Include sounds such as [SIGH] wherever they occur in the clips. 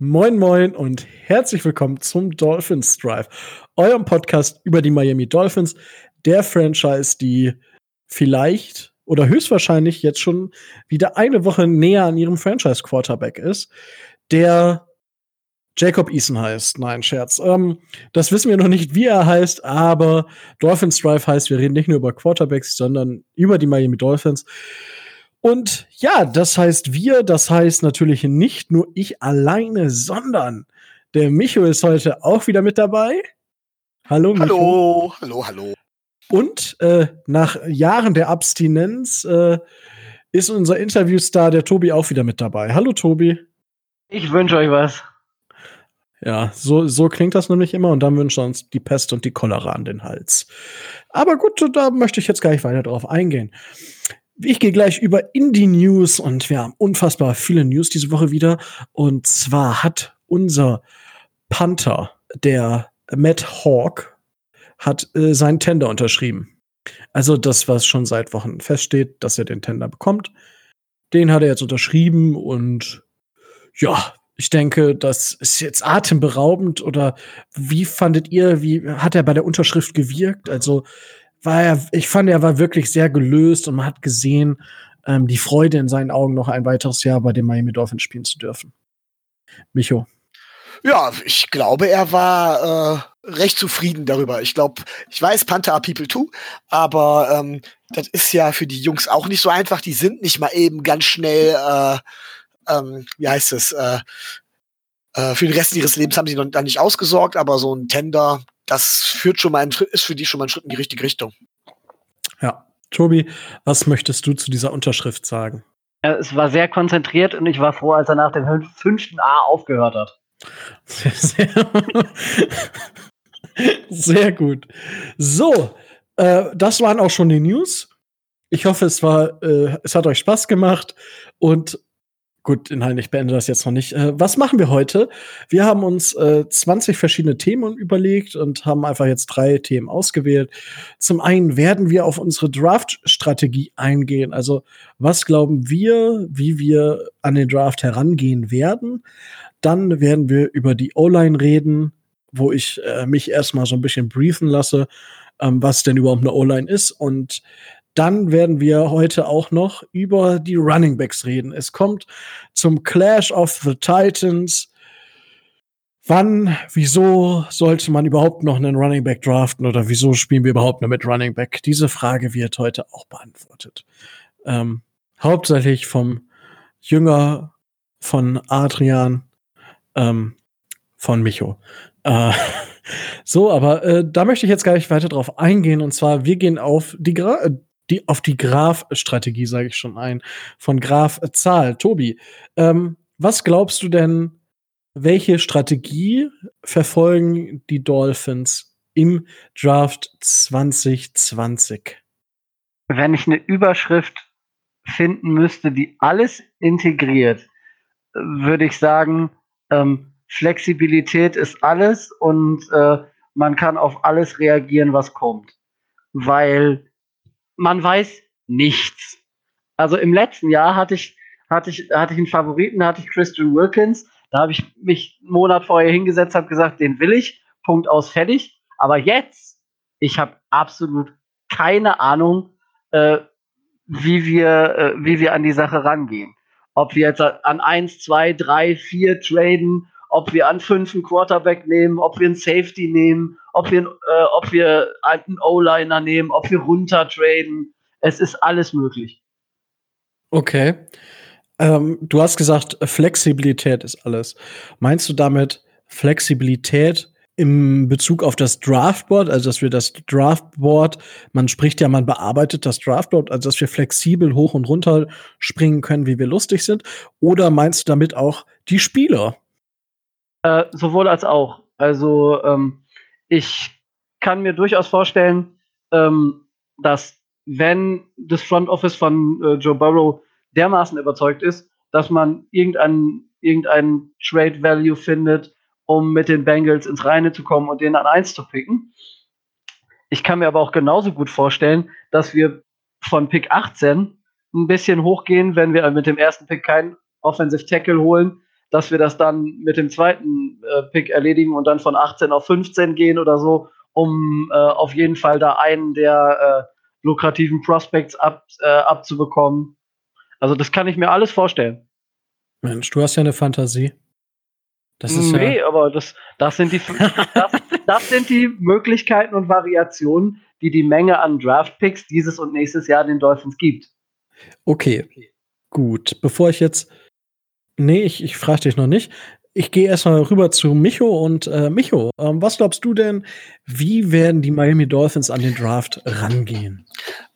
Moin, moin und herzlich willkommen zum Dolphins Drive, eurem Podcast über die Miami Dolphins, der Franchise, die vielleicht oder höchstwahrscheinlich jetzt schon wieder eine Woche näher an ihrem Franchise-Quarterback ist, der Jacob Eason heißt. Nein, Scherz. Ähm, das wissen wir noch nicht, wie er heißt, aber Dolphins Drive heißt, wir reden nicht nur über Quarterbacks, sondern über die Miami Dolphins. Und ja, das heißt wir, das heißt natürlich nicht nur ich alleine, sondern der Micho ist heute auch wieder mit dabei. Hallo, Micho. Hallo, hallo, hallo. Und äh, nach Jahren der Abstinenz äh, ist unser Interviewstar, der Tobi, auch wieder mit dabei. Hallo, Tobi. Ich wünsche euch was. Ja, so, so klingt das nämlich immer und dann wünschen wir uns die Pest und die Cholera an den Hals. Aber gut, da möchte ich jetzt gar nicht weiter drauf eingehen. Ich gehe gleich über in die News und wir haben unfassbar viele News diese Woche wieder. Und zwar hat unser Panther, der Matt Hawk, hat äh, seinen Tender unterschrieben. Also das, was schon seit Wochen feststeht, dass er den Tender bekommt. Den hat er jetzt unterschrieben und ja, ich denke, das ist jetzt atemberaubend. Oder wie fandet ihr, wie hat er bei der Unterschrift gewirkt? Also war er, ich fand, er war wirklich sehr gelöst und man hat gesehen, ähm, die Freude in seinen Augen, noch ein weiteres Jahr bei den Miami Dolphins spielen zu dürfen. Micho. Ja, ich glaube, er war äh, recht zufrieden darüber. Ich glaube, ich weiß, Panther are people too, aber ähm, das ist ja für die Jungs auch nicht so einfach. Die sind nicht mal eben ganz schnell, äh, ähm, wie heißt es, äh, äh, für den Rest ihres Lebens haben sie noch nicht ausgesorgt, aber so ein Tender, das führt schon mal ein, ist für die schon mal ein Schritt in die richtige Richtung. Ja. Tobi, was möchtest du zu dieser Unterschrift sagen? Es war sehr konzentriert und ich war froh, als er nach dem fünften A aufgehört hat. Sehr, [LAUGHS] sehr gut. So, äh, das waren auch schon die News. Ich hoffe, es war, äh, es hat euch Spaß gemacht und Gut, nein, ich beende das jetzt noch nicht. Äh, was machen wir heute? Wir haben uns äh, 20 verschiedene Themen überlegt und haben einfach jetzt drei Themen ausgewählt. Zum einen werden wir auf unsere Draft-Strategie eingehen. Also, was glauben wir, wie wir an den Draft herangehen werden? Dann werden wir über die O-Line reden, wo ich äh, mich erstmal so ein bisschen briefen lasse, ähm, was denn überhaupt eine O-Line ist. Und dann werden wir heute auch noch über die Running Backs reden. Es kommt zum Clash of the Titans. Wann, wieso sollte man überhaupt noch einen Running Back draften oder wieso spielen wir überhaupt noch mit Running Back? Diese Frage wird heute auch beantwortet. Ähm, hauptsächlich vom Jünger von Adrian, ähm, von Micho. Äh, [LAUGHS] so, aber äh, da möchte ich jetzt gar nicht weiter drauf eingehen. Und zwar, wir gehen auf die, die, auf die Graph-Strategie, sage ich schon ein, von Graph Zahl. Tobi, ähm, was glaubst du denn, welche Strategie verfolgen die Dolphins im Draft 2020? Wenn ich eine Überschrift finden müsste, die alles integriert, würde ich sagen, ähm, Flexibilität ist alles und äh, man kann auf alles reagieren, was kommt. Weil man weiß nichts. Also im letzten Jahr hatte ich, hatte ich, hatte ich einen Favoriten, hatte ich Christian Wilkins. Da habe ich mich einen Monat vorher hingesetzt, habe gesagt, den will ich. Punkt aus, fertig. Aber jetzt, ich habe absolut keine Ahnung, äh, wie wir, äh, wie wir an die Sache rangehen. Ob wir jetzt an eins, zwei, drei, vier traden, ob wir an fünf einen Quarterback nehmen, ob wir einen Safety nehmen, ob wir, äh, ob wir einen O-Liner nehmen, ob wir runter traden. Es ist alles möglich. Okay. Ähm, du hast gesagt, Flexibilität ist alles. Meinst du damit Flexibilität im Bezug auf das Draftboard, also dass wir das Draftboard, man spricht ja, man bearbeitet das Draftboard, also dass wir flexibel hoch und runter springen können, wie wir lustig sind? Oder meinst du damit auch die Spieler? Äh, sowohl als auch. Also ähm, ich kann mir durchaus vorstellen, ähm, dass wenn das Front Office von äh, Joe Burrow dermaßen überzeugt ist, dass man irgendeinen irgendein Trade Value findet, um mit den Bengals ins Reine zu kommen und den an eins zu picken. Ich kann mir aber auch genauso gut vorstellen, dass wir von Pick 18 ein bisschen hochgehen, wenn wir mit dem ersten Pick keinen Offensive Tackle holen, dass wir das dann mit dem zweiten äh, Pick erledigen und dann von 18 auf 15 gehen oder so, um äh, auf jeden Fall da einen der äh, lukrativen Prospects ab, äh, abzubekommen. Also das kann ich mir alles vorstellen. Mensch, du hast ja eine Fantasie. Das ist nee, ja aber das, das, sind die, [LAUGHS] das, das sind die Möglichkeiten und Variationen, die die Menge an Draft-Picks dieses und nächstes Jahr den Dolphins gibt. Okay, gut. Bevor ich jetzt. Nee, ich, ich frage dich noch nicht. Ich gehe erstmal rüber zu Micho und äh, Micho, ähm, was glaubst du denn, wie werden die Miami Dolphins an den Draft rangehen?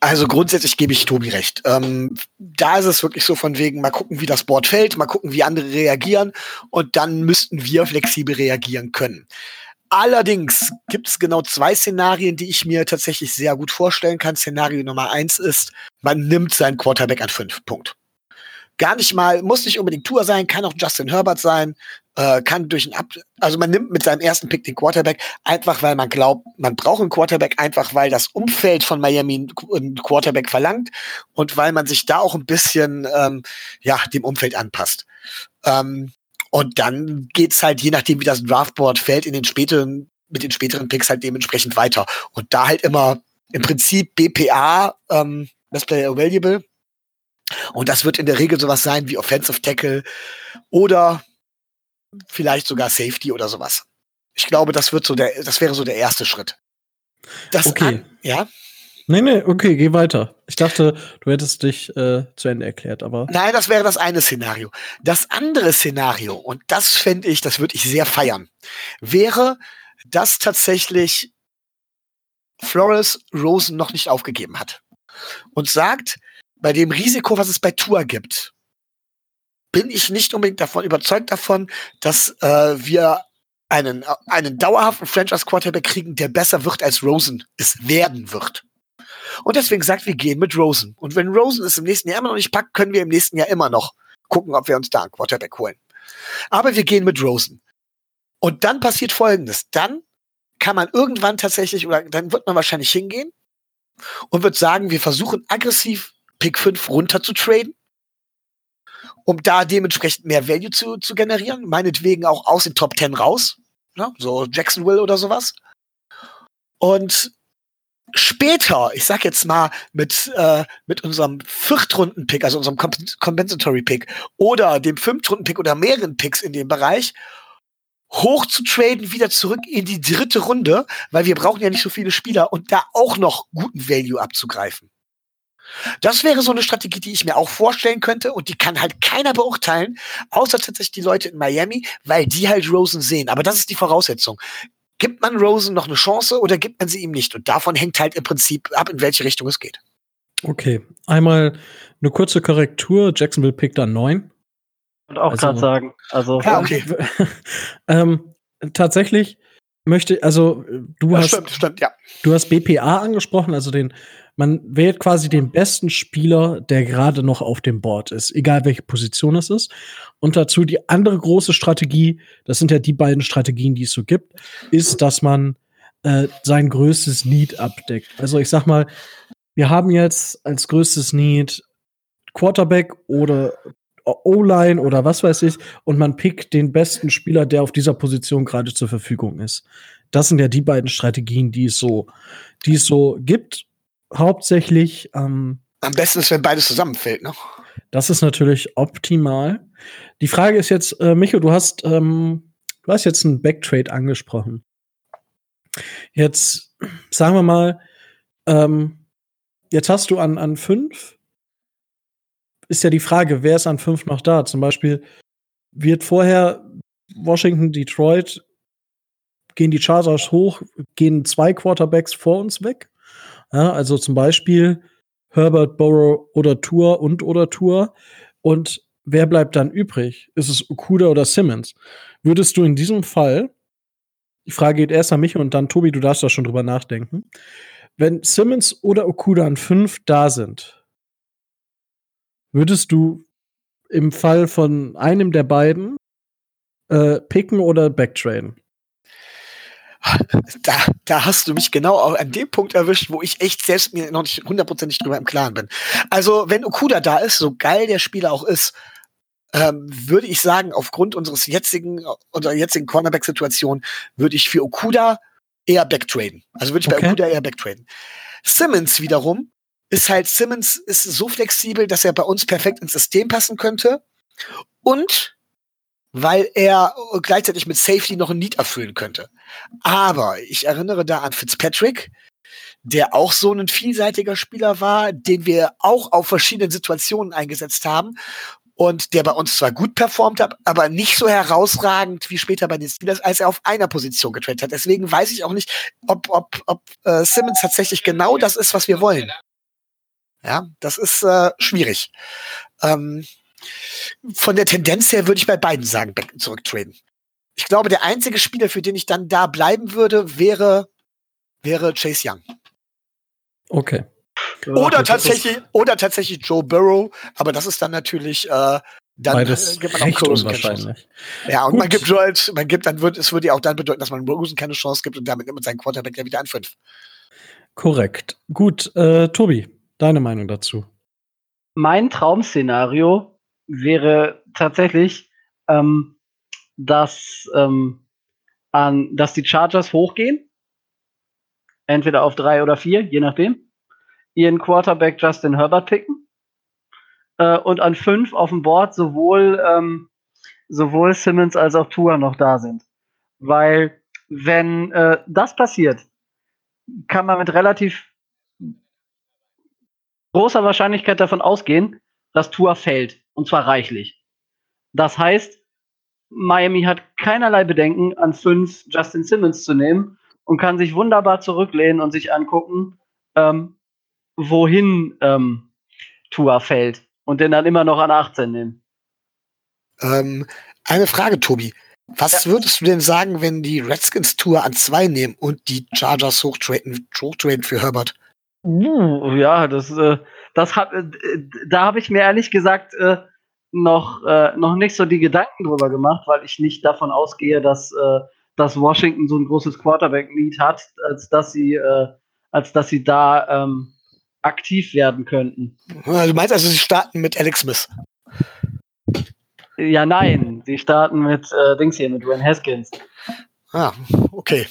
Also grundsätzlich gebe ich Tobi recht. Ähm, da ist es wirklich so von wegen, mal gucken, wie das Board fällt, mal gucken, wie andere reagieren und dann müssten wir flexibel reagieren können. Allerdings gibt es genau zwei Szenarien, die ich mir tatsächlich sehr gut vorstellen kann. Szenario Nummer eins ist, man nimmt seinen Quarterback an fünf. Punkt gar nicht mal, muss nicht unbedingt Tour sein, kann auch Justin Herbert sein, äh, kann durch ein Ab, also man nimmt mit seinem ersten Pick den Quarterback, einfach weil man glaubt, man braucht einen Quarterback, einfach weil das Umfeld von Miami einen Quarterback verlangt und weil man sich da auch ein bisschen ähm, ja dem Umfeld anpasst. Ähm, und dann geht's halt, je nachdem, wie das Draftboard fällt, in den späteren, mit den späteren Picks halt dementsprechend weiter. Und da halt immer im Prinzip BPA, ähm, Best Player Available, und das wird in der Regel sowas sein wie Offensive Tackle oder vielleicht sogar Safety oder sowas. Ich glaube, das wird so der, das wäre so der erste Schritt. Das okay. An, ja. Nee, nee, okay, geh weiter. Ich dachte, du hättest dich äh, zu Ende erklärt, aber. Nein, das wäre das eine Szenario. Das andere Szenario, und das fände ich, das würde ich sehr feiern, wäre, dass tatsächlich Flores Rosen noch nicht aufgegeben hat. Und sagt, bei dem Risiko, was es bei Tour gibt, bin ich nicht unbedingt davon überzeugt davon, dass äh, wir einen, einen dauerhaften Franchise-Quarterback kriegen, der besser wird, als Rosen es werden wird. Und deswegen sagt, wir gehen mit Rosen. Und wenn Rosen es im nächsten Jahr immer noch nicht packt, können wir im nächsten Jahr immer noch gucken, ob wir uns da einen Quarterback holen. Aber wir gehen mit Rosen. Und dann passiert Folgendes. Dann kann man irgendwann tatsächlich, oder dann wird man wahrscheinlich hingehen und wird sagen, wir versuchen aggressiv Pick 5 runter zu traden, um da dementsprechend mehr Value zu, zu generieren. Meinetwegen auch aus den Top 10 raus. Ne? So Jacksonville oder sowas. Und später, ich sag jetzt mal mit, äh, mit unserem Viertrunden-Pick, also unserem Compensatory-Pick oder dem Fünftrunden-Pick oder mehreren Picks in dem Bereich, hoch zu traden, wieder zurück in die dritte Runde, weil wir brauchen ja nicht so viele Spieler und da auch noch guten Value abzugreifen. Das wäre so eine Strategie, die ich mir auch vorstellen könnte und die kann halt keiner beurteilen, außer tatsächlich die Leute in Miami, weil die halt Rosen sehen. Aber das ist die Voraussetzung. Gibt man Rosen noch eine Chance oder gibt man sie ihm nicht? Und davon hängt halt im Prinzip ab, in welche Richtung es geht. Okay, einmal eine kurze Korrektur. Jacksonville pickt dann neun. Und auch also, gerade sagen. Also, ja, okay. [LAUGHS] ähm, tatsächlich möchte, also du ja, hast, stimmt, stimmt, ja. du hast BPA angesprochen, also den man wählt quasi den besten Spieler, der gerade noch auf dem Board ist, egal welche Position es ist. Und dazu die andere große Strategie, das sind ja die beiden Strategien, die es so gibt, ist, dass man äh, sein größtes Need abdeckt. Also ich sag mal, wir haben jetzt als größtes Need Quarterback oder O-Line oder was weiß ich und man pickt den besten Spieler, der auf dieser Position gerade zur Verfügung ist. Das sind ja die beiden Strategien, die es so, die es so gibt hauptsächlich. Ähm, Am besten ist, wenn beides zusammenfällt, ne? Das ist natürlich optimal. Die Frage ist jetzt, äh, Micho, du hast, ähm, du hast jetzt einen Backtrade angesprochen. Jetzt sagen wir mal, ähm, jetzt hast du an, an fünf. Ist ja die Frage, wer ist an fünf noch da? Zum Beispiel wird vorher Washington, Detroit, gehen die Chargers hoch, gehen zwei Quarterbacks vor uns weg. Ja, also zum Beispiel Herbert, Burrow oder Tour und oder Tour. Und wer bleibt dann übrig? Ist es Okuda oder Simmons? Würdest du in diesem Fall, die Frage geht erst an mich und dann Tobi, du darfst da schon drüber nachdenken, wenn Simmons oder Okuda an fünf da sind, würdest du im Fall von einem der beiden äh, picken oder backtraden? Da, da hast du mich genau auch an dem Punkt erwischt, wo ich echt selbst mir noch nicht hundertprozentig drüber im Klaren bin. Also, wenn Okuda da ist, so geil der Spieler auch ist, ähm, würde ich sagen, aufgrund unseres jetzigen, unserer jetzigen Cornerback-Situation, würde ich für Okuda eher backtraden. Also würde ich okay. bei Okuda eher backtraden. Simmons wiederum ist halt, Simmons ist so flexibel, dass er bei uns perfekt ins System passen könnte. Und weil er gleichzeitig mit Safety noch ein Need erfüllen könnte. Aber ich erinnere da an Fitzpatrick, der auch so ein vielseitiger Spieler war, den wir auch auf verschiedenen Situationen eingesetzt haben und der bei uns zwar gut performt hat, aber nicht so herausragend wie später bei den Steelers, als er auf einer Position getradet hat. Deswegen weiß ich auch nicht, ob, ob, ob äh, Simmons tatsächlich genau das ist, was wir wollen. Ja, das ist äh, schwierig. Ähm, von der Tendenz her würde ich bei beiden sagen, zurücktraden. Ich glaube, der einzige Spieler, für den ich dann da bleiben würde, wäre, wäre Chase Young. Okay. Oder tatsächlich, oder tatsächlich Joe Burrow, aber das ist dann natürlich äh, dann Beides äh, gibt man auch unwahrscheinlich. Ja, und Gut. man gibt halt, man gibt, dann wird, es würde ja auch dann bedeuten, dass man Rosen keine Chance gibt und damit nimmt man seinen Quarterback ja wieder an fünf. Korrekt. Gut, äh, Tobi, deine Meinung dazu? Mein Traum-Szenario wäre tatsächlich, ähm, dass, ähm, an, dass die Chargers hochgehen. Entweder auf drei oder vier, je nachdem ihren Quarterback Justin Herbert picken. Äh, und an fünf auf dem Board sowohl, ähm, sowohl Simmons als auch Tua noch da sind. Weil, wenn äh, das passiert, kann man mit relativ großer Wahrscheinlichkeit davon ausgehen, dass Tua fällt. Und zwar reichlich. Das heißt, Miami hat keinerlei Bedenken, an fünf Justin Simmons zu nehmen und kann sich wunderbar zurücklehnen und sich angucken, ähm, wohin ähm, Tua fällt und den dann immer noch an 18 nehmen. Ähm, eine Frage, Tobi. Was ja. würdest du denn sagen, wenn die Redskins Tour an zwei nehmen und die Chargers hochtraden, hochtraden für Herbert? Uh, ja, das, äh, das hab, äh, da habe ich mir ehrlich gesagt äh, noch, äh, noch nicht so die Gedanken drüber gemacht, weil ich nicht davon ausgehe, dass, äh, dass Washington so ein großes Quarterback-Need hat, als dass sie, äh, als dass sie da ähm, aktiv werden könnten. Du meinst also, sie starten mit Alex Smith? Ja, nein, sie starten mit äh, Dings hier, mit Ren Haskins. Ah, okay.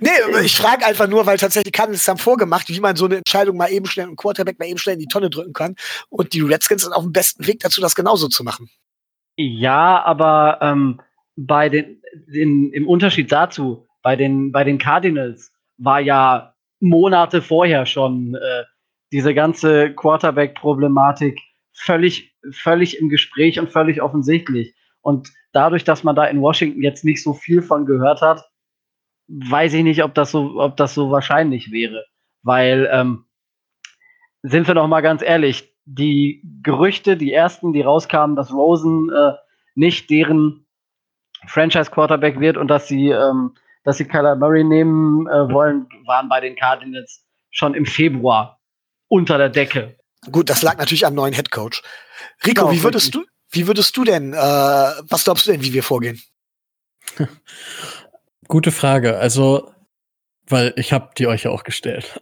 Nee, ich frage einfach nur, weil tatsächlich kann es dann vorgemacht, wie man so eine Entscheidung mal eben schnell, einen Quarterback mal eben schnell in die Tonne drücken kann. Und die Redskins sind auf dem besten Weg dazu, das genauso zu machen. Ja, aber ähm, bei den, den, im Unterschied dazu, bei den, bei den Cardinals war ja Monate vorher schon äh, diese ganze Quarterback-Problematik völlig, völlig im Gespräch und völlig offensichtlich. Und dadurch, dass man da in Washington jetzt nicht so viel von gehört hat, weiß ich nicht, ob das so, ob das so wahrscheinlich wäre. Weil, ähm, sind wir noch mal ganz ehrlich, die Gerüchte, die ersten, die rauskamen, dass Rosen äh, nicht deren Franchise-Quarterback wird und dass sie, ähm, dass sie Kyler Murray nehmen äh, wollen, waren bei den Cardinals schon im Februar unter der Decke. Gut, das lag natürlich am neuen Head Coach. Rico, genau, wie würdest du, wie würdest du denn, äh, was glaubst du denn, wie wir vorgehen? [LAUGHS] Gute Frage. Also, weil ich habe die euch ja auch gestellt.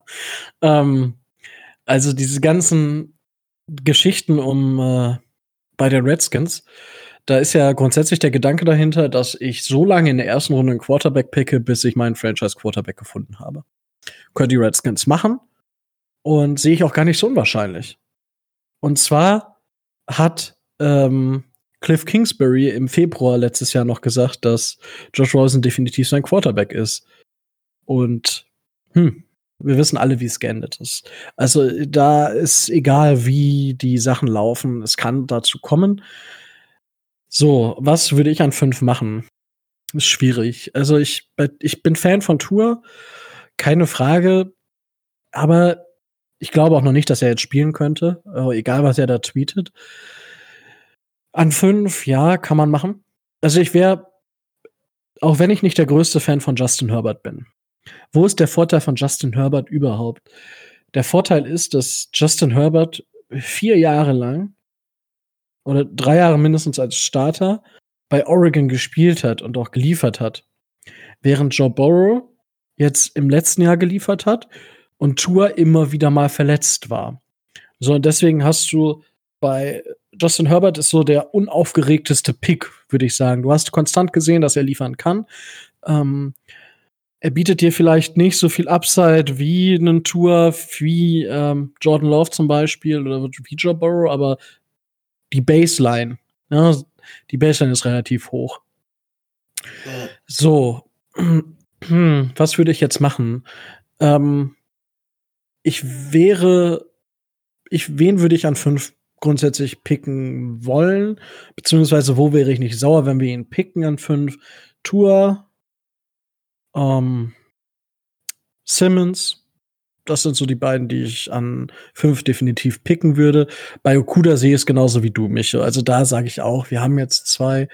[LAUGHS] ähm, also diese ganzen Geschichten um äh, bei den Redskins, da ist ja grundsätzlich der Gedanke dahinter, dass ich so lange in der ersten Runde einen Quarterback picke, bis ich meinen Franchise Quarterback gefunden habe. Können die Redskins machen? Und sehe ich auch gar nicht so unwahrscheinlich. Und zwar hat ähm, Cliff Kingsbury im Februar letztes Jahr noch gesagt, dass Josh Rosen definitiv sein Quarterback ist. Und hm, wir wissen alle, wie es geendet ist. Also da ist egal, wie die Sachen laufen, es kann dazu kommen. So, was würde ich an fünf machen? Ist schwierig. Also ich, ich bin Fan von Tour, keine Frage. Aber ich glaube auch noch nicht, dass er jetzt spielen könnte, äh, egal was er da tweetet. An fünf, ja, kann man machen. Also ich wäre, auch wenn ich nicht der größte Fan von Justin Herbert bin, wo ist der Vorteil von Justin Herbert überhaupt? Der Vorteil ist, dass Justin Herbert vier Jahre lang oder drei Jahre mindestens als Starter bei Oregon gespielt hat und auch geliefert hat. Während Joe Burrow jetzt im letzten Jahr geliefert hat und Tour immer wieder mal verletzt war. So, und deswegen hast du bei Justin Herbert ist so der unaufgeregteste Pick, würde ich sagen. Du hast konstant gesehen, dass er liefern kann. Ähm, er bietet dir vielleicht nicht so viel Upside wie einen Tour, wie ähm, Jordan Love zum Beispiel oder wie Joe Burrow, aber die Baseline, ja, die Baseline ist relativ hoch. So, [CLEARS THROAT] was würde ich jetzt machen? Ähm, ich wäre, ich, wen würde ich an fünf grundsätzlich picken wollen? Beziehungsweise wo wäre ich nicht sauer, wenn wir ihn picken an fünf? Tour, ähm, Simmons, das sind so die beiden, die ich an fünf definitiv picken würde. Bei Okuda sehe ich es genauso wie du, Micho. Also da sage ich auch, wir haben jetzt zwei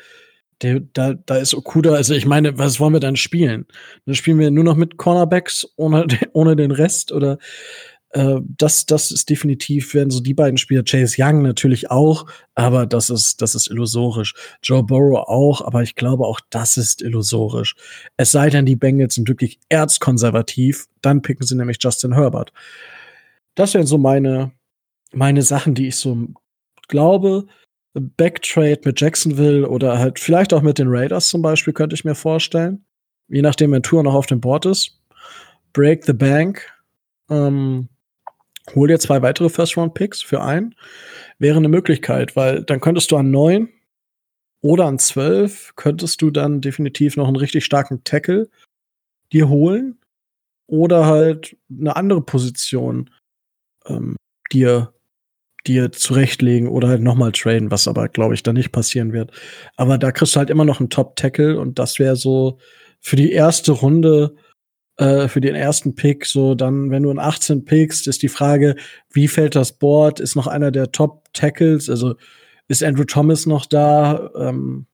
der, da, da ist Okuda, also ich meine, was wollen wir dann spielen? Dann spielen wir nur noch mit Cornerbacks ohne, [LAUGHS] ohne den Rest oder äh, das, das ist definitiv, werden so die beiden Spieler, Chase Young natürlich auch, aber das ist, das ist illusorisch. Joe Burrow auch, aber ich glaube auch das ist illusorisch. Es sei denn, die Bengals sind wirklich erzkonservativ, dann picken sie nämlich Justin Herbert. Das wären so meine, meine Sachen, die ich so glaube. Backtrade mit Jacksonville oder halt vielleicht auch mit den Raiders zum Beispiel, könnte ich mir vorstellen. Je nachdem, wenn Tour noch auf dem Board ist. Break the Bank. Ähm, hol dir zwei weitere First-Round-Picks für einen. Wäre eine Möglichkeit, weil dann könntest du an neun oder an zwölf könntest du dann definitiv noch einen richtig starken Tackle dir holen oder halt eine andere Position ähm, dir dir zurechtlegen oder halt nochmal traden, was aber, glaube ich, da nicht passieren wird. Aber da kriegst du halt immer noch einen Top-Tackle und das wäre so für die erste Runde, äh, für den ersten Pick, so dann, wenn du in 18 pickst, ist die Frage, wie fällt das Board? Ist noch einer der Top-Tackles? Also ist Andrew Thomas noch da? Ähm,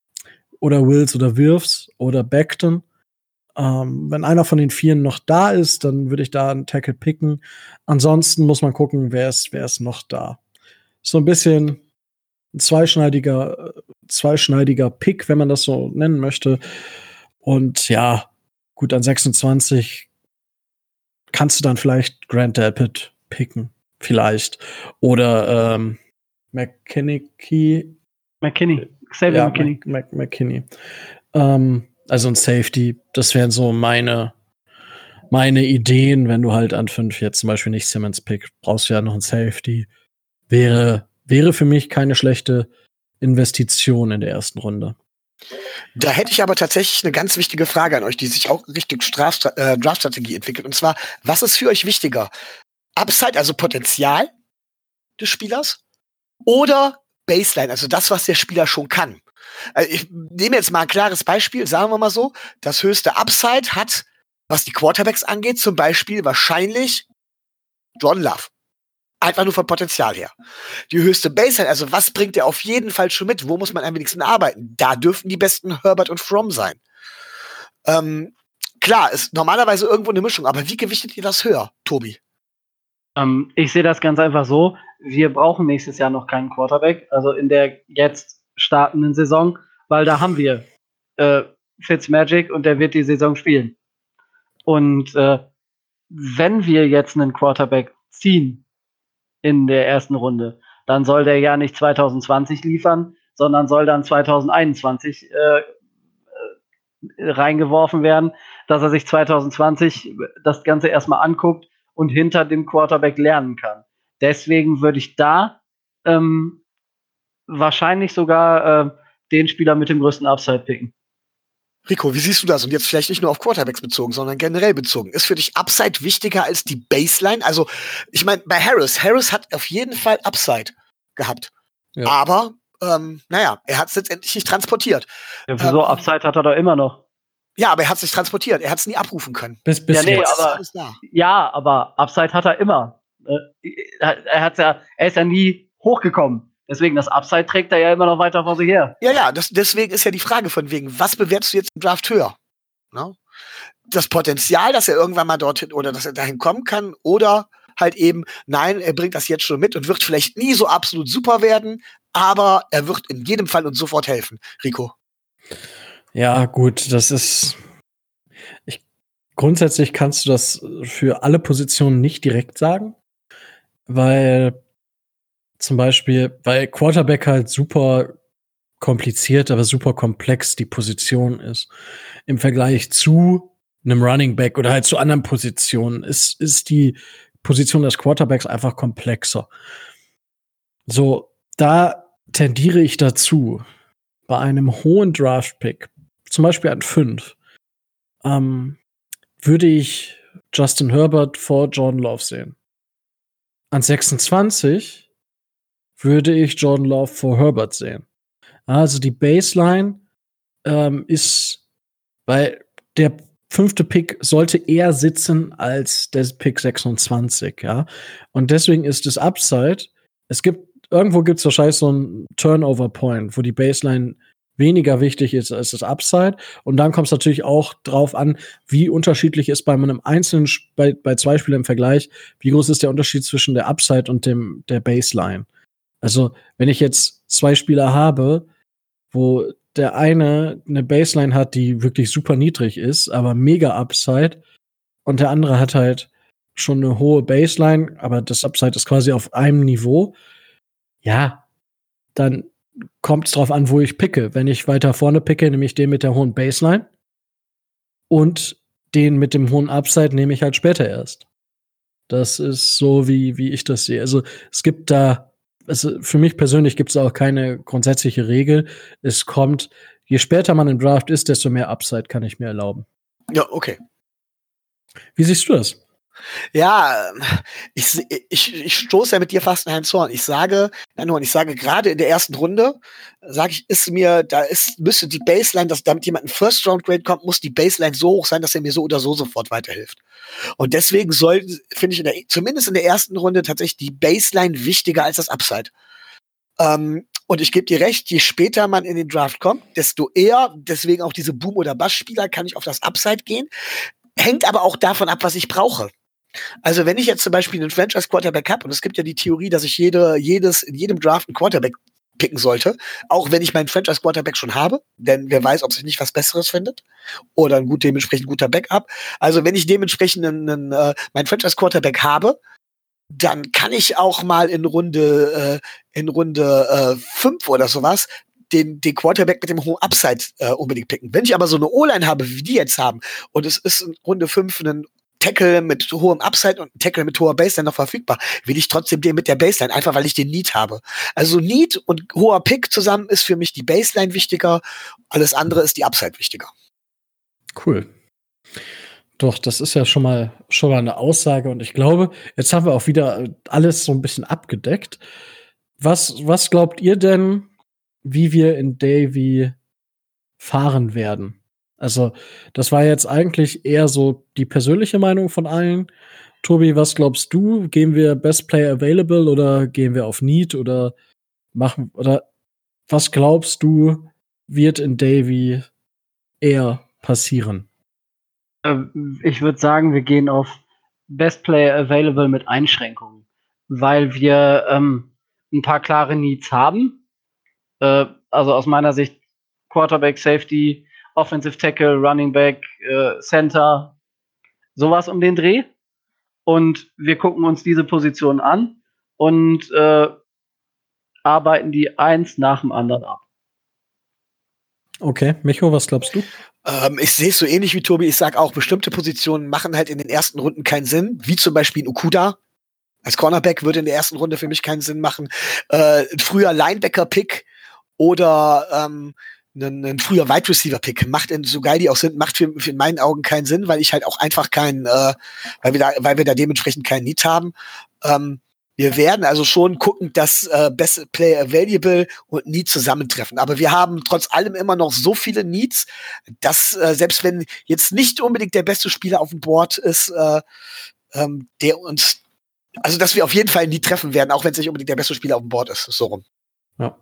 oder Wills oder Wirfs oder Beckton? Ähm, wenn einer von den Vieren noch da ist, dann würde ich da einen Tackle picken. Ansonsten muss man gucken, wer ist, wer ist noch da so ein bisschen ein zweischneidiger, zweischneidiger Pick, wenn man das so nennen möchte. Und ja, gut, an 26 kannst du dann vielleicht Grant Delpit picken. Vielleicht. Oder ähm, McKinney. McKinney. Xavier ja, McKinney. Mc, McKinney. Ähm, also ein Safety. Das wären so meine, meine Ideen, wenn du halt an 5 jetzt zum Beispiel nicht Simmons pick, brauchst du ja noch ein Safety wäre, wäre für mich keine schlechte Investition in der ersten Runde. Da hätte ich aber tatsächlich eine ganz wichtige Frage an euch, die sich auch Richtung äh, Draftstrategie entwickelt. Und zwar, was ist für euch wichtiger? Upside, also Potenzial des Spielers oder Baseline, also das, was der Spieler schon kann? Also ich nehme jetzt mal ein klares Beispiel, sagen wir mal so, das höchste Upside hat, was die Quarterbacks angeht, zum Beispiel wahrscheinlich John Love. Einfach nur vom Potenzial her. Die höchste Baseline, also was bringt er auf jeden Fall schon mit? Wo muss man am wenigsten arbeiten? Da dürften die besten Herbert und Fromm sein. Ähm, klar, ist normalerweise irgendwo eine Mischung, aber wie gewichtet ihr das höher, Tobi? Ähm, ich sehe das ganz einfach so. Wir brauchen nächstes Jahr noch keinen Quarterback, also in der jetzt startenden Saison, weil da haben wir äh, Fitzmagic und der wird die Saison spielen. Und äh, wenn wir jetzt einen Quarterback ziehen, in der ersten Runde. Dann soll der ja nicht 2020 liefern, sondern soll dann 2021 äh, äh, reingeworfen werden, dass er sich 2020 das Ganze erstmal anguckt und hinter dem Quarterback lernen kann. Deswegen würde ich da ähm, wahrscheinlich sogar äh, den Spieler mit dem größten Upside picken. Rico, wie siehst du das? Und jetzt vielleicht nicht nur auf Quarterbacks bezogen, sondern generell bezogen. Ist für dich Upside wichtiger als die Baseline? Also, ich meine, bei Harris, Harris hat auf jeden Fall Upside gehabt. Ja. Aber, ähm, naja, er hat es letztendlich nicht transportiert. Ja, für ähm, so Upside hat er doch immer noch. Ja, aber er hat es nicht transportiert. Er hat es nie abrufen können. Bis, bis ja, nee, aber, ja, aber Upside hat er immer. Äh, er, hat ja, er ist ja nie hochgekommen. Deswegen, das Upside trägt er ja immer noch weiter vor sich her. Ja, ja, das, deswegen ist ja die Frage von wegen, was bewertest du jetzt im Draft höher? No? Das Potenzial, dass er irgendwann mal dorthin oder dass er dahin kommen kann oder halt eben, nein, er bringt das jetzt schon mit und wird vielleicht nie so absolut super werden, aber er wird in jedem Fall uns sofort helfen. Rico. Ja, gut, das ist. Ich, grundsätzlich kannst du das für alle Positionen nicht direkt sagen, weil zum Beispiel, weil Quarterback halt super kompliziert, aber super komplex die Position ist. Im Vergleich zu einem Running Back oder halt zu anderen Positionen ist, ist die Position des Quarterbacks einfach komplexer. So, da tendiere ich dazu, bei einem hohen Draft-Pick, zum Beispiel an 5, ähm, würde ich Justin Herbert vor Jordan Love sehen. An 26 würde ich Jordan Love vor Herbert sehen. Also die Baseline ähm, ist, weil der fünfte Pick sollte eher sitzen als der Pick 26, ja. Und deswegen ist das Upside, es gibt, irgendwo gibt es wahrscheinlich so einen Turnover-Point, wo die Baseline weniger wichtig ist als das Upside. Und dann kommt es natürlich auch drauf an, wie unterschiedlich ist bei einem einzelnen, bei, bei zwei Spielern im Vergleich, wie groß ist der Unterschied zwischen der Upside und dem, der Baseline. Also, wenn ich jetzt zwei Spieler habe, wo der eine eine Baseline hat, die wirklich super niedrig ist, aber mega Upside, und der andere hat halt schon eine hohe Baseline, aber das Upside ist quasi auf einem Niveau. Ja, dann kommt es drauf an, wo ich picke. Wenn ich weiter vorne picke, nehme ich den mit der hohen Baseline und den mit dem hohen Upside nehme ich halt später erst. Das ist so, wie, wie ich das sehe. Also es gibt da also für mich persönlich gibt es auch keine grundsätzliche Regel. Es kommt, je später man im Draft ist, desto mehr Upside kann ich mir erlauben. Ja, okay. Wie siehst du das? Ja, ich, ich, ich stoße ja mit dir fast in einen Zorn. Ich sage, nein, ich sage gerade in der ersten Runde, sage ich, ist mir, da ist, müsste die Baseline, dass damit jemand ein First Round Grade kommt, muss die Baseline so hoch sein, dass er mir so oder so sofort weiterhilft. Und deswegen soll, finde ich, in der, zumindest in der ersten Runde tatsächlich die Baseline wichtiger als das Upside. Ähm, und ich gebe dir recht, je später man in den Draft kommt, desto eher, deswegen auch diese Boom- oder Bass-Spieler, kann ich auf das Upside gehen. Hängt aber auch davon ab, was ich brauche. Also wenn ich jetzt zum Beispiel einen Franchise Quarterback habe, und es gibt ja die Theorie, dass ich jede, jedes, in jedem Draft einen Quarterback picken sollte, auch wenn ich meinen Franchise Quarterback schon habe, denn wer weiß, ob sich nicht was Besseres findet oder ein gut dementsprechend guter Backup. Also wenn ich dementsprechend einen, einen, äh, meinen Franchise Quarterback habe, dann kann ich auch mal in Runde äh, in Runde äh, fünf oder sowas den, den Quarterback mit dem hohen Upside äh, unbedingt picken. Wenn ich aber so eine O-Line habe, wie die jetzt haben, und es ist in Runde fünf ein Tackle mit hohem Upside und Tackle mit hoher Baseline noch verfügbar, will ich trotzdem den mit der Baseline, einfach weil ich den Need habe. Also Need und hoher Pick zusammen ist für mich die Baseline wichtiger, alles andere ist die Upside wichtiger. Cool. Doch, das ist ja schon mal, schon mal eine Aussage und ich glaube, jetzt haben wir auch wieder alles so ein bisschen abgedeckt. Was, was glaubt ihr denn, wie wir in Davy fahren werden? Also, das war jetzt eigentlich eher so die persönliche Meinung von allen. Tobi, was glaubst du? Gehen wir Best Player Available oder gehen wir auf Need oder machen oder was glaubst du wird in Davy eher passieren? Ähm, ich würde sagen, wir gehen auf Best Player Available mit Einschränkungen, weil wir ähm, ein paar klare Needs haben. Äh, also aus meiner Sicht Quarterback, Safety, Offensive Tackle, Running Back, äh, Center, sowas um den Dreh. Und wir gucken uns diese Position an und äh, arbeiten die eins nach dem anderen ab. Okay, Micho, was glaubst du? Ähm, ich sehe es so ähnlich wie Tobi. Ich sage auch, bestimmte Positionen machen halt in den ersten Runden keinen Sinn, wie zum Beispiel ein Ukuda. Als Cornerback würde in der ersten Runde für mich keinen Sinn machen. Äh, früher Linebacker-Pick oder ähm, ein, ein früher Wide Receiver Pick macht in, so geil die auch sind macht für, für in meinen Augen keinen Sinn weil ich halt auch einfach keinen äh, weil wir da weil wir da dementsprechend keinen Need haben ähm, wir werden also schon gucken, dass äh, Best Player Available und Need zusammentreffen. Aber wir haben trotz allem immer noch so viele Needs, dass äh, selbst wenn jetzt nicht unbedingt der beste Spieler auf dem Board ist, äh, ähm, der uns, also dass wir auf jeden Fall nie treffen werden, auch wenn es nicht unbedingt der beste Spieler auf dem Board ist. So rum. Ja.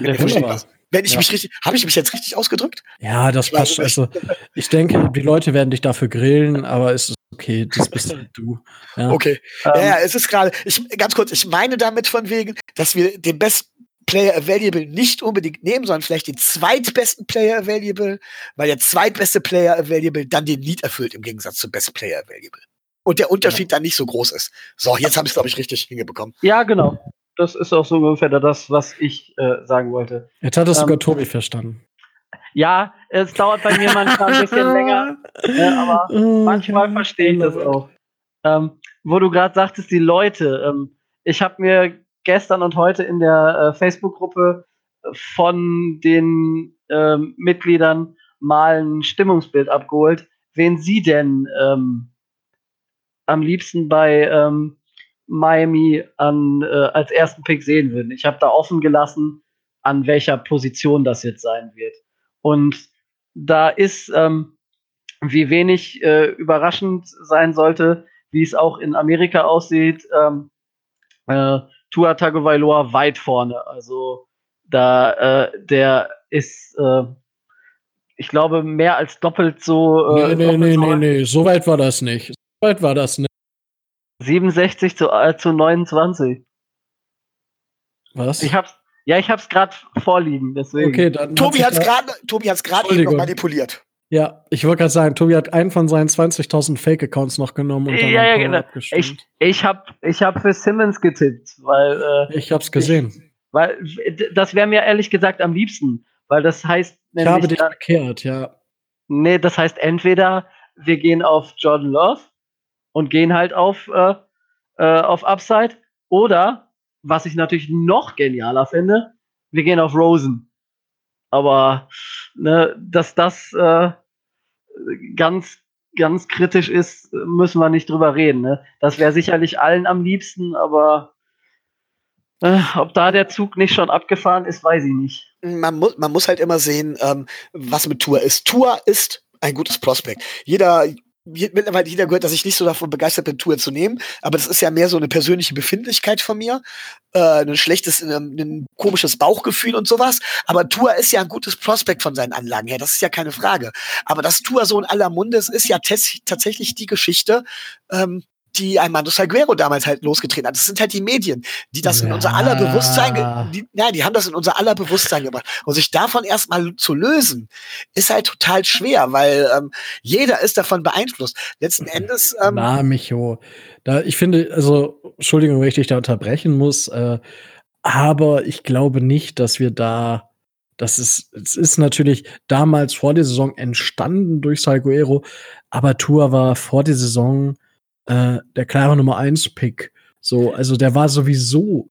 ja wenn ich ja. mich richtig, habe ich mich jetzt richtig ausgedrückt? Ja, das passt. Also, ich denke, die Leute werden dich dafür grillen, aber es ist okay, das bist [LAUGHS] du. Ja. Okay. Ähm, ja, es ist gerade, ich, ganz kurz, ich meine damit von wegen, dass wir den Best Player Available nicht unbedingt nehmen, sondern vielleicht den zweitbesten Player Available, weil der zweitbeste Player Available dann den Lead erfüllt im Gegensatz zum Best Player Available. Und der Unterschied ja. dann nicht so groß ist. So, jetzt habe ich es, glaube ich, richtig hingebekommen. Ja, genau. Das ist auch so ungefähr das, was ich äh, sagen wollte. Jetzt hat es ähm, sogar Tobi verstanden. Ja, es dauert bei mir manchmal ein bisschen länger, äh, aber [LAUGHS] oh, manchmal verstehe ich das auch. Ähm, wo du gerade sagtest, die Leute. Ähm, ich habe mir gestern und heute in der äh, Facebook-Gruppe von den äh, Mitgliedern mal ein Stimmungsbild abgeholt, wen sie denn ähm, am liebsten bei ähm, Miami an, äh, als ersten Pick sehen würden. Ich habe da offen gelassen, an welcher Position das jetzt sein wird. Und da ist, ähm, wie wenig äh, überraschend sein sollte, wie es auch in Amerika aussieht, ähm, äh, Tua Tagovailoa weit vorne. Also da äh, der ist, äh, ich glaube, mehr als doppelt so. Äh, nee, nee, nee, nee, nee, so weit war das nicht. So weit war das nicht. 67 zu, äh, zu 29. Was? Ich hab's, ja, ich hab's gerade vorliegen, deswegen. Okay, dann Tobi hat's gerade Tobi hat's gerade eben noch manipuliert. Ja, ich wollte gerade sagen, Tobi hat einen von seinen 20.000 Fake-Accounts noch genommen und dann ja, ja, genau. Ich, ich habe ich hab für Simmons getippt, weil. Äh, ich hab's gesehen. Ich, weil das wäre mir ehrlich gesagt am liebsten, weil das heißt. Ich habe dich erklärt, ja. Nee, das heißt entweder wir gehen auf Jordan Love und gehen halt auf, äh, äh, auf Upside oder, was ich natürlich noch genialer finde, wir gehen auf Rosen. Aber ne, dass das äh, ganz, ganz kritisch ist, müssen wir nicht drüber reden. Ne? Das wäre sicherlich allen am liebsten, aber äh, ob da der Zug nicht schon abgefahren ist, weiß ich nicht. Man muss, man muss halt immer sehen, ähm, was mit Tour ist. Tour ist ein gutes Prospekt. Jeder, mittlerweile jeder gehört, dass ich nicht so davon begeistert bin, Tour zu nehmen, aber das ist ja mehr so eine persönliche Befindlichkeit von mir, äh, ein schlechtes, ein, ein komisches Bauchgefühl und sowas. Aber Tour ist ja ein gutes Prospekt von seinen Anlagen her, das ist ja keine Frage. Aber dass Tour so in aller Munde ist, ist ja tatsächlich die Geschichte, ähm, die Armando Salguero damals halt losgetreten hat. Das sind halt die Medien, die das ja. in unser aller Bewusstsein, die, ja, die haben das in unser aller Bewusstsein gebracht. Und sich davon erstmal zu lösen, ist halt total schwer, weil ähm, jeder ist davon beeinflusst. Letzten Endes. Ähm, Na, Micho. Da, ich finde, also, Entschuldigung, wenn ich dich da unterbrechen muss, äh, aber ich glaube nicht, dass wir da das ist, es ist natürlich damals vor der Saison entstanden durch Salguero, aber Tour war vor der Saison äh, der klare Nummer 1 Pick. So, also der war sowieso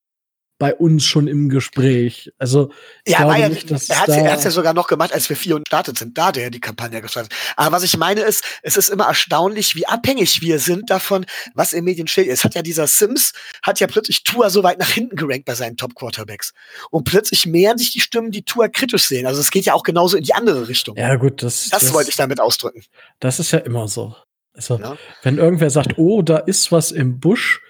bei uns schon im Gespräch. Also ich ja, glaube ja, nicht, dass er hat es ja sogar noch gemacht, als wir vier und startet sind. Da der die Kampagne gestartet. Aber was ich meine ist, es ist immer erstaunlich, wie abhängig wir sind davon, was in Medien steht. Es hat ja dieser Sims hat ja plötzlich Tour so weit nach hinten gerankt bei seinen Top Quarterbacks und plötzlich mehren sich die Stimmen, die Tour kritisch sehen. Also es geht ja auch genauso in die andere Richtung. Ja gut, das das, das wollte ich damit ausdrücken. Das ist ja immer so. Also, ja. wenn irgendwer sagt, oh, da ist was im Busch,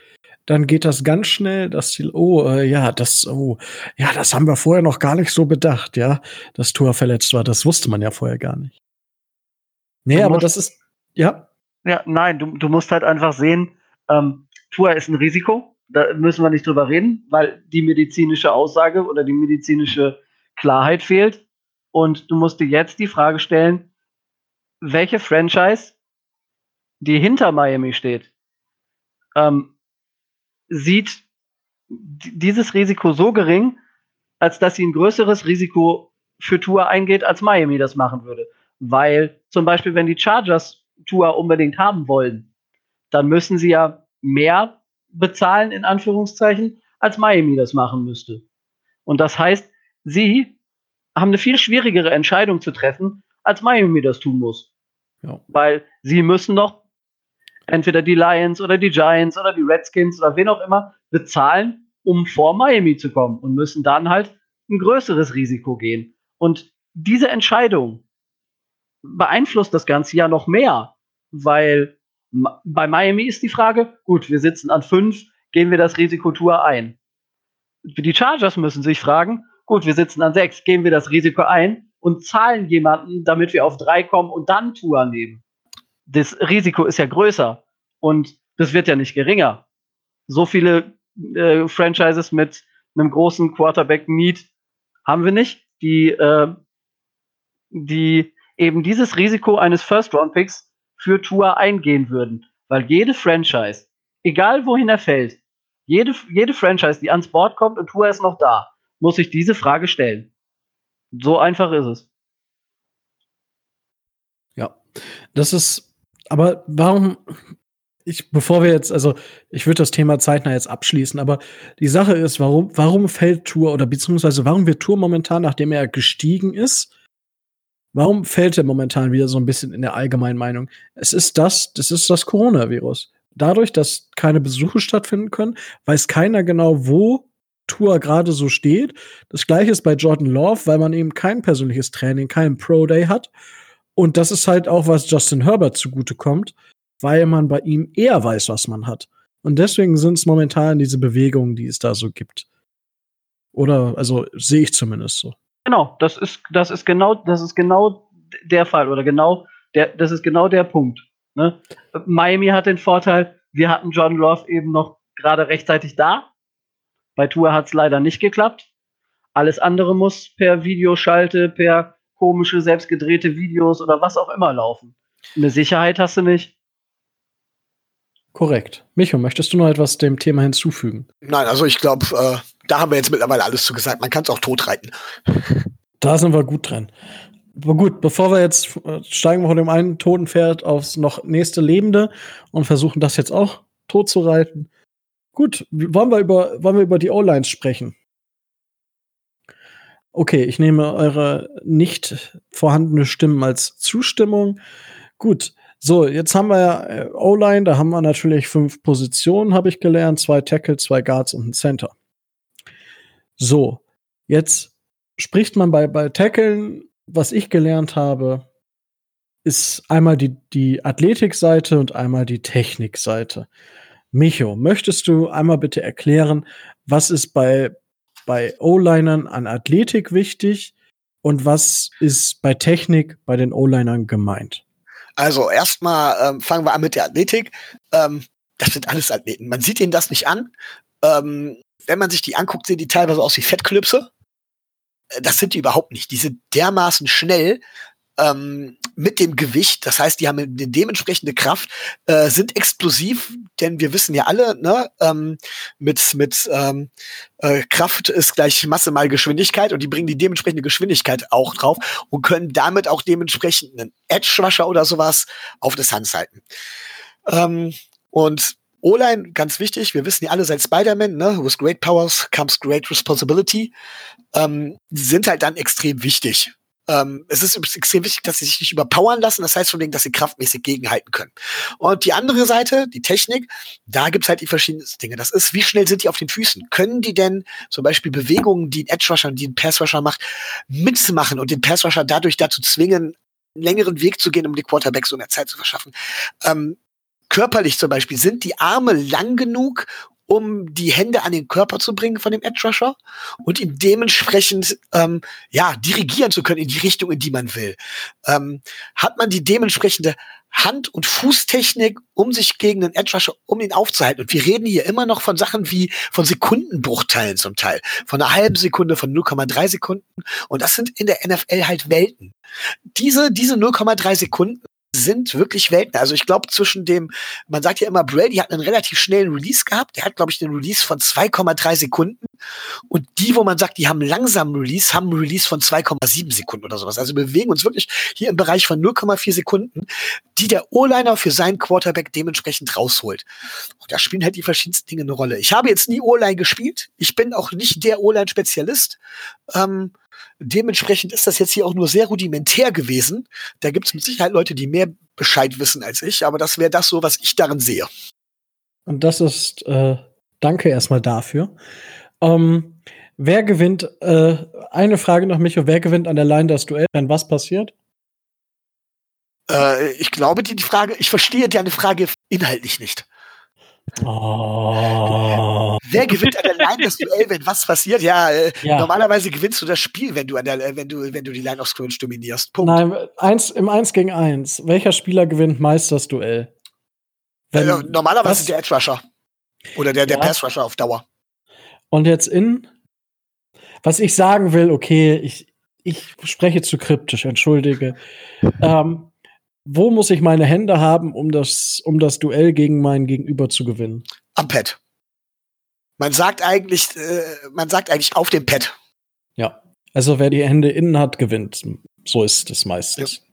dann geht das ganz schnell, dass die, oh, äh, ja, das, oh, ja, das haben wir vorher noch gar nicht so bedacht, ja, dass Tua verletzt war. Das wusste man ja vorher gar nicht. Nee, du aber musst, das ist, ja. Ja, nein, du, du musst halt einfach sehen, ähm, Tua ist ein Risiko, da müssen wir nicht drüber reden, weil die medizinische Aussage oder die medizinische Klarheit fehlt. Und du musst dir jetzt die Frage stellen, welche Franchise die hinter Miami steht, ähm, sieht dieses Risiko so gering, als dass sie ein größeres Risiko für Tour eingeht, als Miami das machen würde. Weil zum Beispiel, wenn die Chargers Tour unbedingt haben wollen, dann müssen sie ja mehr bezahlen, in Anführungszeichen, als Miami das machen müsste. Und das heißt, sie haben eine viel schwierigere Entscheidung zu treffen, als Miami das tun muss. Ja. Weil sie müssen noch entweder die Lions oder die Giants oder die Redskins oder wen auch immer bezahlen, um vor Miami zu kommen und müssen dann halt ein größeres Risiko gehen. Und diese Entscheidung beeinflusst das Ganze ja noch mehr, weil bei Miami ist die Frage, gut, wir sitzen an fünf, gehen wir das Risiko Tour ein. Die Chargers müssen sich fragen, gut, wir sitzen an sechs, gehen wir das Risiko ein und zahlen jemanden, damit wir auf drei kommen und dann Tour nehmen das Risiko ist ja größer und das wird ja nicht geringer. So viele äh, Franchises mit einem großen Quarterback-Need haben wir nicht, die, äh, die eben dieses Risiko eines First-Round-Picks für Tour eingehen würden. Weil jede Franchise, egal wohin er fällt, Jede, jede Franchise, die ans Board kommt und Tour ist noch da, muss sich diese Frage stellen. So einfach ist es. Ja, das ist, aber warum, ich, bevor wir jetzt, also ich würde das Thema zeitnah jetzt abschließen, aber die Sache ist, warum, warum fällt Tour oder beziehungsweise warum wird Tour momentan, nachdem er gestiegen ist, warum fällt er momentan wieder so ein bisschen in der allgemeinen Meinung? Es ist das, das ist das Coronavirus. Dadurch, dass keine Besuche stattfinden können, weiß keiner genau, wo Tour gerade so steht. Das gleiche ist bei Jordan Love, weil man eben kein persönliches Training, keinen Pro Day hat. Und das ist halt auch, was Justin Herbert zugute kommt, weil man bei ihm eher weiß, was man hat. Und deswegen sind es momentan diese Bewegungen, die es da so gibt. Oder, also sehe ich zumindest so. Genau, das ist, das ist genau, das ist genau der Fall oder genau der, das ist genau der Punkt. Ne? Miami hat den Vorteil, wir hatten John Love eben noch gerade rechtzeitig da. Bei Tour hat es leider nicht geklappt. Alles andere muss per Videoschalte, per komische, selbstgedrehte Videos oder was auch immer laufen. Eine Sicherheit hast du nicht. Korrekt. Micho, möchtest du noch etwas dem Thema hinzufügen? Nein, also ich glaube, äh, da haben wir jetzt mittlerweile alles zu gesagt. Man kann es auch totreiten. [LAUGHS] Da sind wir gut dran. Aber gut, bevor wir jetzt äh, steigen wir von dem einen toten Pferd aufs noch nächste Lebende und versuchen das jetzt auch tot zu reiten. Gut, wollen wir über, wollen wir über die O-Lines sprechen? Okay, ich nehme eure nicht vorhandene Stimmen als Zustimmung. Gut, so, jetzt haben wir äh, O-Line, da haben wir natürlich fünf Positionen, habe ich gelernt, zwei Tackle, zwei Guards und ein Center. So, jetzt spricht man bei, bei Tackeln, was ich gelernt habe, ist einmal die, die Athletikseite und einmal die Technikseite. Micho, möchtest du einmal bitte erklären, was ist bei, bei O-Linern an Athletik wichtig und was ist bei Technik bei den O-Linern gemeint? Also erstmal ähm, fangen wir an mit der Athletik. Ähm, das sind alles Athleten. Man sieht ihnen das nicht an. Ähm, wenn man sich die anguckt, sehen die teilweise aus wie Fettklöpse. Äh, das sind die überhaupt nicht. Die sind dermaßen schnell ähm, mit dem Gewicht. Das heißt, die haben eine dementsprechende Kraft, äh, sind explosiv, denn wir wissen ja alle, ne, ähm, mit, mit ähm, äh, Kraft ist gleich Masse mal Geschwindigkeit und die bringen die dementsprechende Geschwindigkeit auch drauf und können damit auch dementsprechend einen Edge-Rusher oder sowas auf das Hand halten. Ähm, und O-Line, ganz wichtig, wir wissen ja alle seit Spider-Man, ne, with great powers comes great responsibility, ähm, sind halt dann extrem wichtig. Ähm, es ist extrem wichtig, dass sie sich nicht überpowern lassen. Das heißt von denen, dass sie kraftmäßig gegenhalten können. Und die andere Seite, die Technik, da gibt's halt die verschiedenen Dinge. Das ist, wie schnell sind die auf den Füßen? Können die denn zum Beispiel Bewegungen, die ein Edge-Rusher, die ein Pass-Rusher macht, mitmachen und den Pass-Rusher dadurch dazu zwingen, einen längeren Weg zu gehen, um die Quarterbacks so mehr Zeit zu verschaffen? Ähm, körperlich zum Beispiel, sind die Arme lang genug, um die Hände an den Körper zu bringen von dem Edge Rusher und ihn dementsprechend ähm, ja dirigieren zu können in die Richtung, in die man will. Ähm, hat man die dementsprechende Hand- und Fußtechnik, um sich gegen den Edge Rusher, um ihn aufzuhalten. Und wir reden hier immer noch von Sachen wie von Sekundenbruchteilen zum Teil, von einer halben Sekunde, von 0,3 Sekunden. Und das sind in der NFL halt Welten. Diese, diese 0,3 Sekunden sind wirklich Welten. Also ich glaube, zwischen dem, man sagt ja immer, Brady hat einen relativ schnellen Release gehabt. Der hat, glaube ich, den Release von 2,3 Sekunden. Und die, wo man sagt, die haben langsamen Release, haben einen Release von 2,7 Sekunden oder sowas. Also bewegen uns wirklich hier im Bereich von 0,4 Sekunden, die der O-Liner für seinen Quarterback dementsprechend rausholt. Und da spielen halt die verschiedensten Dinge eine Rolle. Ich habe jetzt nie O-Line gespielt. Ich bin auch nicht der O-Line-Spezialist. Ähm, Dementsprechend ist das jetzt hier auch nur sehr rudimentär gewesen. Da gibt es mit Sicherheit Leute, die mehr Bescheid wissen als ich, aber das wäre das so, was ich darin sehe. Und das ist, äh, danke erstmal dafür. Ähm, wer gewinnt, äh, eine Frage noch, Micho, wer gewinnt an der Line das Duell, wenn was passiert? Äh, ich glaube, die, die Frage, ich verstehe deine Frage inhaltlich nicht. Oh. Wer gewinnt an der Line das Duell, wenn was passiert? Ja, äh, ja, normalerweise gewinnst du das Spiel, wenn du an der, äh, wenn du, wenn du die Line of Scrimmage dominierst. Punkt. Nein, eins, im 1 gegen 1. Welcher Spieler gewinnt meist das Duell? Wenn, äh, normalerweise was? der Edge Rusher. Oder der, der ja. Pass Rusher auf Dauer. Und jetzt in, was ich sagen will, okay, ich, ich spreche zu kryptisch, entschuldige. ähm, wo muss ich meine Hände haben, um das, um das Duell gegen meinen Gegenüber zu gewinnen? Am Pad. Man sagt eigentlich, äh, man sagt eigentlich auf dem Pad. Ja. Also wer die Hände innen hat, gewinnt. So ist es meistens. Ja.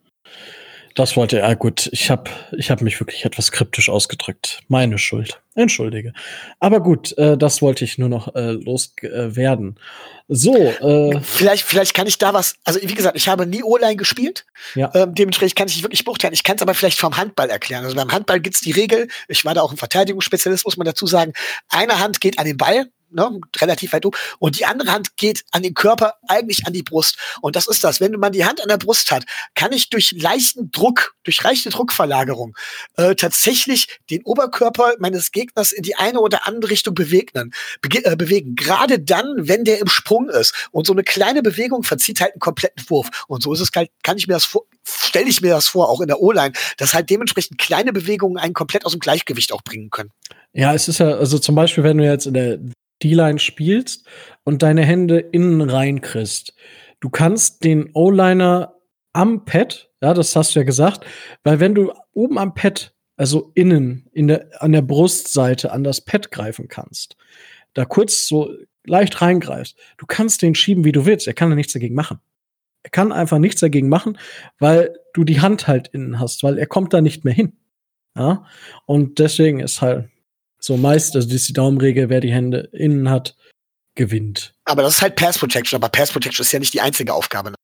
Das wollte er. Gut, ich habe ich hab mich wirklich etwas kryptisch ausgedrückt. Meine Schuld. Entschuldige. Aber gut, äh, das wollte ich nur noch äh, loswerden. Äh, so. Äh, vielleicht, vielleicht kann ich da was. Also wie gesagt, ich habe nie O-Line gespielt. Ja. Ähm, dementsprechend kann ich nicht wirklich beurteilen. Ich kann es aber vielleicht vom Handball erklären. Also beim Handball gibt's die Regel. Ich war da auch ein Verteidigungsspezialist, muss man dazu sagen. Eine Hand geht an den Ball, ne, relativ weit oben. Und die andere Hand geht an den Körper, eigentlich an die Brust. Und das ist das. Wenn man die Hand an der Brust hat, kann ich durch leichten Druck, durch leichte Druckverlagerung äh, tatsächlich den Oberkörper meines Gegners in die eine oder andere Richtung bewegen. Be äh, bewegen. Gerade dann, wenn der im Sprung ist. Und so eine kleine Bewegung verzieht halt einen kompletten Wurf. Und so ist es halt, kann ich mir das vor, stelle ich mir das vor, auch in der O-Line, dass halt dementsprechend kleine Bewegungen einen komplett aus dem Gleichgewicht auch bringen können. Ja, es ist ja, also zum Beispiel, wenn du jetzt in der D-Line spielst und deine Hände innen rein kriegst. Du kannst den O-Liner am Pad, ja, das hast du ja gesagt, weil wenn du oben am Pad, also innen, in der, an der Brustseite an das Pad greifen kannst, da kurz so leicht reingreifst, du kannst den schieben, wie du willst. Er kann da nichts dagegen machen. Er kann einfach nichts dagegen machen, weil du die Hand halt innen hast, weil er kommt da nicht mehr hin. Ja, und deswegen ist halt so meist, also das ist die Daumenregel, wer die Hände innen hat, gewinnt. Aber das ist halt Pass Protection, aber Pass Protection ist ja nicht die einzige Aufgabe.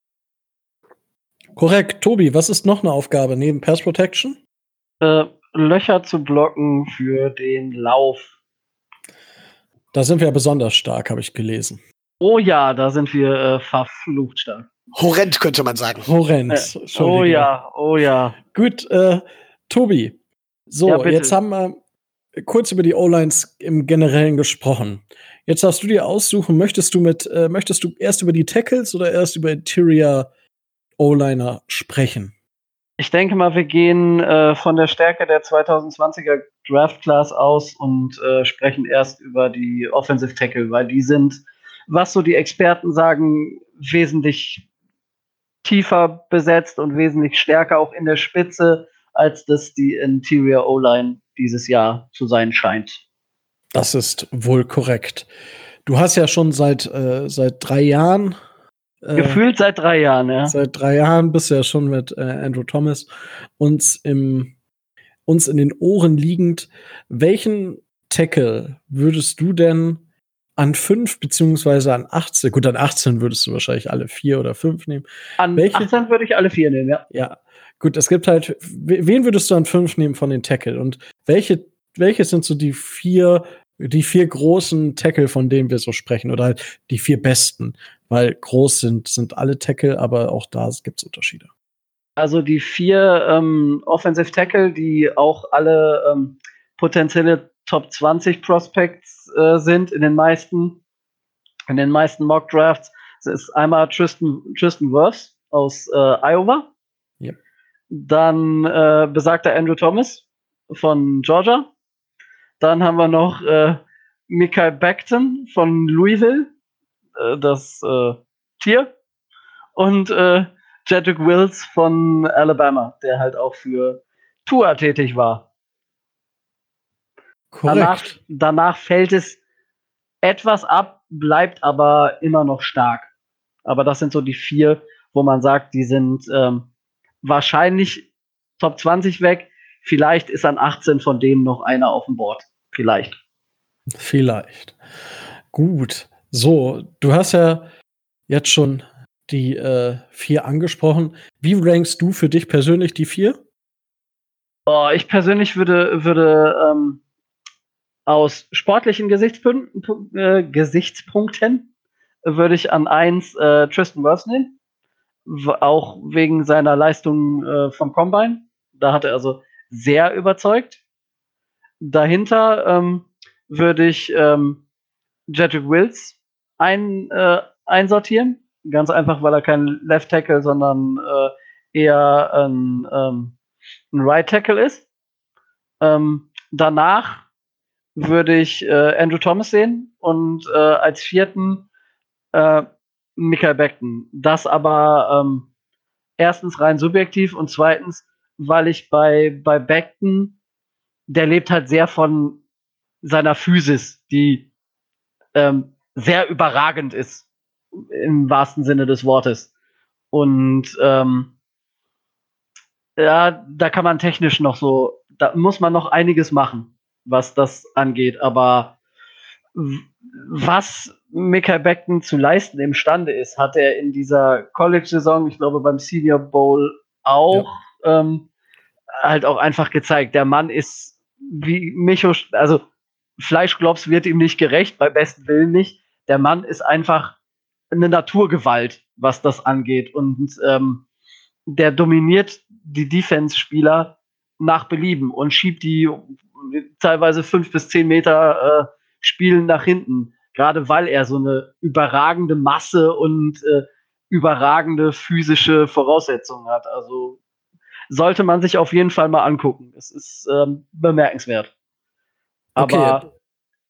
Korrekt. Tobi, was ist noch eine Aufgabe neben Pass Protection? Äh, Löcher zu blocken für den Lauf. Da sind wir ja besonders stark, habe ich gelesen. Oh ja, da sind wir äh, verflucht stark. Horrend könnte man sagen. Horrend. Äh, oh ja, oh ja. Gut, äh, Tobi. So, ja, jetzt haben wir kurz über die O-Lines im Generellen gesprochen. Jetzt darfst du dir aussuchen, möchtest du mit, äh, möchtest du erst über die Tackles oder erst über Interior O-Liner sprechen? Ich denke mal, wir gehen äh, von der Stärke der 2020er Draft Class aus und äh, sprechen erst über die Offensive Tackle, weil die sind, was so die Experten sagen, wesentlich tiefer besetzt und wesentlich stärker auch in der Spitze, als das die Interior O-Line dieses Jahr zu sein scheint. Das ist wohl korrekt. Du hast ja schon seit, äh, seit drei Jahren. Äh, Gefühlt seit drei Jahren, ja. Seit drei Jahren bist du ja schon mit äh, Andrew Thomas uns, im, uns in den Ohren liegend. Welchen Tackle würdest du denn an fünf beziehungsweise an 18, gut, an 18 würdest du wahrscheinlich alle vier oder fünf nehmen. An Welche, 18 würde ich alle vier nehmen, ja. Ja, Gut, es gibt halt, wen würdest du an fünf nehmen von den Tackle? Und welche, welche sind so die vier, die vier großen Tackle, von denen wir so sprechen? Oder halt die vier besten? Weil groß sind, sind alle Tackle, aber auch da gibt es Unterschiede. Also die vier ähm, Offensive Tackle, die auch alle ähm, potenzielle Top 20 Prospects äh, sind in den meisten, in den meisten Mock Drafts. Das ist einmal Tristan, Tristan Wirfs aus äh, Iowa. Dann äh, besagter Andrew Thomas von Georgia. Dann haben wir noch äh, Michael Beckton von Louisville, äh, das äh, Tier. Und äh, Jedrick Wills von Alabama, der halt auch für Tua tätig war. Korrekt. Danach, danach fällt es etwas ab, bleibt aber immer noch stark. Aber das sind so die vier, wo man sagt, die sind ähm, wahrscheinlich Top 20 weg. Vielleicht ist an 18 von denen noch einer auf dem Board. Vielleicht. Vielleicht. Gut. So, du hast ja jetzt schon die äh, vier angesprochen. Wie rankst du für dich persönlich die vier? Oh, ich persönlich würde, würde ähm, aus sportlichen Gesichtspunkten, äh, Gesichtspunkten würde ich an eins äh, Tristan Wirfs nehmen auch wegen seiner Leistung äh, vom Combine. Da hat er also sehr überzeugt. Dahinter ähm, würde ich ähm, Jedrick Wills ein, äh, einsortieren. Ganz einfach, weil er kein Left Tackle, sondern äh, eher ein, ähm, ein Right Tackle ist. Ähm, danach würde ich äh, Andrew Thomas sehen und äh, als vierten äh, Michael Beckton. Das aber ähm, erstens rein subjektiv und zweitens, weil ich bei, bei Beckton, der lebt halt sehr von seiner Physis, die ähm, sehr überragend ist, im wahrsten Sinne des Wortes. Und ähm, ja, da kann man technisch noch so, da muss man noch einiges machen, was das angeht. Aber was Michael Beckton zu leisten imstande ist, hat er in dieser College-Saison, ich glaube beim Senior Bowl auch, ja. ähm, halt auch einfach gezeigt. Der Mann ist wie Micho, also Fleischglops wird ihm nicht gerecht, bei besten Willen nicht. Der Mann ist einfach eine Naturgewalt, was das angeht. Und ähm, der dominiert die Defense-Spieler nach Belieben und schiebt die teilweise fünf bis zehn Meter äh, Spielen nach hinten. Gerade weil er so eine überragende Masse und äh, überragende physische Voraussetzungen hat. Also sollte man sich auf jeden Fall mal angucken. Es ist ähm, bemerkenswert. Aber okay.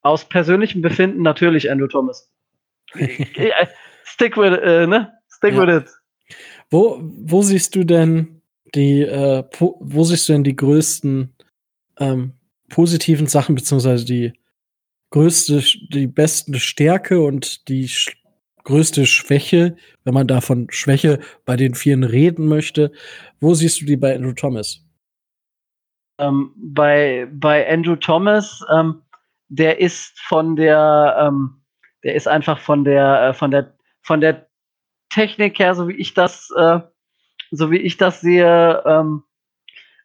aus persönlichem Befinden natürlich Andrew Thomas. [LAUGHS] Stick with, äh, ne? Stick ja. with it. Wo, wo siehst du denn die, äh, wo siehst du denn die größten ähm, positiven Sachen, beziehungsweise die größte, die beste Stärke und die sch größte Schwäche, wenn man davon Schwäche bei den Vieren reden möchte? Wo siehst du die bei Andrew Thomas? Ähm, bei, bei Andrew Thomas, ähm, der ist von der, ähm, der ist einfach von der, äh, von der, von der Technik her, so wie ich das, äh, so wie ich das sehe, ähm,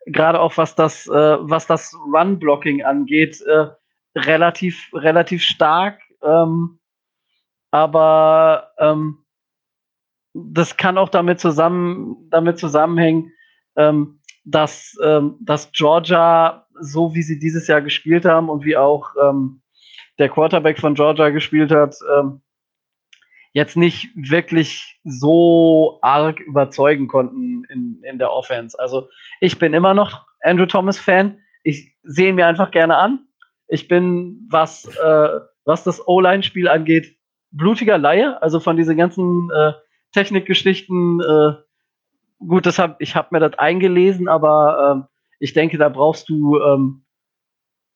gerade auch was das, äh, was das Run-Blocking angeht, äh, relativ, relativ stark. Ähm, aber ähm, das kann auch damit zusammen, damit zusammenhängen, ähm, dass, ähm, dass Georgia, so wie sie dieses Jahr gespielt haben und wie auch ähm, der Quarterback von Georgia gespielt hat, ähm, jetzt nicht wirklich so arg überzeugen konnten in, in der Offense. Also ich bin immer noch Andrew Thomas Fan. Ich sehe ihn mir einfach gerne an. Ich bin, was, äh, was das O-Line-Spiel angeht, blutiger Laie. Also von diesen ganzen äh, Technikgeschichten, äh, gut, das hab, ich habe mir das eingelesen, aber äh, ich denke, da brauchst du ähm,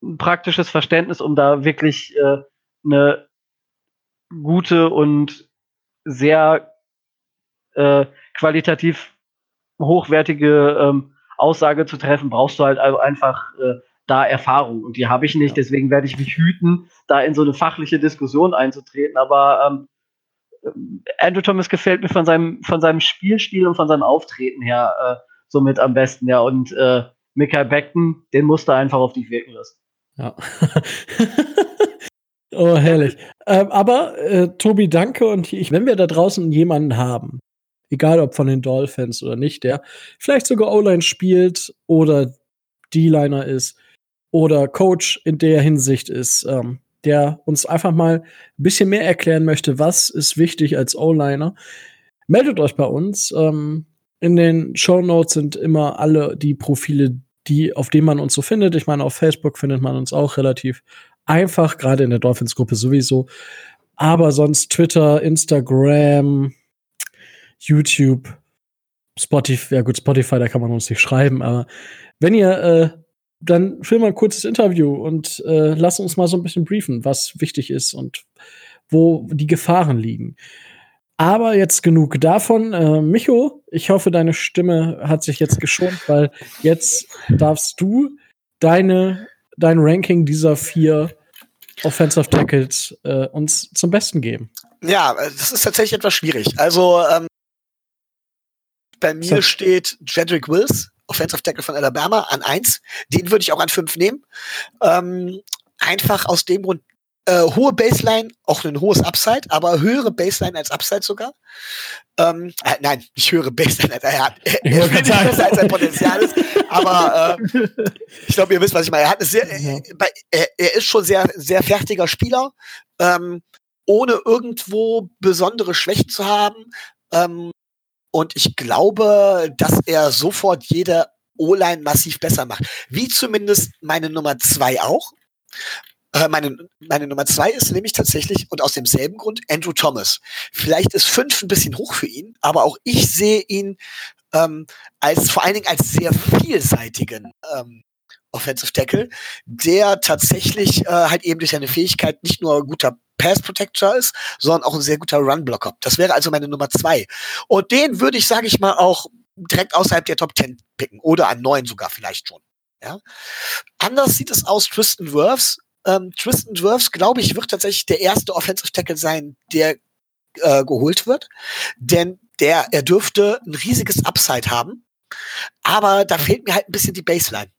ein praktisches Verständnis, um da wirklich äh, eine gute und sehr äh, qualitativ hochwertige ähm, Aussage zu treffen, brauchst du halt einfach äh, da Erfahrung und die habe ich nicht. Deswegen werde ich mich hüten, da in so eine fachliche Diskussion einzutreten. Aber ähm, Andrew Thomas gefällt mir von seinem, von seinem Spielstil und von seinem Auftreten her äh, somit am besten, ja. Und äh, Michael Beckton, den musste einfach auf dich wirken lassen. Ja. [LAUGHS] oh, herrlich. Ähm, aber äh, Tobi, danke. Und ich, wenn wir da draußen jemanden haben, egal ob von den Dolphins oder nicht, der vielleicht sogar O-Line spielt oder D-Liner ist, oder Coach in der Hinsicht ist, ähm, der uns einfach mal ein bisschen mehr erklären möchte, was ist wichtig als O-Liner, meldet euch bei uns. Ähm, in den Show Notes sind immer alle die Profile, die, auf denen man uns so findet. Ich meine, auf Facebook findet man uns auch relativ einfach, gerade in der Dolphins-Gruppe sowieso. Aber sonst Twitter, Instagram, YouTube, Spotify, ja gut, Spotify, da kann man uns nicht schreiben, aber wenn ihr äh, dann film mal ein kurzes Interview und äh, lass uns mal so ein bisschen briefen, was wichtig ist und wo die Gefahren liegen. Aber jetzt genug davon. Äh, Micho, ich hoffe, deine Stimme hat sich jetzt geschont, weil jetzt darfst du deine, dein Ranking dieser vier Offensive Tackles äh, uns zum Besten geben. Ja, das ist tatsächlich etwas schwierig. Also ähm, bei mir so. steht Jedrick Wills Offensive Tackle von Alabama, an eins. Den würde ich auch an fünf nehmen. Ähm, einfach aus dem Grund, äh, hohe Baseline, auch ein hohes Upside, aber höhere Baseline als Upside sogar. Ähm, äh, nein, nicht höhere Baseline als er hat. [LAUGHS] Er, er nicht besser als sein Potenzial ist, aber äh, [LAUGHS] ich glaube, ihr wisst, was ich meine. Er, hat eine sehr, äh, er, er, ist schon sehr, sehr fertiger Spieler, ähm, ohne irgendwo besondere Schwächen zu haben. Ähm, und ich glaube, dass er sofort jede O-Line massiv besser macht. Wie zumindest meine Nummer zwei auch. Äh, meine, meine Nummer zwei ist nämlich tatsächlich, und aus demselben Grund, Andrew Thomas. Vielleicht ist fünf ein bisschen hoch für ihn, aber auch ich sehe ihn ähm, als vor allen Dingen als sehr vielseitigen ähm, Offensive Tackle, der tatsächlich äh, halt eben durch seine Fähigkeit nicht nur guter Pass Protector ist, sondern auch ein sehr guter Run Blocker. Das wäre also meine Nummer zwei. Und den würde ich, sage ich mal, auch direkt außerhalb der Top 10 picken oder an neun sogar vielleicht schon. Ja. Anders sieht es aus Tristan Wirfs. Ähm, Tristan Wirfs, glaube ich, wird tatsächlich der erste Offensive Tackle sein, der äh, geholt wird. Denn der, er dürfte ein riesiges Upside haben. Aber da fehlt mir halt ein bisschen die Baseline.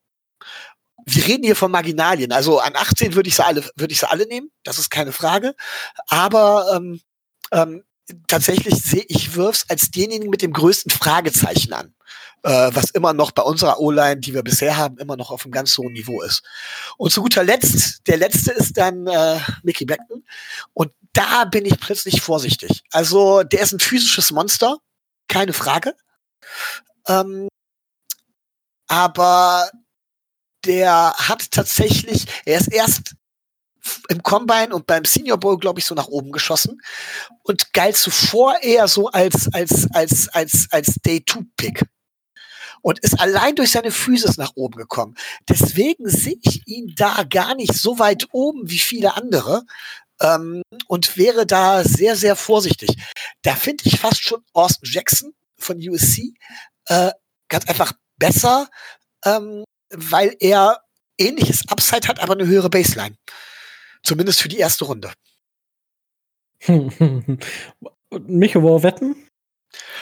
Wir reden hier von Marginalien. Also an 18 würde ich sie alle, würde ich sie alle nehmen. Das ist keine Frage. Aber ähm, ähm, tatsächlich sehe ich Wirfs als denjenigen mit dem größten Fragezeichen an äh, was immer noch bei unserer O-Line, die wir bisher haben, immer noch auf einem ganz hohen Niveau ist. Und zu guter Letzt, der letzte ist dann äh, Mickey Beckton. Und da bin ich plötzlich vorsichtig. Also der ist ein physisches Monster, keine Frage. Ähm, aber der hat tatsächlich, er ist erst im Combine und beim Senior Bowl, glaube ich, so nach oben geschossen und galt zuvor eher so als, als, als, als, als Day-2-Pick und ist allein durch seine Physis nach oben gekommen. Deswegen sehe ich ihn da gar nicht so weit oben wie viele andere ähm, und wäre da sehr, sehr vorsichtig. Da finde ich fast schon Austin Jackson von USC äh, ganz einfach besser, ähm, weil er ähnliches Upside hat, aber eine höhere Baseline. Zumindest für die erste Runde. [LAUGHS] Micho, wo wetten?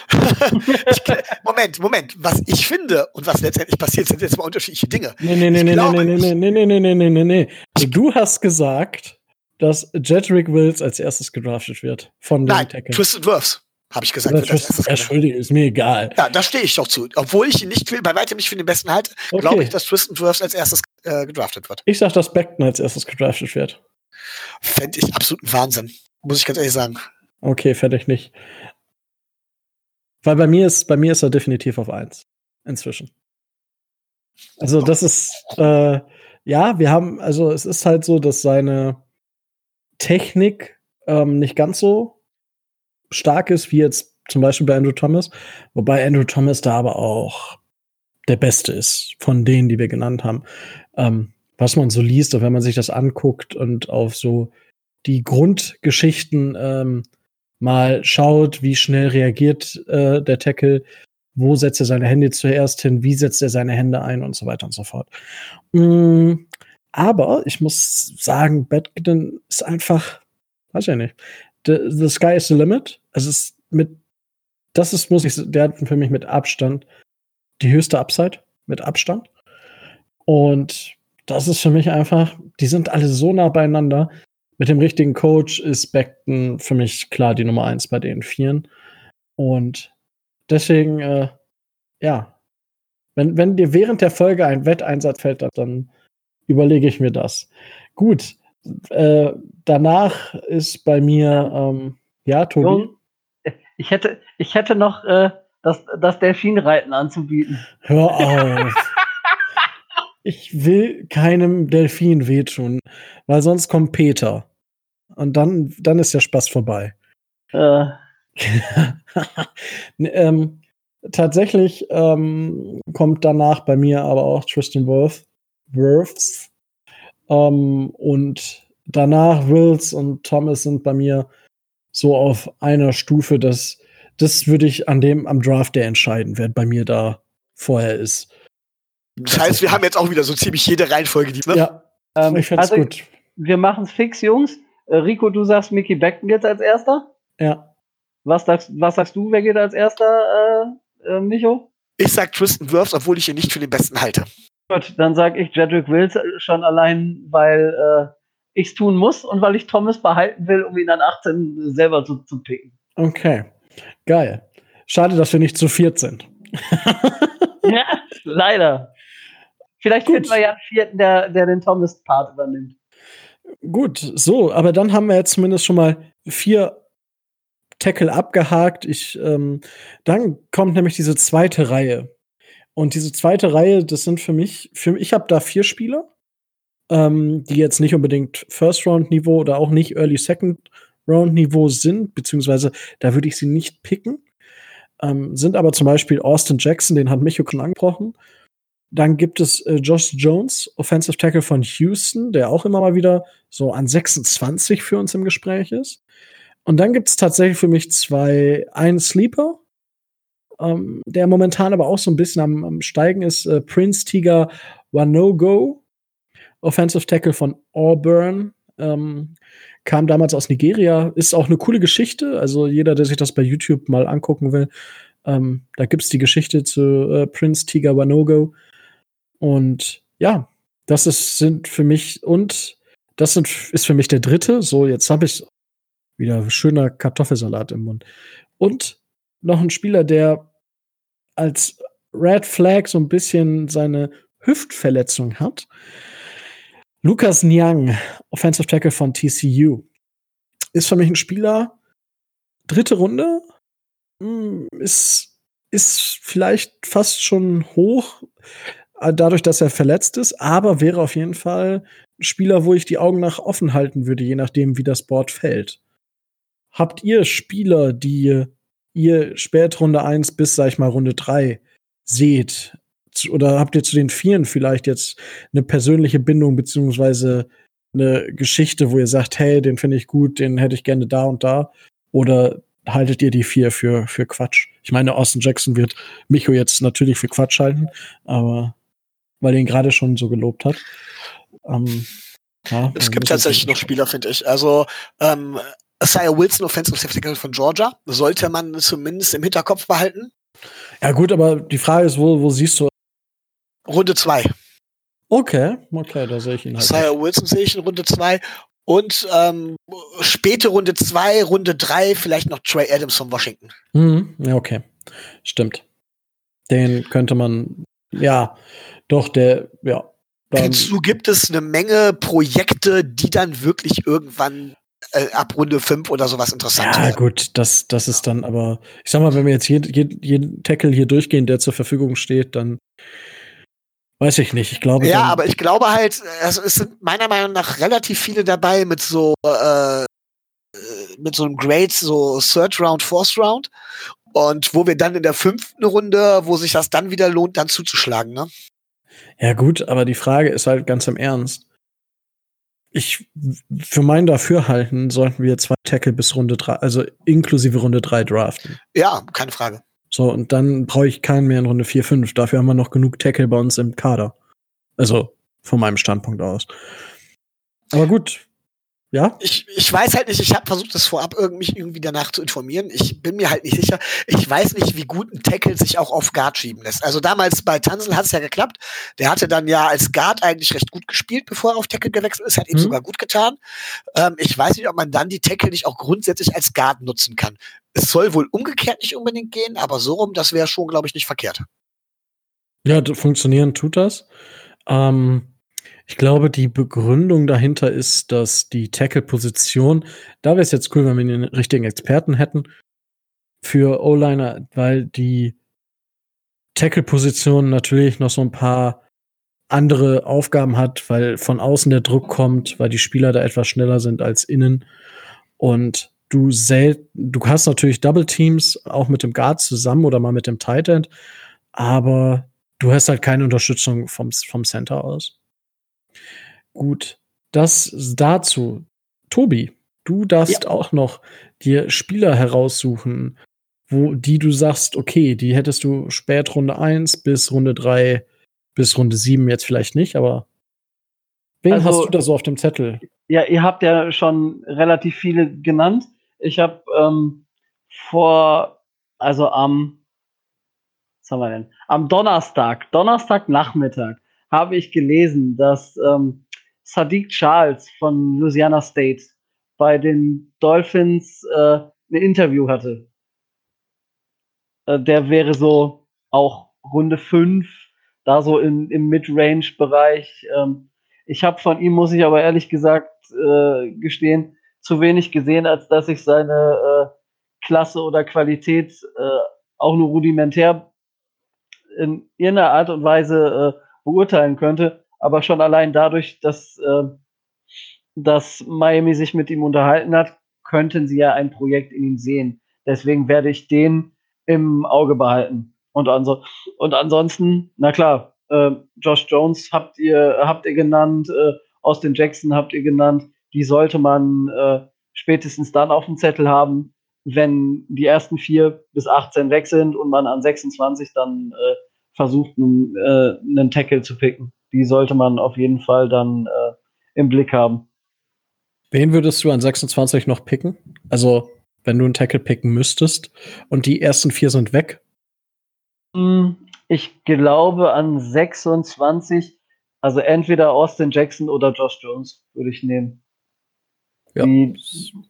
[LAUGHS] ich, Moment, Moment. Was ich finde und was letztendlich passiert, sind jetzt mal unterschiedliche Dinge. Nee, nee, nee, nee, nee, nee, nee, nee, nee, nee, nee, nee, nee. Du hast gesagt, dass Jedrick Wills als erstes gedraftet wird von den Nein, Tackles. Twisted Wirfs, habe ich gesagt. Oder Twist, Entschuldige, ist mir egal. Ja, da stehe ich doch zu. Obwohl ich ihn nicht will, bei weitem nicht für den besten halte, okay. glaube ich, dass Twisted Wirfs als erstes äh, gedraftet wird. Ich sag, dass Beckton als erstes gedraftet wird. Fände ich absoluten Wahnsinn. Muss ich ganz ehrlich sagen. Okay, fände ich nicht. Weil bei mir ist, bei mir ist er definitiv auf eins. Inzwischen. Also, das ist, äh, ja, wir haben, also es ist halt so, dass seine Technik ähm, nicht ganz so stark ist, wie jetzt zum Beispiel bei Andrew Thomas. Wobei Andrew Thomas da aber auch der Beste ist von denen, die wir genannt haben. Ähm, was man so liest, und wenn man sich das anguckt und auf so die Grundgeschichten ähm, mal schaut, wie schnell reagiert äh, der Tackle, wo setzt er seine Hände zuerst hin, wie setzt er seine Hände ein und so weiter und so fort. Mm, aber ich muss sagen, Badminton ist einfach, weiß ich nicht, the, the sky is the limit. Es ist mit, das ist, muss ich, der hat für mich mit Abstand die höchste Upside, mit Abstand. Und das ist für mich einfach, die sind alle so nah beieinander mit dem richtigen Coach ist Beckton für mich klar die Nummer eins bei den Vieren. Und deswegen, äh, ja, wenn, wenn dir während der Folge ein Wetteinsatz fällt, dann überlege ich mir das. Gut, äh, danach ist bei mir, ähm, ja, Tobi. Ich hätte, ich hätte noch äh, das, das Delfinreiten anzubieten. Hör auf. ich will keinem Delfin wehtun, weil sonst kommt Peter. Und dann, dann ist der Spaß vorbei. Äh. [LAUGHS] ähm, tatsächlich ähm, kommt danach bei mir aber auch Tristan Worth, Worths. Ähm, und danach Wills und Thomas sind bei mir so auf einer Stufe, dass das würde ich an dem am Draft der entscheiden, wer bei mir da vorher ist. Das heißt, wir haben jetzt auch wieder so ziemlich jede Reihenfolge, die. Ne? Ja, ähm, ich also, gut. Wir machen es fix, Jungs. Äh, Rico, du sagst, Mickey Beckton geht als erster? Ja. Was sagst, was sagst du, wer geht als erster, äh, äh, Micho? Ich sag Tristan Wirfs, obwohl ich ihn nicht für den besten halte. Gut, dann sag ich Jedrick Wills schon allein, weil äh, ich es tun muss und weil ich Thomas behalten will, um ihn dann 18 selber zu, zu picken. Okay, geil. Schade, dass wir nicht zu viert sind. [LAUGHS] [LAUGHS] ja, leider. Vielleicht finden wir ja einen vierten, der, der den Thomas-Part übernimmt. Gut, so, aber dann haben wir jetzt zumindest schon mal vier Tackle abgehakt. Ich, ähm, dann kommt nämlich diese zweite Reihe. Und diese zweite Reihe, das sind für mich, für, ich habe da vier Spieler, ähm, die jetzt nicht unbedingt First-Round-Niveau oder auch nicht Early Second-Round-Niveau sind, beziehungsweise da würde ich sie nicht picken. Ähm, sind aber zum Beispiel Austin Jackson, den hat Micho schon angesprochen. Dann gibt es äh, Josh Jones, Offensive Tackle von Houston, der auch immer mal wieder so an 26 für uns im Gespräch ist. Und dann gibt es tatsächlich für mich zwei, einen Sleeper, ähm, der momentan aber auch so ein bisschen am, am Steigen ist. Äh, Prince Tiger Wanogo, Offensive Tackle von Auburn. Ähm, kam damals aus Nigeria, ist auch eine coole Geschichte. Also jeder, der sich das bei YouTube mal angucken will, ähm, da gibt's die Geschichte zu äh, Prince Tiga Wanogo. Und ja, das ist, sind für mich und das sind, ist für mich der dritte. So, jetzt habe ich wieder schöner Kartoffelsalat im Mund. Und noch ein Spieler, der als Red Flag so ein bisschen seine Hüftverletzung hat. Lukas Niang, Offensive Tackle von TCU, ist für mich ein Spieler, dritte Runde, hm, ist, ist vielleicht fast schon hoch, äh, dadurch, dass er verletzt ist, aber wäre auf jeden Fall ein Spieler, wo ich die Augen nach offen halten würde, je nachdem, wie das Board fällt. Habt ihr Spieler, die ihr Spätrunde 1 bis, sag ich mal, Runde 3 seht, oder habt ihr zu den Vieren vielleicht jetzt eine persönliche Bindung beziehungsweise eine Geschichte, wo ihr sagt, hey, den finde ich gut, den hätte ich gerne da und da? Oder haltet ihr die vier für, für Quatsch? Ich meine, Austin Jackson wird Micho jetzt natürlich für Quatsch halten, aber weil er ihn gerade schon so gelobt hat. Ähm, ja, es gibt tatsächlich noch Spieler, finde ich. Also ähm, Isaiah Wilson, Offensive Safety von Georgia, sollte man zumindest im Hinterkopf behalten. Ja gut, aber die Frage ist, wo, wo siehst du Runde 2. Okay, okay, da sehe ich ihn halt. Sire Wilson sehe ich in Runde 2. Und ähm, späte Runde 2, Runde 3, vielleicht noch Trey Adams von Washington. Mhm, ja, okay. Stimmt. Den könnte man, ja, doch, der, ja. Dazu gibt es eine Menge Projekte, die dann wirklich irgendwann äh, ab Runde 5 oder sowas interessant Ja, werden. gut, das, das ist dann aber, ich sag mal, wenn wir jetzt jeden, jeden Tackle hier durchgehen, der zur Verfügung steht, dann Weiß ich nicht. Ich glaube. Ja, aber ich glaube halt, also es sind meiner Meinung nach relativ viele dabei mit so äh, mit so einem Grade, so Third Round, Fourth Round. Und wo wir dann in der fünften Runde, wo sich das dann wieder lohnt, dann zuzuschlagen, ne? Ja, gut, aber die Frage ist halt ganz im Ernst. Ich, für mein Dafürhalten sollten wir zwei Tackle bis Runde drei, also inklusive Runde drei draften. Ja, keine Frage. So, und dann brauche ich keinen mehr in Runde 4, 5. Dafür haben wir noch genug Tackle bei uns im Kader. Also, von meinem Standpunkt aus. Aber gut. Ja? Ich, ich weiß halt nicht, ich habe versucht, das vorab irgendwie, irgendwie danach zu informieren. Ich bin mir halt nicht sicher. Ich weiß nicht, wie gut ein Tackle sich auch auf Guard schieben lässt. Also damals bei Tansel hat es ja geklappt. Der hatte dann ja als Guard eigentlich recht gut gespielt, bevor er auf Tackle gewechselt ist. Hat ihm mhm. sogar gut getan. Ähm, ich weiß nicht, ob man dann die Tackle nicht auch grundsätzlich als Guard nutzen kann. Es soll wohl umgekehrt nicht unbedingt gehen, aber so rum, das wäre schon, glaube ich, nicht verkehrt. Ja, funktionieren tut das. Ähm, ich glaube, die Begründung dahinter ist, dass die Tackle-Position, da wäre es jetzt cool, wenn wir den richtigen Experten hätten für O-Liner, weil die Tackle-Position natürlich noch so ein paar andere Aufgaben hat, weil von außen der Druck kommt, weil die Spieler da etwas schneller sind als innen. Und du selten, du hast natürlich Double Teams auch mit dem Guard zusammen oder mal mit dem Tight End, aber du hast halt keine Unterstützung vom, vom Center aus. Gut, das dazu. Tobi, du darfst ja. auch noch dir Spieler heraussuchen, wo die du sagst, okay, die hättest du spät Runde 1 bis Runde 3 bis Runde 7 jetzt vielleicht nicht, aber wen also, hast du da so auf dem Zettel? Ja, ihr habt ja schon relativ viele genannt. Ich habe ähm, vor, also am, was haben wir denn? Am Donnerstag, Donnerstagnachmittag, habe ich gelesen, dass ähm, Sadiq Charles von Louisiana State bei den Dolphins äh, ein Interview hatte. Äh, der wäre so auch Runde 5, da so in, im Mid-Range-Bereich. Ähm, ich habe von ihm, muss ich aber ehrlich gesagt äh, gestehen, zu wenig gesehen, als dass ich seine äh, Klasse oder Qualität äh, auch nur rudimentär in irgendeiner Art und Weise äh, beurteilen könnte. Aber schon allein dadurch, dass, äh, dass Miami sich mit ihm unterhalten hat, könnten sie ja ein Projekt in ihm sehen. Deswegen werde ich den im Auge behalten. Und, anso und ansonsten, na klar, äh, Josh Jones habt ihr, habt ihr genannt, äh, Austin Jackson habt ihr genannt. Die sollte man äh, spätestens dann auf dem Zettel haben, wenn die ersten vier bis 18 weg sind und man an 26 dann äh, versucht, einen, äh, einen Tackle zu picken. Die sollte man auf jeden Fall dann äh, im Blick haben. Wen würdest du an 26 noch picken? Also, wenn du einen Tackle picken müsstest und die ersten vier sind weg? Hm, ich glaube an 26, also entweder Austin Jackson oder Josh Jones würde ich nehmen. Ja. Die,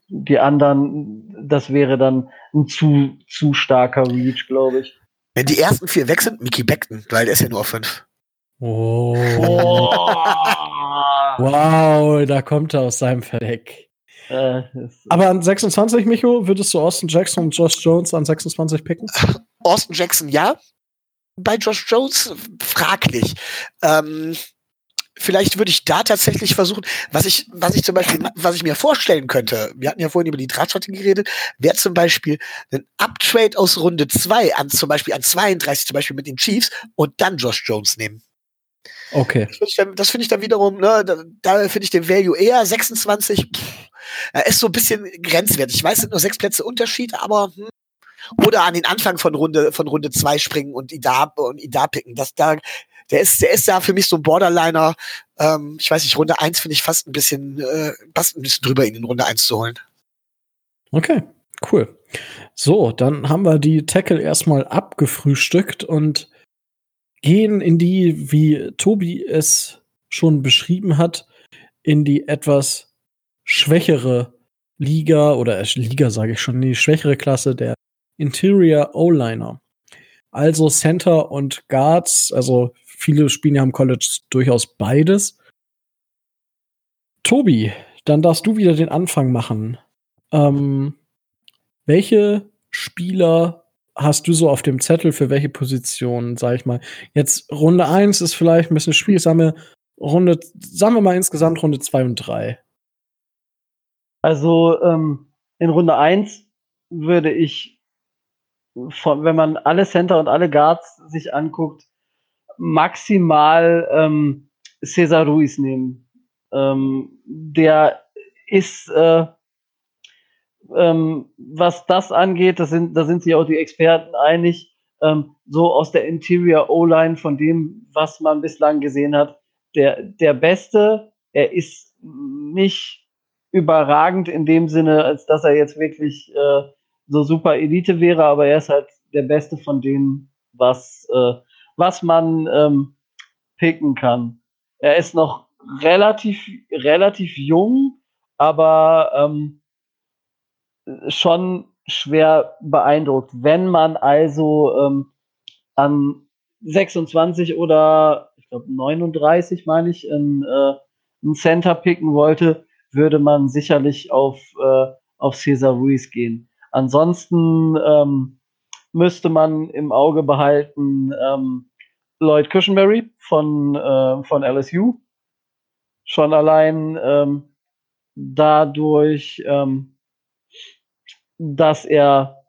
die anderen, das wäre dann ein zu, zu starker Reach, glaube ich. Wenn die ersten vier weg sind, Mickey Beckton, weil der ist ja nur auf fünf. Oh. [LAUGHS] wow, da kommt er aus seinem Verdeck. Äh, Aber an 26, Micho, würdest du Austin Jackson und Josh Jones an 26 picken? Austin Jackson ja. Bei Josh Jones fraglich. Ähm, vielleicht würde ich da tatsächlich versuchen, was ich, was ich zum Beispiel, [LAUGHS] was ich mir vorstellen könnte, wir hatten ja vorhin über die Drahtstrategie geredet, wäre zum Beispiel ein Uptrade aus Runde 2 an zum Beispiel an 32, zum Beispiel mit den Chiefs und dann Josh Jones nehmen. Okay. Das finde ich, dann, find ich dann wiederum, ne, da, da finde ich den Value eher 26. Pff, er ist so ein bisschen grenzwertig. Ich weiß, es sind nur sechs Plätze Unterschied, aber hm, oder an den Anfang von Runde von Runde zwei springen und ihn da und ihn da picken. Das da der ist, der ist da für mich so ein Borderliner. Ähm, ich weiß nicht, Runde 1 finde ich fast ein bisschen, äh, fast ein bisschen drüber, ihn in Runde 1 zu holen. Okay, cool. So, dann haben wir die Tackle erstmal abgefrühstückt und gehen in die, wie Tobi es schon beschrieben hat, in die etwas schwächere Liga oder äh, Liga sage ich schon, die schwächere Klasse der Interior O-Liner. Also Center und Guards, also viele spielen ja am College durchaus beides. Tobi, dann darfst du wieder den Anfang machen. Ähm, welche Spieler hast du so auf dem Zettel für welche Position, sag ich mal? Jetzt Runde 1 ist vielleicht ein bisschen schwierig, sagen wir, Runde, sagen wir mal insgesamt Runde 2 und 3. Also ähm, in Runde 1 würde ich, von, wenn man alle Center und alle Guards sich anguckt, maximal ähm, Cesar Ruiz nehmen. Ähm, der ist, äh, ähm, was das angeht, das sind, da sind sich auch die Experten einig, ähm, so aus der Interior O-Line von dem, was man bislang gesehen hat, der, der Beste. Er ist nicht überragend in dem Sinne, als dass er jetzt wirklich äh, so super Elite wäre, aber er ist halt der Beste von dem, was äh, was man ähm, picken kann. Er ist noch relativ, relativ jung, aber ähm, schon schwer beeindruckt. Wenn man also ähm, an 26 oder ich glaube 39, meine ich, in, äh, ein Center picken wollte, würde man sicherlich auf, äh, auf Cesar Ruiz gehen. Ansonsten ähm, müsste man im Auge behalten ähm, Lloyd Cushenberry von, äh, von LSU. Schon allein ähm, dadurch, ähm, dass er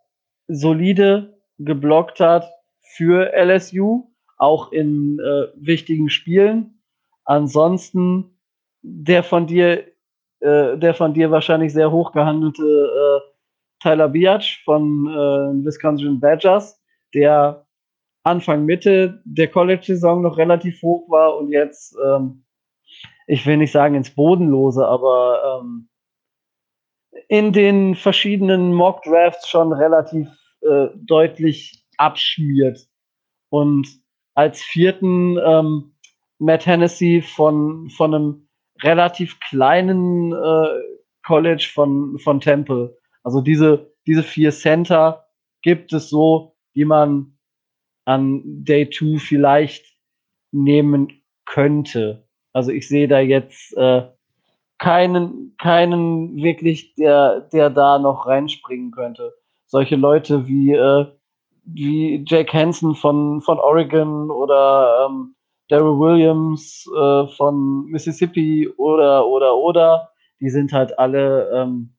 solide geblockt hat für LSU, auch in äh, wichtigen Spielen. Ansonsten der von dir, äh, der von dir wahrscheinlich sehr hoch gehandelte äh, Tyler Biatch von äh, Wisconsin Badgers, der Anfang Mitte der College-Saison noch relativ hoch war und jetzt, ähm, ich will nicht sagen ins Bodenlose, aber ähm, in den verschiedenen Mock-Drafts schon relativ äh, deutlich abschmiert. Und als vierten ähm, Matt Hennessy von, von einem relativ kleinen äh, College von, von Temple. Also diese, diese vier Center gibt es so, die man an Day 2 vielleicht nehmen könnte. Also ich sehe da jetzt äh, keinen, keinen wirklich, der, der da noch reinspringen könnte. Solche Leute wie, äh, wie Jake Hansen von, von Oregon oder ähm, Daryl Williams äh, von Mississippi oder, oder, oder, die sind halt alle ähm,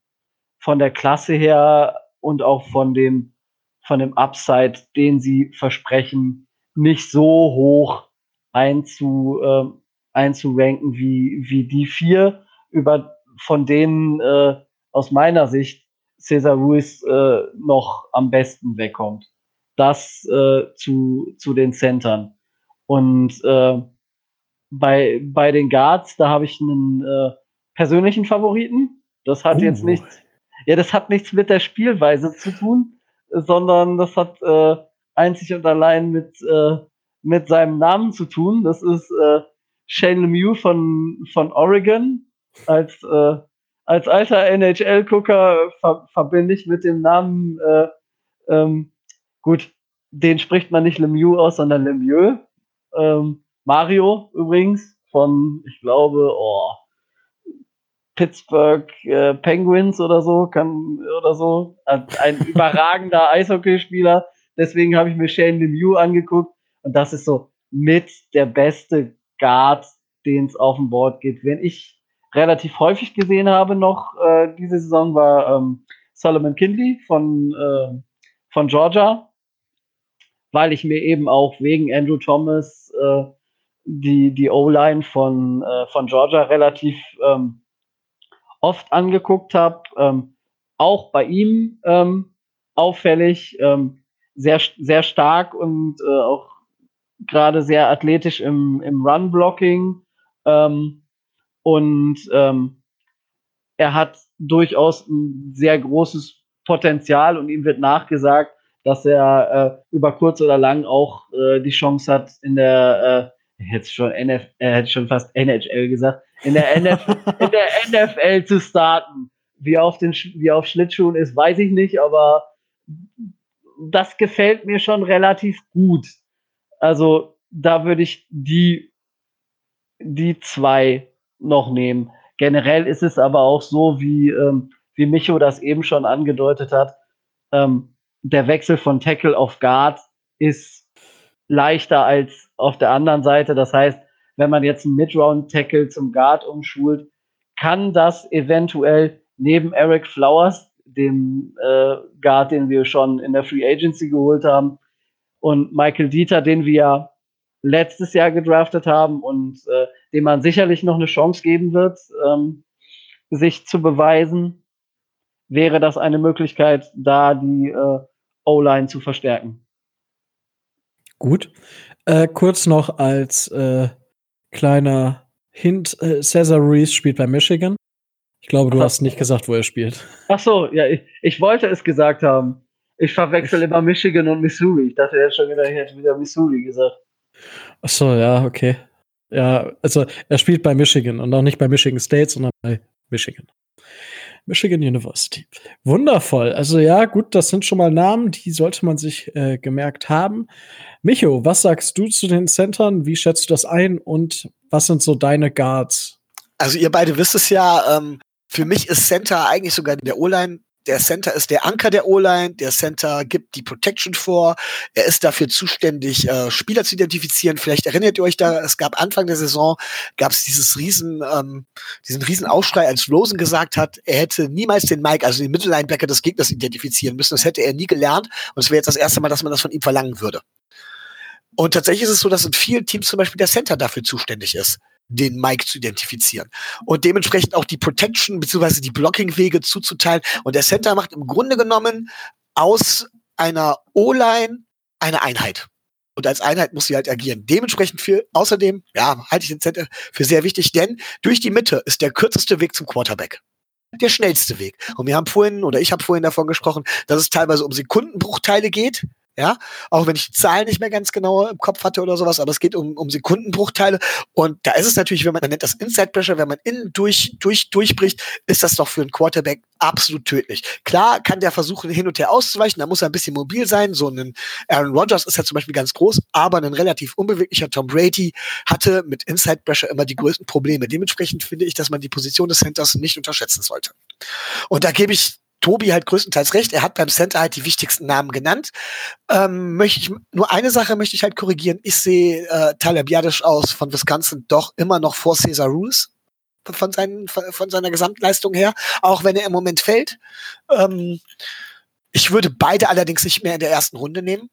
von der Klasse her und auch von dem, von dem Upside, den sie versprechen, nicht so hoch, einzu, äh, einzuranken wie, wie die vier, über, von denen äh, aus meiner Sicht Cesar Ruiz äh, noch am besten wegkommt. Das äh, zu, zu den Centern. Und äh, bei, bei den Guards, da habe ich einen äh, persönlichen Favoriten. Das hat uh. jetzt nichts, ja, das hat nichts mit der Spielweise zu tun, sondern das hat äh, einzig und allein mit, äh, mit seinem Namen zu tun. Das ist äh, Shane Lemieux von, von Oregon. Als, äh, als alter NHL-Gucker ver verbinde ich mit dem Namen, äh, ähm, gut, den spricht man nicht Lemieux aus, sondern Lemieux. Ähm, Mario übrigens von, ich glaube, oh, Pittsburgh äh, Penguins oder so, kann oder so. Ein [LAUGHS] überragender Eishockeyspieler. Deswegen habe ich mir Shane Lemieux angeguckt. Und das ist so mit der beste Guard, den es auf dem Board gibt. Wenn ich relativ häufig gesehen habe noch äh, diese Saison, war ähm, Solomon Kindley von, äh, von Georgia, weil ich mir eben auch wegen Andrew Thomas äh, die, die O-Line von, äh, von Georgia relativ ähm, oft angeguckt habe. Ähm, auch bei ihm ähm, auffällig, ähm, sehr, sehr stark und äh, auch gerade sehr athletisch im, im Run-Blocking. Ähm, und ähm, er hat durchaus ein sehr großes Potenzial und ihm wird nachgesagt, dass er äh, über kurz oder lang auch äh, die Chance hat, in der äh, hätte schon NF, äh, hätte schon fast NHL gesagt, in der, NF, [LAUGHS] in der NFL zu starten. Wie auf den, wie auf Schlittschuhen ist, weiß ich nicht, aber das gefällt mir schon relativ gut. Also, da würde ich die, die zwei noch nehmen. Generell ist es aber auch so, wie, ähm, wie Micho das eben schon angedeutet hat, ähm, der Wechsel von Tackle auf Guard ist leichter als auf der anderen Seite. Das heißt, wenn man jetzt einen Mid-Round-Tackle zum Guard umschult, kann das eventuell neben Eric Flowers, dem äh, Guard, den wir schon in der Free Agency geholt haben, und Michael Dieter, den wir letztes Jahr gedraftet haben und äh, dem man sicherlich noch eine Chance geben wird, ähm, sich zu beweisen, wäre das eine Möglichkeit, da die äh, O-Line zu verstärken. Gut. Äh, kurz noch als äh, kleiner Hint: äh, Cesar Ruiz spielt bei Michigan. Ich glaube, du Ach, hast nicht gesagt, wo er spielt. Ach so, ja, ich, ich wollte es gesagt haben. Ich verwechsel immer Michigan und Missouri. Ich dachte, er hätte schon wieder, ich hätte wieder Missouri gesagt. Ach so, ja, okay. Ja, also er spielt bei Michigan und auch nicht bei Michigan State, sondern bei Michigan. Michigan University. Wundervoll. Also ja, gut, das sind schon mal Namen, die sollte man sich äh, gemerkt haben. Micho, was sagst du zu den Centern? Wie schätzt du das ein und was sind so deine Guards? Also ihr beide wisst es ja, ähm, für mich ist Center eigentlich sogar der O-Line der Center ist der Anker der O-Line, der Center gibt die Protection vor, er ist dafür zuständig, äh, Spieler zu identifizieren. Vielleicht erinnert ihr euch da, es gab Anfang der Saison, gab es dieses riesen, ähm, diesen riesen Aufschrei, als Rosen gesagt hat, er hätte niemals den Mike, also den Mittellinebacker des Gegners identifizieren müssen. Das hätte er nie gelernt und es wäre jetzt das erste Mal, dass man das von ihm verlangen würde. Und tatsächlich ist es so, dass in vielen Teams zum Beispiel der Center dafür zuständig ist den Mike zu identifizieren und dementsprechend auch die Protection bzw. die Blocking-Wege zuzuteilen. Und der Center macht im Grunde genommen aus einer O-Line eine Einheit. Und als Einheit muss sie halt agieren. Dementsprechend für, außerdem, ja, halte ich den Center für sehr wichtig, denn durch die Mitte ist der kürzeste Weg zum Quarterback. Der schnellste Weg. Und wir haben vorhin, oder ich habe vorhin davon gesprochen, dass es teilweise um Sekundenbruchteile geht, ja, auch wenn ich die Zahlen nicht mehr ganz genau im Kopf hatte oder sowas, aber es geht um, um Sekundenbruchteile. Und da ist es natürlich, wenn man, man nennt das Inside Pressure, wenn man innen durch, durch, durchbricht, ist das doch für einen Quarterback absolut tödlich. Klar kann der versuchen, hin und her auszuweichen, da muss er ein bisschen mobil sein. So ein Aaron Rodgers ist ja zum Beispiel ganz groß, aber ein relativ unbeweglicher Tom Brady hatte mit Inside Pressure immer die größten Probleme. Dementsprechend finde ich, dass man die Position des Centers nicht unterschätzen sollte. Und da gebe ich Tobi halt größtenteils recht. Er hat beim Center halt die wichtigsten Namen genannt. Ähm, möchte ich, nur eine Sache möchte ich halt korrigieren. Ich sehe äh, Tyler Biadisch aus von Wisconsin doch immer noch vor Cesar Rules von, seinen, von seiner Gesamtleistung her, auch wenn er im Moment fällt. Ähm, ich würde beide allerdings nicht mehr in der ersten Runde nehmen.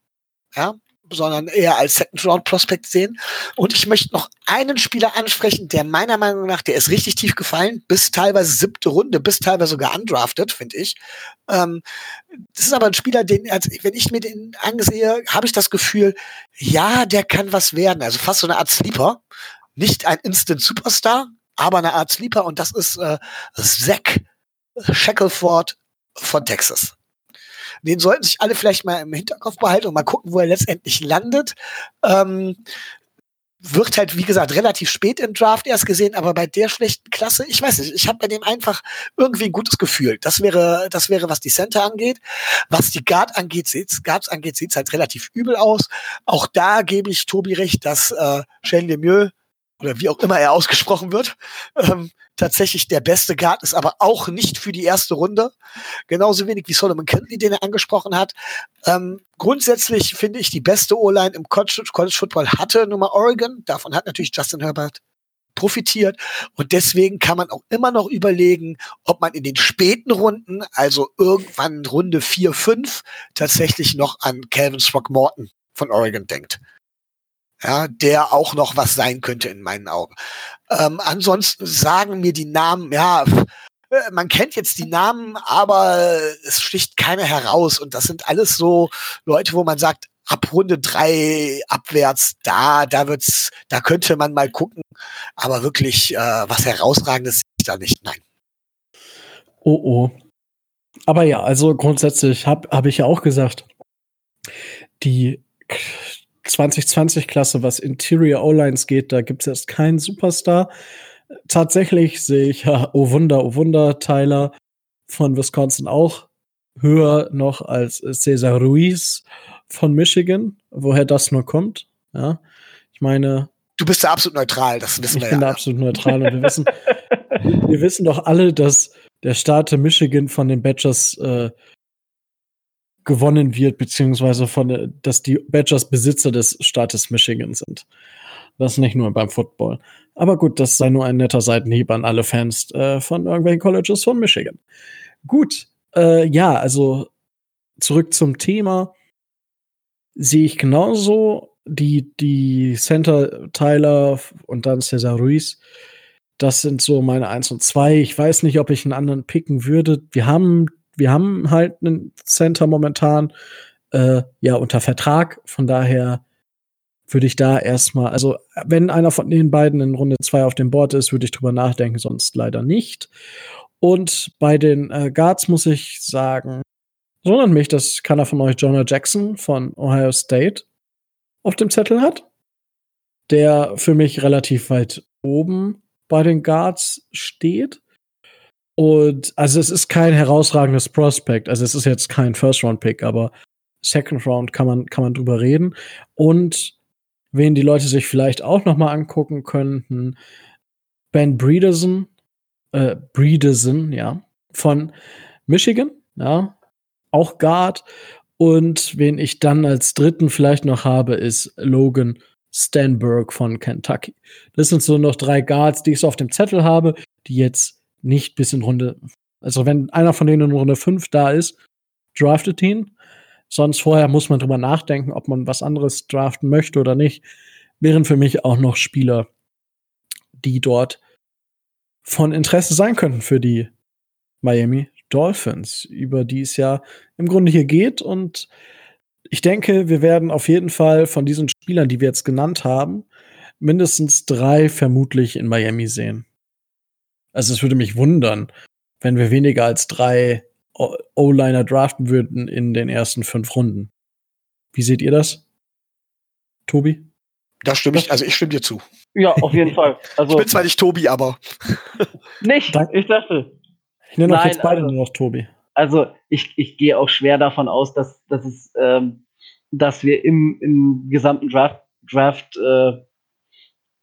Ja, sondern eher als Second-Round-Prospect sehen. Und ich möchte noch einen Spieler ansprechen, der meiner Meinung nach, der ist richtig tief gefallen, bis teilweise siebte Runde, bis teilweise sogar undrafted, finde ich. Ähm, das ist aber ein Spieler, den, also wenn ich mir den ansehe, habe ich das Gefühl, ja, der kann was werden. Also fast so eine Art Sleeper. Nicht ein Instant Superstar, aber eine Art Sleeper und das ist äh, Zach Shackleford von Texas. Den sollten sich alle vielleicht mal im Hinterkopf behalten und mal gucken, wo er letztendlich landet. Ähm, wird halt, wie gesagt, relativ spät im Draft erst gesehen, aber bei der schlechten Klasse, ich weiß nicht, ich habe bei dem einfach irgendwie ein gutes Gefühl. Das wäre, das wäre, was die Center angeht. Was die Guard angeht, sieht's, Guards angeht, sieht's halt relativ übel aus. Auch da gebe ich Tobi recht, dass äh, Shane Lemieux oder wie auch immer er ausgesprochen wird, ähm, tatsächlich der beste Guard ist, aber auch nicht für die erste Runde. Genauso wenig wie Solomon Kentley, den er angesprochen hat. Ähm, grundsätzlich finde ich die beste O-Line im College, Football hatte Nummer Oregon. Davon hat natürlich Justin Herbert profitiert. Und deswegen kann man auch immer noch überlegen, ob man in den späten Runden, also irgendwann Runde 4, 5, tatsächlich noch an Calvin Throckmorton von Oregon denkt ja, der auch noch was sein könnte in meinen Augen. Ähm, ansonsten sagen mir die Namen, ja, äh, man kennt jetzt die Namen, aber es sticht keiner heraus. Und das sind alles so Leute, wo man sagt, ab Runde drei abwärts, da, da wird's, da könnte man mal gucken. Aber wirklich äh, was herausragendes sehe ich da nicht. Nein. Oh oh. Aber ja, also grundsätzlich habe hab ich ja auch gesagt, die 2020-Klasse, was Interior O-Lines geht, da gibt es erst keinen Superstar. Tatsächlich sehe ich [LAUGHS] ja, oh Wunder, oh Wunder, Tyler von Wisconsin auch höher noch als Cesar Ruiz von Michigan, woher das nur kommt. Ja, ich meine. Du bist da absolut neutral, das wissen wir ja. Ich bin da absolut neutral und wir wissen, [LAUGHS] wir wissen doch alle, dass der Staat Michigan von den Badgers äh, gewonnen wird, beziehungsweise von, dass die Badgers Besitzer des Staates Michigan sind. Das nicht nur beim Football. Aber gut, das sei nur ein netter Seitenhieb an alle Fans äh, von irgendwelchen Colleges von Michigan. Gut, äh, ja, also zurück zum Thema. Sehe ich genauso die, die Center Tyler und dann Cesar Ruiz. Das sind so meine 1 und 2. Ich weiß nicht, ob ich einen anderen picken würde. Wir haben wir haben halt einen Center momentan äh, ja unter Vertrag. Von daher würde ich da erstmal, also wenn einer von den beiden in Runde 2 auf dem Board ist, würde ich drüber nachdenken, sonst leider nicht. Und bei den äh, Guards muss ich sagen, wundert mich, dass keiner von euch Jonah Jackson von Ohio State auf dem Zettel hat. Der für mich relativ weit oben bei den Guards steht. Und also es ist kein herausragendes Prospect. Also es ist jetzt kein First-Round-Pick, aber Second Round kann man, kann man drüber reden. Und wen die Leute sich vielleicht auch noch mal angucken könnten, Ben Breederson, äh, Breederson, ja, von Michigan, ja, auch Guard. Und wen ich dann als dritten vielleicht noch habe, ist Logan Stanberg von Kentucky. Das sind so noch drei Guards, die ich so auf dem Zettel habe, die jetzt nicht bis in Runde, also wenn einer von denen in Runde 5 da ist, draftet ihn. Sonst vorher muss man drüber nachdenken, ob man was anderes draften möchte oder nicht. Wären für mich auch noch Spieler, die dort von Interesse sein könnten für die Miami Dolphins, über die es ja im Grunde hier geht. Und ich denke, wir werden auf jeden Fall von diesen Spielern, die wir jetzt genannt haben, mindestens drei vermutlich in Miami sehen. Also es würde mich wundern, wenn wir weniger als drei O-Liner draften würden in den ersten fünf Runden. Wie seht ihr das? Tobi? Da stimme ich, also ich stimme dir zu. Ja, auf jeden [LAUGHS] Fall. Also, ich bin zwar nicht Tobi, aber. [LAUGHS] nicht, ich dachte. Ich nenne euch jetzt beide also, nur noch Tobi. Also ich, ich gehe auch schwer davon aus, dass, dass, es, ähm, dass wir im, im gesamten Draft, Draft äh,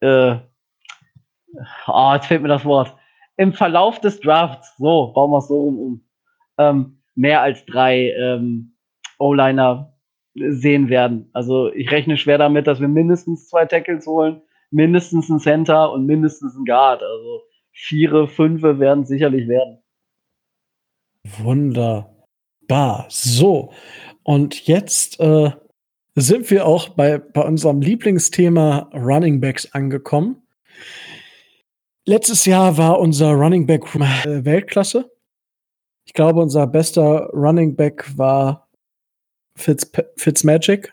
äh, oh, jetzt fehlt mir das Wort im Verlauf des Drafts, so, bauen wir es so um, ähm, mehr als drei ähm, O-Liner sehen werden. Also ich rechne schwer damit, dass wir mindestens zwei Tackles holen, mindestens ein Center und mindestens ein Guard. Also vier, fünf werden sicherlich werden. Wunderbar. So. Und jetzt äh, sind wir auch bei, bei unserem Lieblingsthema Running Backs angekommen. Letztes Jahr war unser Running Back äh, Weltklasse. Ich glaube, unser bester Running Back war Fitz, Fitzmagic.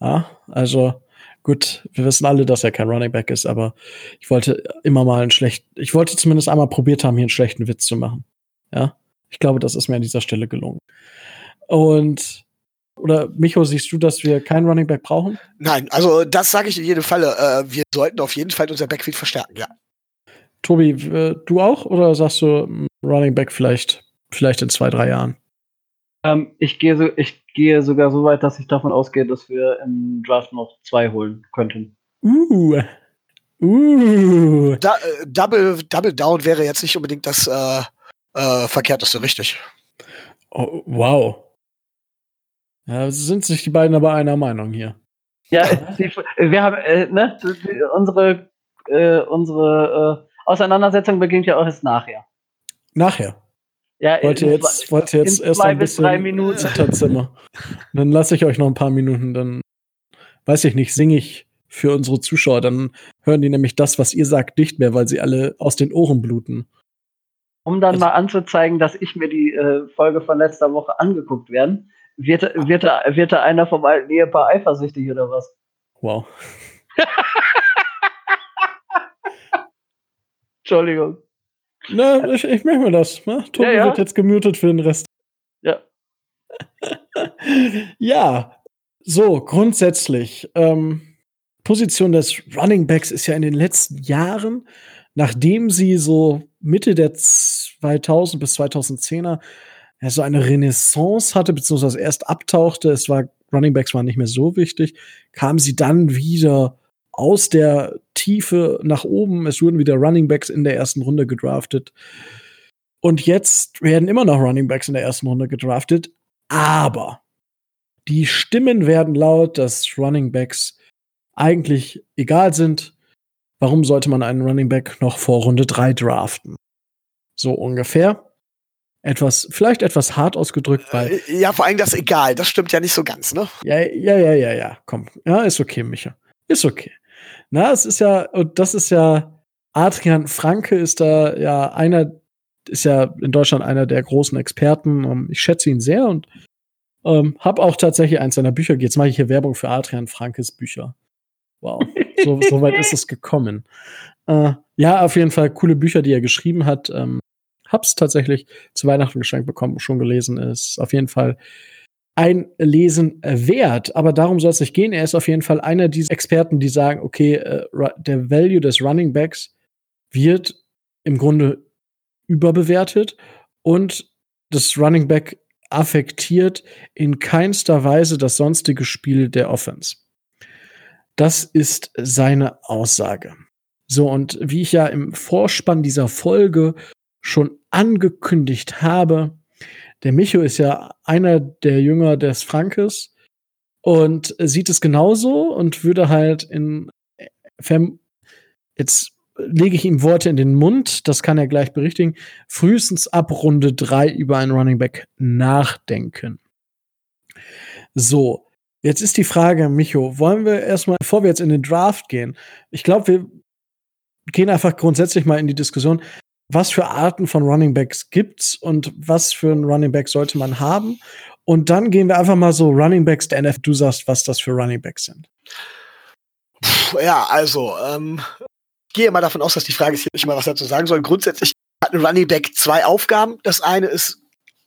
Ja, also gut, wir wissen alle, dass er kein Running Back ist, aber ich wollte immer mal einen schlechten, ich wollte zumindest einmal probiert haben, hier einen schlechten Witz zu machen. Ja, ich glaube, das ist mir an dieser Stelle gelungen. Und oder Micho, siehst du, dass wir keinen Running Back brauchen? Nein, also das sage ich in jedem Falle. Äh, wir sollten auf jeden Fall unser Backfield verstärken, ja. Tobi, du auch oder sagst du mm, Running Back vielleicht, vielleicht in zwei, drei Jahren? Ähm, ich, gehe so, ich gehe sogar so weit, dass ich davon ausgehe, dass wir im Draft noch zwei holen könnten. Uh. Uh. Da, äh, Double, Double Down wäre jetzt nicht unbedingt das äh, äh, Verkehrteste, richtig. Oh, wow. Ja, sind sich die beiden aber einer Meinung hier. Ja, die, wir haben, äh, ne, unsere, äh, unsere äh, Auseinandersetzung beginnt ja auch erst nachher. Nachher? Ja, wollt ihr jetzt, wollt ihr jetzt erst ein bisschen drei Minuten. Zimmer. dann lasse ich euch noch ein paar Minuten, dann weiß ich nicht, singe ich für unsere Zuschauer, dann hören die nämlich das, was ihr sagt, nicht mehr, weil sie alle aus den Ohren bluten. Um dann also, mal anzuzeigen, dass ich mir die äh, Folge von letzter Woche angeguckt werden, wird, wird, da, wird da einer vom alten Ehepaar eifersüchtig oder was? Wow. [LAUGHS] Entschuldigung. Na, ich, ich merke mir das. Ne? Tobi ja, ja. wird jetzt gemutet für den Rest. Ja. [LAUGHS] ja, so, grundsätzlich. Ähm, Position des Running Backs ist ja in den letzten Jahren, nachdem sie so Mitte der 2000 bis 2010er ja, so eine Renaissance hatte, beziehungsweise erst abtauchte, es war, Running Backs waren nicht mehr so wichtig, kam sie dann wieder aus der Tiefe nach oben. Es wurden wieder Running Backs in der ersten Runde gedraftet. Und jetzt werden immer noch Running Backs in der ersten Runde gedraftet. Aber die Stimmen werden laut, dass Running Backs eigentlich egal sind. Warum sollte man einen Running Back noch vor Runde 3 draften? So ungefähr. Etwas, vielleicht etwas hart ausgedrückt, weil. Äh, ja, vor allem das egal, das stimmt ja nicht so ganz, ne? Ja, ja, ja, ja, ja, komm. Ja, ist okay, Micha. Ist okay. Na, es ist ja, und das ist ja, Adrian Franke ist da ja einer, ist ja in Deutschland einer der großen Experten. Ähm, ich schätze ihn sehr und ähm, habe auch tatsächlich eins seiner Bücher. Jetzt mache ich hier Werbung für Adrian Frankes Bücher. Wow, so, so weit ist es gekommen. Äh, ja, auf jeden Fall coole Bücher, die er geschrieben hat. Ähm, hab's tatsächlich zu Weihnachten geschenkt bekommen, schon gelesen. Ist auf jeden Fall ein Lesen wert. Aber darum soll es nicht gehen. Er ist auf jeden Fall einer dieser Experten, die sagen, okay, äh, der Value des Running Backs wird im Grunde überbewertet und das Running Back affektiert in keinster Weise das sonstige Spiel der Offense. Das ist seine Aussage. So, und wie ich ja im Vorspann dieser Folge schon angekündigt habe, der Micho ist ja einer der Jünger des Frankes und sieht es genauso und würde halt in jetzt lege ich ihm Worte in den Mund, das kann er gleich berichtigen, frühestens ab Runde 3 über einen Running Back nachdenken. So, jetzt ist die Frage, Micho, wollen wir erstmal, bevor wir jetzt in den Draft gehen, ich glaube, wir gehen einfach grundsätzlich mal in die Diskussion, was für Arten von Running Backs gibt's und was für ein Running Back sollte man haben. Und dann gehen wir einfach mal so Running Backs der NFL. Du sagst, was das für Running Backs sind. Puh, ja, also, ähm, ich gehe mal davon aus, dass die Frage ist hier nicht mal was dazu sagen soll. Grundsätzlich hat ein Running Back zwei Aufgaben. Das eine ist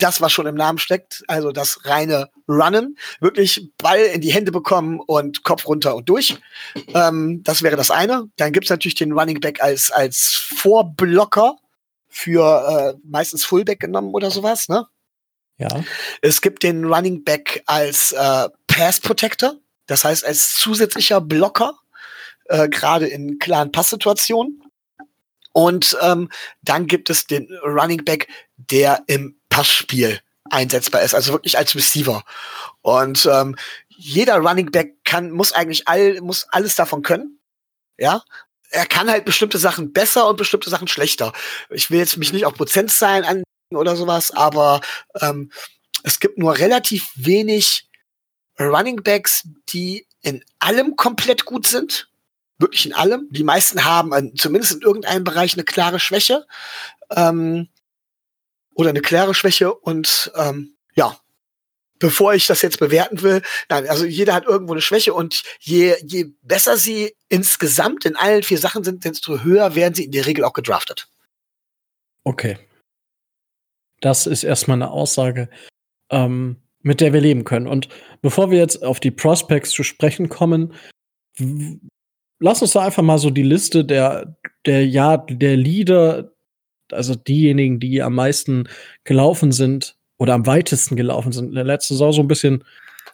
das, was schon im Namen steckt, also das reine Runnen, wirklich Ball in die Hände bekommen und Kopf runter und durch. Ähm, das wäre das eine. Dann gibt's natürlich den Running Back als, als Vorblocker für äh, meistens Fullback genommen oder sowas, ne? Ja. Es gibt den Running Back als äh, Pass Protector, das heißt als zusätzlicher Blocker, äh, gerade in klaren Passsituationen. Und ähm, dann gibt es den Running Back, der im Passspiel einsetzbar ist, also wirklich als Receiver. Und ähm, jeder Running Back kann, muss eigentlich all, muss alles davon können. Ja, er kann halt bestimmte Sachen besser und bestimmte Sachen schlechter. Ich will jetzt mich nicht auf Prozentzahlen an oder sowas, aber ähm, es gibt nur relativ wenig Running Backs, die in allem komplett gut sind. Wirklich in allem. Die meisten haben an, zumindest in irgendeinem Bereich eine klare Schwäche. Ähm, oder eine klare Schwäche und ähm, ja, bevor ich das jetzt bewerten will, nein, also jeder hat irgendwo eine Schwäche und je, je besser sie insgesamt in allen vier Sachen sind, desto höher werden sie in der Regel auch gedraftet. Okay. Das ist erstmal eine Aussage, ähm, mit der wir leben können. Und bevor wir jetzt auf die Prospects zu sprechen kommen, lass uns da einfach mal so die Liste der, der, ja, der Leader, also diejenigen, die am meisten gelaufen sind oder am weitesten gelaufen sind in der letzten Saison, so ein bisschen,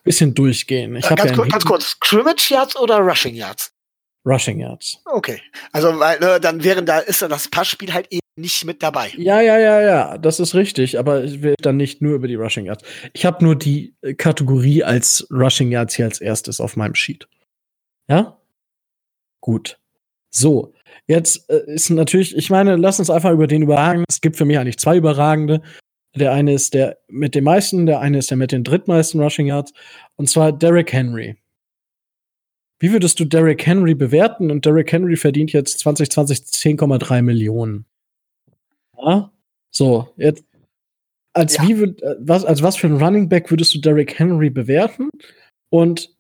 bisschen durchgehen. Ich äh, ganz, ja kurz, ganz kurz, Scrimmage Yards oder Rushing Yards? Rushing Yards. Okay. Also, weil, ne, dann wären da, ist dann das Passspiel halt eben nicht mit dabei. Ja, ja, ja, ja, das ist richtig, aber ich will dann nicht nur über die Rushing Yards. Ich habe nur die Kategorie als Rushing Yards hier als erstes auf meinem Sheet. Ja? Gut. So, jetzt äh, ist natürlich, ich meine, lass uns einfach über den überragen. Es gibt für mich eigentlich zwei überragende. Der eine ist der mit den meisten, der eine ist der mit den drittmeisten Rushing Yards. Und zwar Derrick Henry. Wie würdest du Derrick Henry bewerten? Und Derrick Henry verdient jetzt 2020 10,3 Millionen. Ja? So, jetzt als ja. wie würd, äh, was, als was für ein Running Back würdest du Derrick Henry bewerten? Und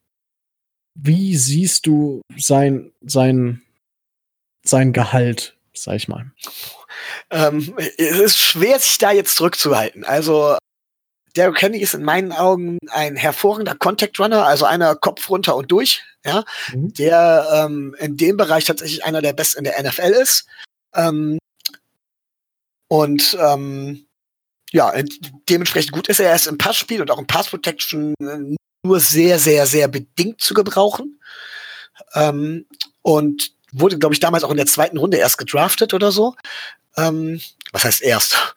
wie siehst du sein, sein, sein Gehalt, sag ich mal? Ähm, es ist schwer, sich da jetzt zurückzuhalten. Also, Derrick Henry ist in meinen Augen ein hervorragender Contact Runner, also einer Kopf runter und durch, ja, mhm. der ähm, in dem Bereich tatsächlich einer der besten in der NFL ist. Ähm, und ähm, ja, dementsprechend gut ist er. Er ist im Passspiel und auch im Pass Protection äh, nur sehr, sehr, sehr bedingt zu gebrauchen. Ähm, und wurde, glaube ich, damals auch in der zweiten Runde erst gedraftet oder so. Ähm, was heißt erst?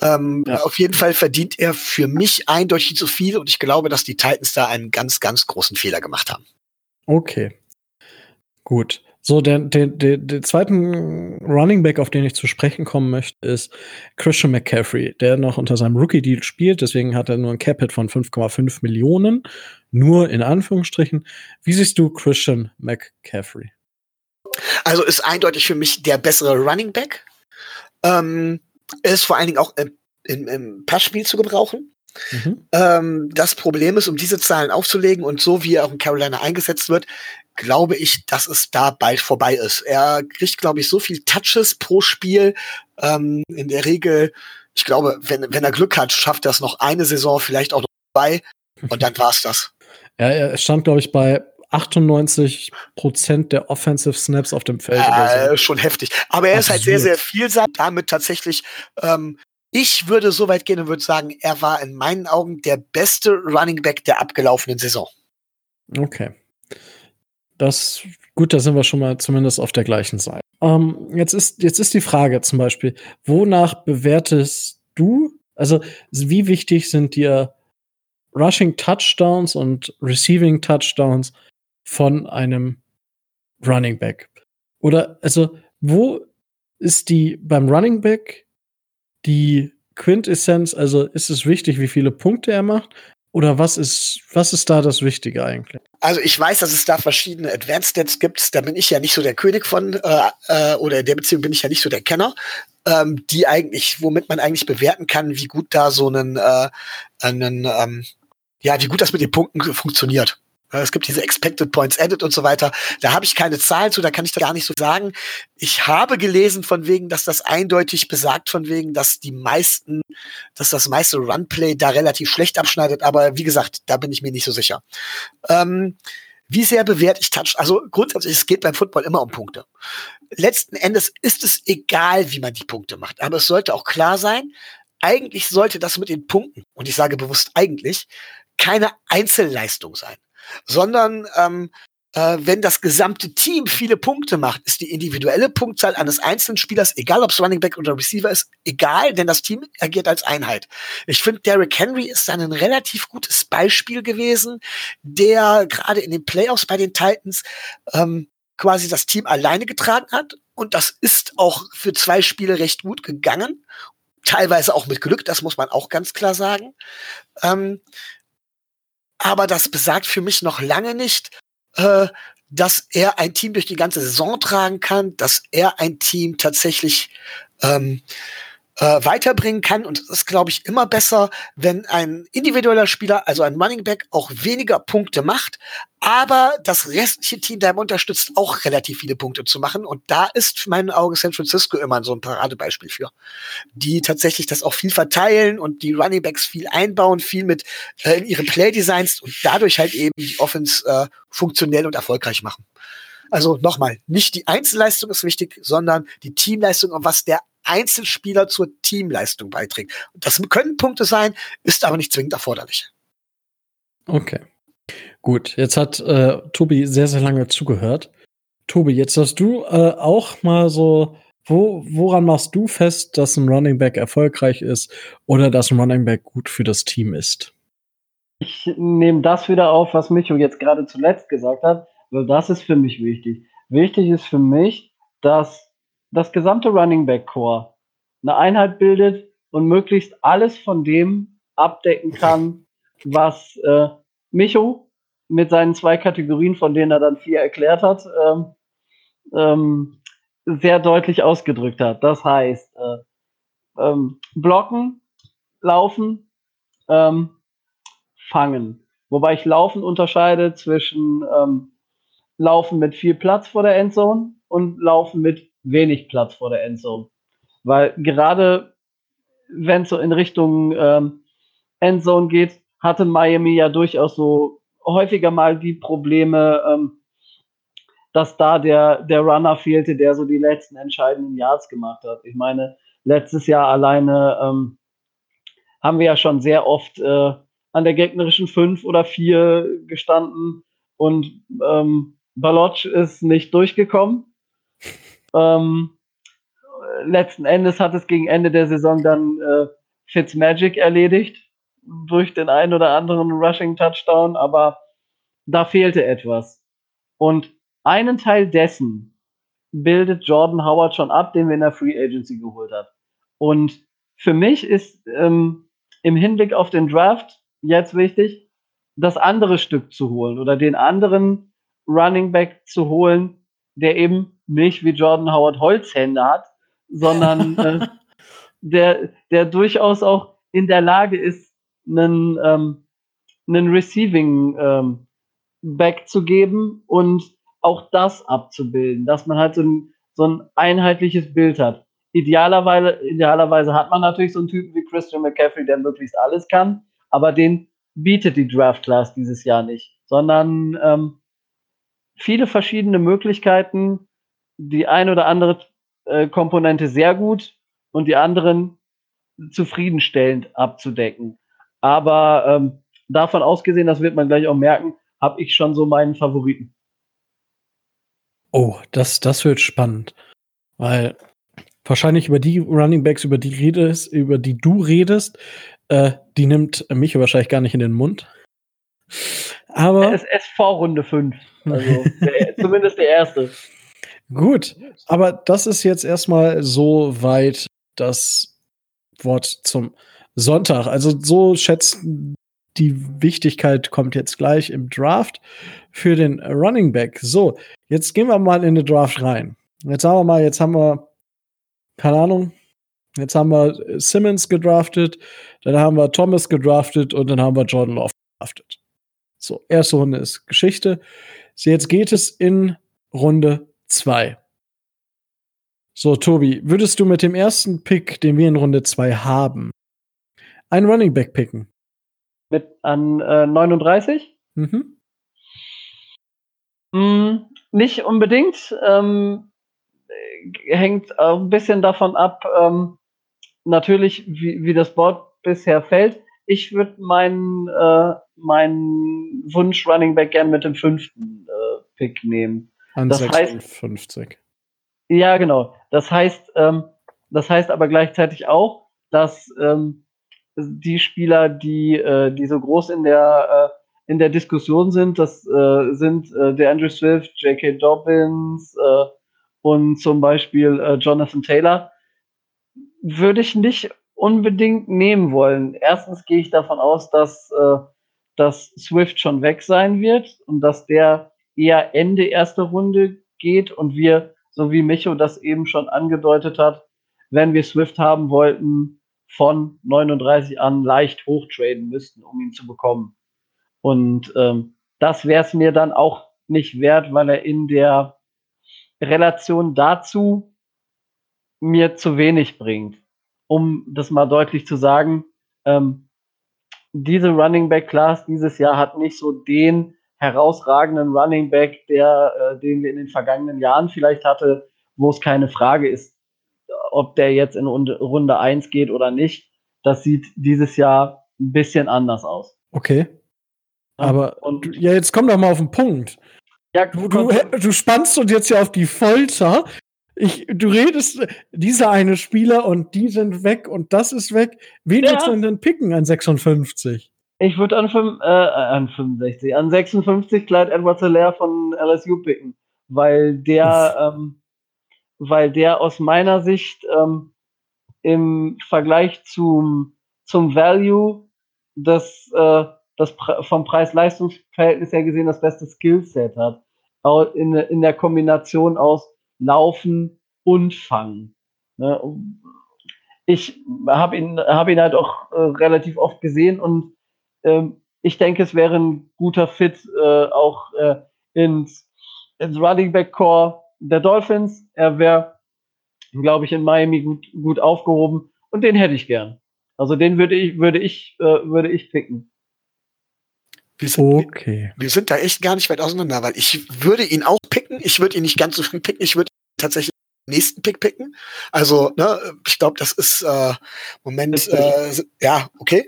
Ähm, ja. Auf jeden Fall verdient er für mich eindeutig zu viel und ich glaube, dass die Titans da einen ganz, ganz großen Fehler gemacht haben. Okay. Gut. So, der, der, der, der zweiten Running Back, auf den ich zu sprechen kommen möchte, ist Christian McCaffrey, der noch unter seinem Rookie-Deal spielt. Deswegen hat er nur ein Cap-Hit von 5,5 Millionen. Nur in Anführungsstrichen. Wie siehst du Christian McCaffrey? Also ist eindeutig für mich der bessere Running Back. Ähm, ist vor allen Dingen auch im, im, im Passspiel zu gebrauchen. Mhm. Ähm, das Problem ist, um diese Zahlen aufzulegen und so wie er auch in Carolina eingesetzt wird, glaube ich, dass es da bald vorbei ist. Er kriegt, glaube ich, so viel Touches pro Spiel. Ähm, in der Regel, ich glaube, wenn, wenn er Glück hat, schafft er es noch eine Saison, vielleicht auch noch zwei. Und dann war's das. [LAUGHS] Ja, er stand, glaube ich, bei 98 Prozent der Offensive Snaps auf dem Feld. Ja, so. schon heftig. Aber er Absurd. ist halt sehr, sehr vielsam. Damit tatsächlich, ähm, ich würde so weit gehen und würde sagen, er war in meinen Augen der beste Running Back der abgelaufenen Saison. Okay. Das, gut, da sind wir schon mal zumindest auf der gleichen Seite. Ähm, jetzt, ist, jetzt ist die Frage zum Beispiel, wonach bewertest du, also wie wichtig sind dir Rushing Touchdowns und Receiving Touchdowns von einem Running Back? Oder, also, wo ist die beim Running Back die Quintessenz? Also, ist es wichtig, wie viele Punkte er macht? Oder was ist, was ist da das Wichtige eigentlich? Also ich weiß, dass es da verschiedene Advanced Stats gibt. Da bin ich ja nicht so der König von, äh, äh, oder in der Beziehung bin ich ja nicht so der Kenner, ähm, die eigentlich, womit man eigentlich bewerten kann, wie gut da so einen, äh, einen ähm, ja, wie gut das mit den Punkten funktioniert. Es gibt diese Expected Points Added und so weiter. Da habe ich keine Zahlen zu, da kann ich da gar nicht so sagen. Ich habe gelesen von wegen, dass das eindeutig besagt von wegen, dass die meisten, dass das meiste Runplay da relativ schlecht abschneidet. Aber wie gesagt, da bin ich mir nicht so sicher. Ähm, wie sehr bewerte ich Touch? Also grundsätzlich, es geht beim Football immer um Punkte. Letzten Endes ist es egal, wie man die Punkte macht. Aber es sollte auch klar sein, eigentlich sollte das mit den Punkten, und ich sage bewusst eigentlich, keine Einzelleistung sein sondern ähm, äh, wenn das gesamte Team viele Punkte macht, ist die individuelle Punktzahl eines einzelnen Spielers, egal ob es Running Back oder Receiver ist, egal, denn das Team agiert als Einheit. Ich finde, Derrick Henry ist dann ein relativ gutes Beispiel gewesen, der gerade in den Playoffs bei den Titans ähm, quasi das Team alleine getragen hat. Und das ist auch für zwei Spiele recht gut gegangen. Teilweise auch mit Glück, das muss man auch ganz klar sagen. Ähm, aber das besagt für mich noch lange nicht, äh, dass er ein Team durch die ganze Saison tragen kann, dass er ein Team tatsächlich ähm, äh, weiterbringen kann. Und es ist, glaube ich, immer besser, wenn ein individueller Spieler, also ein Running Back, auch weniger Punkte macht, aber das restliche Team darum unterstützt, auch relativ viele Punkte zu machen. Und da ist für meinen Augen San Francisco immer so ein Paradebeispiel für. Die tatsächlich das auch viel verteilen und die Running Backs viel einbauen, viel mit äh, in ihre Playdesigns und dadurch halt eben die Offense äh, funktionell und erfolgreich machen. Also nochmal, nicht die Einzelleistung ist wichtig, sondern die Teamleistung und was der Einzelspieler zur Teamleistung beiträgt. Das können Punkte sein, ist aber nicht zwingend erforderlich. Okay. Gut, jetzt hat äh, Tobi sehr, sehr lange zugehört. Tobi, jetzt hast du äh, auch mal so, wo, woran machst du fest, dass ein Running Back erfolgreich ist oder dass ein Running Back gut für das Team ist? Ich nehme das wieder auf, was Micho jetzt gerade zuletzt gesagt hat, weil das ist für mich wichtig. Wichtig ist für mich, dass das gesamte Running Back Core eine Einheit bildet und möglichst alles von dem abdecken kann, was äh, Micho mit seinen zwei Kategorien, von denen er dann vier erklärt hat, ähm, ähm, sehr deutlich ausgedrückt hat. Das heißt, äh, ähm, blocken, laufen, ähm, fangen. Wobei ich Laufen unterscheide zwischen ähm, Laufen mit viel Platz vor der Endzone und Laufen mit wenig Platz vor der Endzone. Weil gerade wenn es so in Richtung ähm, Endzone geht, hatte Miami ja durchaus so häufiger mal die Probleme, ähm, dass da der, der Runner fehlte, der so die letzten entscheidenden Yards gemacht hat. Ich meine, letztes Jahr alleine ähm, haben wir ja schon sehr oft äh, an der gegnerischen 5 oder 4 gestanden und ähm, Baloch ist nicht durchgekommen. Ähm, letzten Endes hat es gegen Ende der Saison dann äh, Fitzmagic erledigt durch den einen oder anderen Rushing Touchdown, aber da fehlte etwas. Und einen Teil dessen bildet Jordan Howard schon ab, den wir in der Free Agency geholt hat. Und für mich ist ähm, im Hinblick auf den Draft jetzt wichtig, das andere Stück zu holen oder den anderen Running Back zu holen, der eben nicht wie Jordan Howard Holzhände hat, sondern [LAUGHS] äh, der, der durchaus auch in der Lage ist, einen, ähm, einen Receiving ähm, Back zu geben und auch das abzubilden, dass man halt so ein, so ein einheitliches Bild hat. Idealerweise, idealerweise hat man natürlich so einen Typen wie Christian McCaffrey, der möglichst alles kann, aber den bietet die Draft Class dieses Jahr nicht, sondern ähm, viele verschiedene Möglichkeiten, die ein oder andere äh, Komponente sehr gut und die anderen zufriedenstellend abzudecken. Aber ähm, davon ausgesehen, das wird man gleich auch merken, habe ich schon so meinen Favoriten. Oh, das, das wird spannend. Weil wahrscheinlich über die Running Backs, über die redest, über die du redest, äh, die nimmt mich wahrscheinlich gar nicht in den Mund. Aber. Es ist vor Runde 5. Also der, [LAUGHS] zumindest der erste. Gut, aber das ist jetzt erstmal so weit das Wort zum Sonntag. Also so schätzt die Wichtigkeit kommt jetzt gleich im Draft für den Running Back. So, jetzt gehen wir mal in den Draft rein. Jetzt sagen wir mal, jetzt haben wir, keine Ahnung, jetzt haben wir Simmons gedraftet, dann haben wir Thomas gedraftet und dann haben wir Jordan Love gedraftet. So, erste Runde ist Geschichte. So, jetzt geht es in Runde 2. So, Tobi, würdest du mit dem ersten Pick, den wir in Runde 2 haben, einen Running Back picken? Mit an äh, 39? Mhm. Mm, nicht unbedingt. Ähm, hängt auch ein bisschen davon ab, ähm, natürlich, wie, wie das Board bisher fällt. Ich würde meinen äh, meinen Wunsch Running Back gern mit dem fünften äh, Pick nehmen. An das 56. Heißt, ja, genau. Das heißt, ähm, das heißt aber gleichzeitig auch, dass ähm, die Spieler, die, äh, die so groß in der, äh, in der Diskussion sind, das äh, sind äh, der Andrew Swift, J.K. Dobbins äh, und zum Beispiel äh, Jonathan Taylor, würde ich nicht unbedingt nehmen wollen. Erstens gehe ich davon aus, dass, äh, dass Swift schon weg sein wird und dass der eher Ende erste Runde geht und wir, so wie Micho das eben schon angedeutet hat, wenn wir Swift haben wollten, von 39 an leicht hochtraden müssten, um ihn zu bekommen. Und ähm, das wäre es mir dann auch nicht wert, weil er in der Relation dazu mir zu wenig bringt. Um das mal deutlich zu sagen, ähm, diese Running Back Class dieses Jahr hat nicht so den herausragenden Running Back, der, äh, den wir in den vergangenen Jahren vielleicht hatte, wo es keine Frage ist, ob der jetzt in Runde 1 geht oder nicht. Das sieht dieses Jahr ein bisschen anders aus. Okay. Aber und, ja, jetzt komm doch mal auf den Punkt. Ja, du, du, du spannst uns jetzt ja auf die Folter. Ich, du redest, dieser eine Spieler und die sind weg und das ist weg. Wen ja. würdest du denn picken an 56? Ich würde an, äh, an 65, an 56 Clyde Edwards Hilaire von LSU picken, weil der, ähm, weil der aus meiner Sicht ähm, im Vergleich zum, zum Value das, äh, das vom Preis-Leistungs-Verhältnis her gesehen das beste Skillset hat. In, in der Kombination aus Laufen und Fangen. Ne? Ich habe ihn, hab ihn halt auch äh, relativ oft gesehen und ähm, ich denke, es wäre ein guter Fit äh, auch äh, ins, ins Running Back Core der Dolphins. Er wäre, glaube ich, in Miami gut, gut aufgehoben und den hätte ich gern. Also den würde ich, würde ich, äh, würde ich picken. Wir sind, okay. wir, wir, sind da echt gar nicht weit auseinander, weil ich würde ihn auch picken. Ich würde ihn nicht ganz so früh [LAUGHS] picken. Ich würde tatsächlich den nächsten Pick picken. Also, ne, ich glaube, das ist äh, Moment, äh, ja, okay.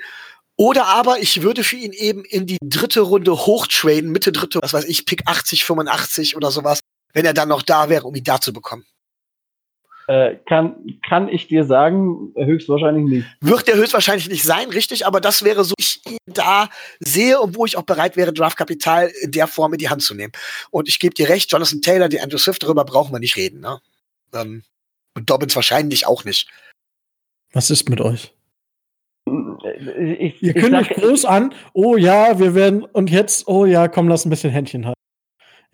Oder aber ich würde für ihn eben in die dritte Runde hochtraden, Mitte dritte, was weiß ich, Pick 80, 85 oder sowas, wenn er dann noch da wäre, um ihn da zu bekommen. Äh, kann, kann ich dir sagen, höchstwahrscheinlich nicht. Wird er höchstwahrscheinlich nicht sein, richtig, aber das wäre so, ich ihn da sehe und wo ich auch bereit wäre, Draftkapital in der Form in die Hand zu nehmen. Und ich gebe dir recht, Jonathan Taylor, die Andrew Swift, darüber brauchen wir nicht reden. Ne? Ähm, und Dobbins wahrscheinlich auch nicht. Was ist mit euch? Ich, Ihr kündigt groß an, oh ja, wir werden, und jetzt, oh ja, komm, lass ein bisschen Händchen halten.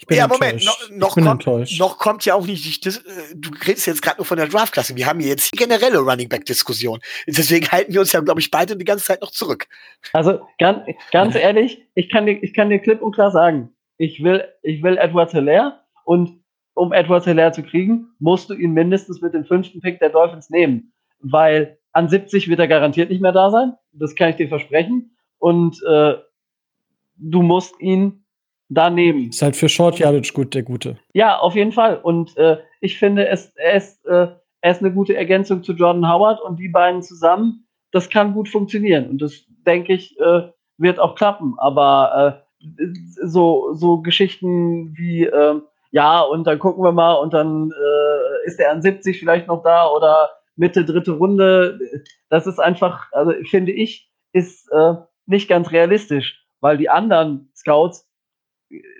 Ich bin ja, Moment, noch, noch, kommt, noch, kommt, ja auch nicht, das, äh, du redest jetzt gerade nur von der Draftklasse. Wir haben hier jetzt die generelle Running Back-Diskussion. Deswegen halten wir uns ja, glaube ich, beide die ganze Zeit noch zurück. Also ganz, ganz ehrlich, ich kann, dir, ich kann dir klipp und klar sagen, ich will, ich will Edward Hilaire und um Edward Hilaire zu kriegen, musst du ihn mindestens mit dem fünften Pick der Dolphins nehmen. Weil an 70 wird er garantiert nicht mehr da sein. Das kann ich dir versprechen. Und äh, du musst ihn da nehmen. Ist halt für Short Yardage gut, der Gute. Ja, auf jeden Fall. Und äh, ich finde, es, er, ist, äh, er ist eine gute Ergänzung zu Jordan Howard und die beiden zusammen, das kann gut funktionieren. Und das, denke ich, äh, wird auch klappen. Aber äh, so, so Geschichten wie, äh, ja, und dann gucken wir mal und dann äh, ist er an 70 vielleicht noch da oder Mitte, dritte Runde. Das ist einfach, also finde ich, ist äh, nicht ganz realistisch, weil die anderen Scouts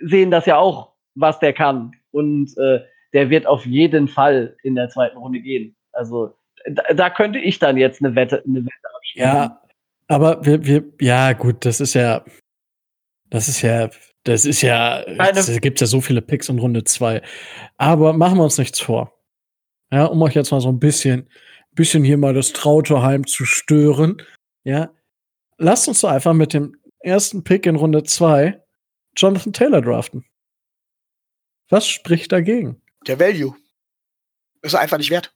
sehen das ja auch, was der kann. Und äh, der wird auf jeden Fall in der zweiten Runde gehen. Also da, da könnte ich dann jetzt eine Wette, eine Wette abschließen. Ja, aber wir, wir, ja, gut, das ist ja, das ist ja, das ist ja, es gibt ja so viele Picks in Runde 2. Aber machen wir uns nichts vor. Ja, um euch jetzt mal so ein bisschen, bisschen hier mal das Trauterheim zu stören. Ja, lasst uns doch einfach mit dem ersten Pick in Runde 2 Jonathan Taylor draften. Was spricht dagegen? Der Value. Ist er einfach nicht wert.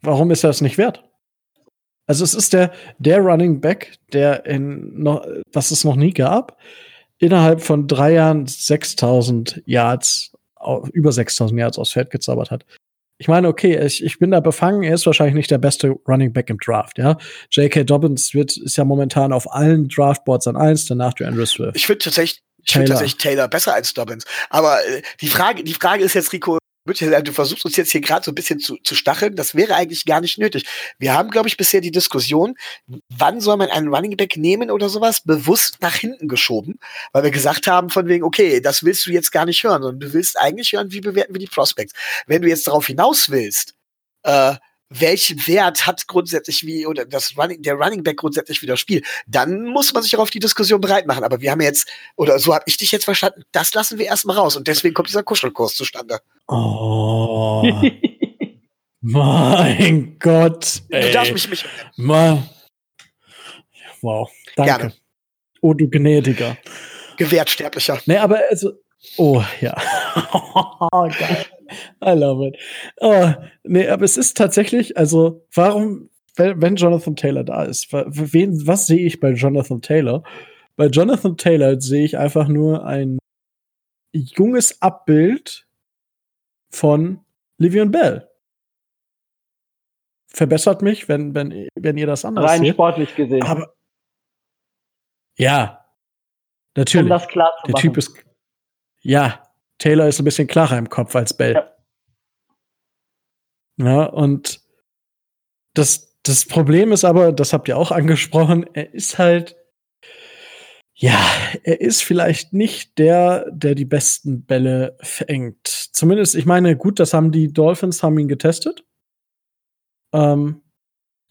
Warum ist er es nicht wert? Also es ist der, der Running Back, der in noch, was es noch nie gab, innerhalb von drei Jahren 6000 Yards, über 6000 Yards aufs Feld gezaubert hat. Ich meine, okay, ich, ich bin da befangen, er ist wahrscheinlich nicht der beste Running Back im Draft, ja. J.K. Dobbins wird, ist ja momentan auf allen Draftboards an eins, danach der Andrew Swift. Ich finde tatsächlich, ich finde tatsächlich Taylor besser als Dobbins. Aber äh, die Frage, die Frage ist jetzt, Rico, du versuchst uns jetzt hier gerade so ein bisschen zu, zu stacheln. Das wäre eigentlich gar nicht nötig. Wir haben, glaube ich, bisher die Diskussion, wann soll man einen Running Back nehmen oder sowas, bewusst nach hinten geschoben, weil wir gesagt haben von wegen, okay, das willst du jetzt gar nicht hören, sondern du willst eigentlich hören, wie bewerten wir die Prospects. Wenn du jetzt darauf hinaus willst, äh, welchen Wert hat grundsätzlich wie oder das Running, der Running Back grundsätzlich für das Spiel, dann muss man sich auch auf die Diskussion bereit machen. Aber wir haben jetzt, oder so habe ich dich jetzt verstanden, das lassen wir erstmal raus und deswegen kommt dieser Kuschelkurs zustande. Oh. [LAUGHS] mein Gott. Du darfst mich, mich Mal. Wow. Danke. Gerne. Oh, du Gnädiger. gewährt Sterblicher. Nee, aber also. Oh, ja. [LAUGHS] Geil. I love it. Oh, nee, aber es ist tatsächlich, also, warum, wenn Jonathan Taylor da ist, wen, was sehe ich bei Jonathan Taylor? Bei Jonathan Taylor sehe ich einfach nur ein junges Abbild von Livian Bell. Verbessert mich, wenn, wenn, wenn ihr das anders Rein seht. sportlich gesehen. Aber ja, um natürlich. das klar zu Der machen. Typ ist. Ja, Taylor ist ein bisschen klarer im Kopf als Bell. Ja. Ja, und das, das Problem ist aber, das habt ihr auch angesprochen, er ist halt. Ja, er ist vielleicht nicht der, der die besten Bälle fängt. Zumindest, ich meine, gut, das haben die Dolphins haben ihn getestet. Ähm,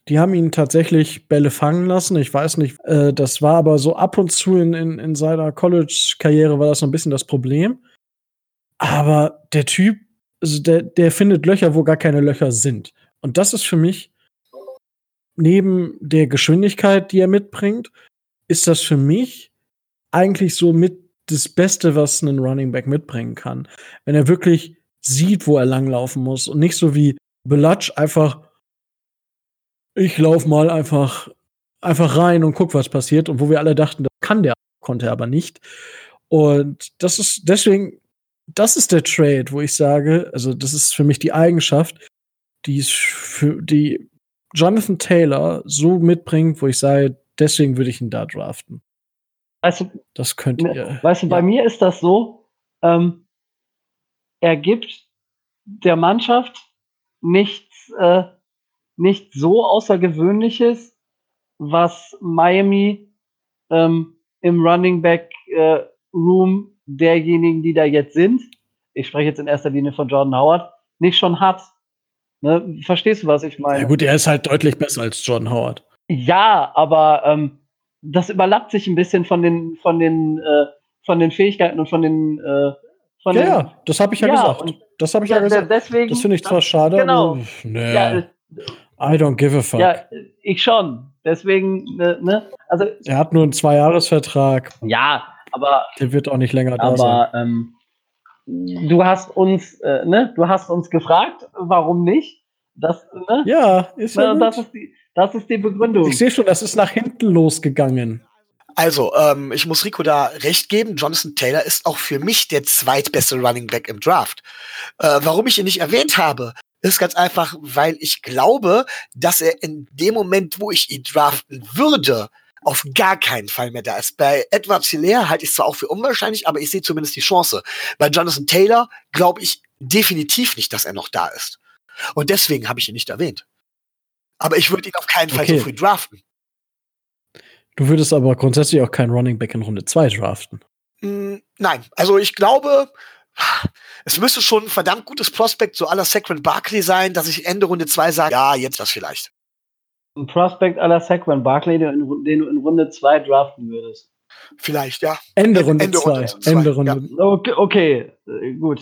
die haben ihn tatsächlich Bälle fangen lassen. Ich weiß nicht, äh, das war aber so ab und zu in, in, in seiner College-Karriere war das so ein bisschen das Problem. Aber der Typ, also der, der findet Löcher, wo gar keine Löcher sind. Und das ist für mich, neben der Geschwindigkeit, die er mitbringt, ist das für mich eigentlich so mit das Beste, was ein Running Back mitbringen kann. Wenn er wirklich sieht, wo er langlaufen muss und nicht so wie Belatsch einfach ich lauf mal einfach, einfach rein und guck, was passiert. Und wo wir alle dachten, das kann der, konnte er aber nicht. Und das ist deswegen, das ist der Trade, wo ich sage, also das ist für mich die Eigenschaft, die es für die Jonathan Taylor so mitbringt, wo ich sage, deswegen würde ich ihn da draften. Weißt du, Das könnt ihr. Weißt du, bei ja. mir ist das so, ähm, er gibt der Mannschaft nichts, äh, nichts so Außergewöhnliches, was Miami ähm, im Running Back äh, Room derjenigen, die da jetzt sind, ich spreche jetzt in erster Linie von Jordan Howard, nicht schon hat. Ne? Verstehst du, was ich meine? Ja, gut, er ist halt deutlich besser als John Howard. Ja, aber ähm, das überlappt sich ein bisschen von den von den äh, von den Fähigkeiten und von den äh, von Ja, den, ja, das habe ich ja, Ja, gesagt. Das habe ich ja, ja, gesagt. deswegen Das finde ich zwar schade, genau. aber nee, ja, äh, I don't give a fuck. ja, ich schon. Deswegen ne, ne? also Er hat nur einen Zweijahresvertrag. ja, aber Der wird auch nicht länger da sein. aber ähm, du hast uns äh, ne, du hast uns gefragt, warum nicht? Das ne? Ja, ist ja Ne, das ist die das ist die Begründung. Ich sehe schon, das ist nach hinten losgegangen. Also, ähm, ich muss Rico da recht geben. Jonathan Taylor ist auch für mich der zweitbeste Running Back im Draft. Äh, warum ich ihn nicht erwähnt habe, ist ganz einfach, weil ich glaube, dass er in dem Moment, wo ich ihn draften würde, auf gar keinen Fall mehr da ist. Bei Edward Hilaire halte ich es zwar auch für unwahrscheinlich, aber ich sehe zumindest die Chance. Bei Jonathan Taylor glaube ich definitiv nicht, dass er noch da ist. Und deswegen habe ich ihn nicht erwähnt. Aber ich würde ihn auf keinen Fall Okay. so früh draften. Du würdest aber grundsätzlich auch keinen Running Back in Runde 2 draften. Mm, Nein, also ich glaube, es müsste schon ein verdammt gutes Prospekt so aller Sacred Barkley sein, dass ich Ende Runde 2 sage, ja, jetzt das vielleicht. Ein Prospect aller Saquon Barkley, den, du in- den du in Runde 2 draften würdest. Vielleicht, ja. Ende Runde Ende 2. Runde zwei, Ende ja. Runde. Okay, okay äh, gut.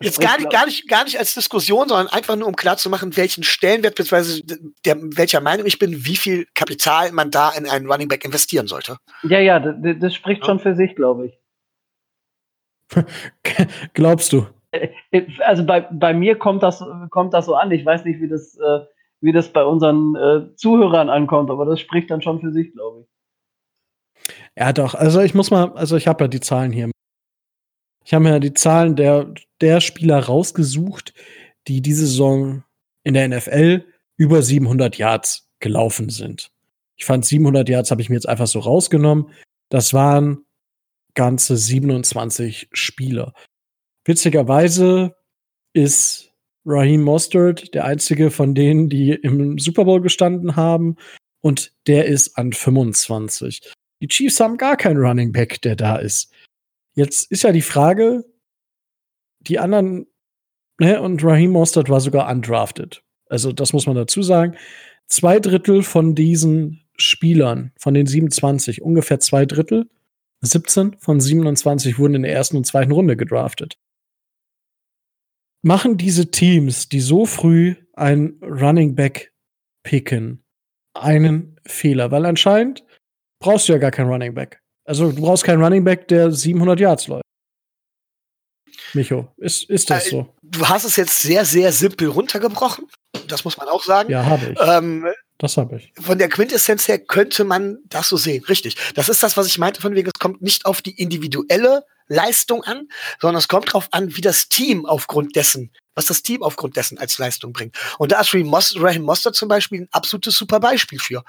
Jetzt gar nicht, gar nicht, gar nicht als Diskussion, sondern einfach nur, um klarzumachen, welchen Stellenwert, der, welcher Meinung ich bin, wie viel Kapital man da in einen Running Back investieren sollte. Ja, ja, das, das spricht Ja. schon für sich, glaube ich. [LAUGHS] Glaubst du? Äh, Also bei, bei mir kommt das, kommt das so an. Ich weiß nicht, wie das, äh, wie das bei unseren äh, Zuhörern ankommt, aber das spricht dann schon für sich, glaube ich. Ja, doch. Also ich muss mal, also ich habe ja die Zahlen hier. Ich habe mir ja die Zahlen der, der Spieler rausgesucht, die diese Saison in der NFL über 700 Yards gelaufen sind. Ich fand 700 Yards habe ich mir jetzt einfach so rausgenommen. Das waren ganze 27 Spieler. Witzigerweise ist Raheem Mostert der einzige von denen, die im Super Bowl gestanden haben. Und der ist an 25. Die Chiefs haben gar keinen Running Back, der da ist. Jetzt ist ja die Frage, die anderen, ne, und Raheem Mostert war sogar undrafted. Also, das muss man dazu sagen. Zwei Drittel von diesen Spielern, von den 27, ungefähr zwei Drittel, 17 von 27 wurden in der ersten und zweiten Runde gedraftet. Machen diese Teams, die so früh ein Running Back picken, einen Fehler? Weil anscheinend brauchst du ja gar keinen Running Back. Also du brauchst keinen Running Back, der 700 Yards läuft. Micho, ist, ist das äh, so? Du hast es jetzt sehr, sehr simpel runtergebrochen. Das muss man auch sagen. Ja, habe ich. Ähm, das habe ich. Von der Quintessenz her könnte man das so sehen. Richtig. Das ist das, was ich meinte, von wegen, es kommt nicht auf die individuelle Leistung an, sondern es kommt darauf an, wie das Team aufgrund dessen, was das Team aufgrund dessen als Leistung bringt. Und da ist Raheem Mostert zum Beispiel ein absolutes super Beispiel für,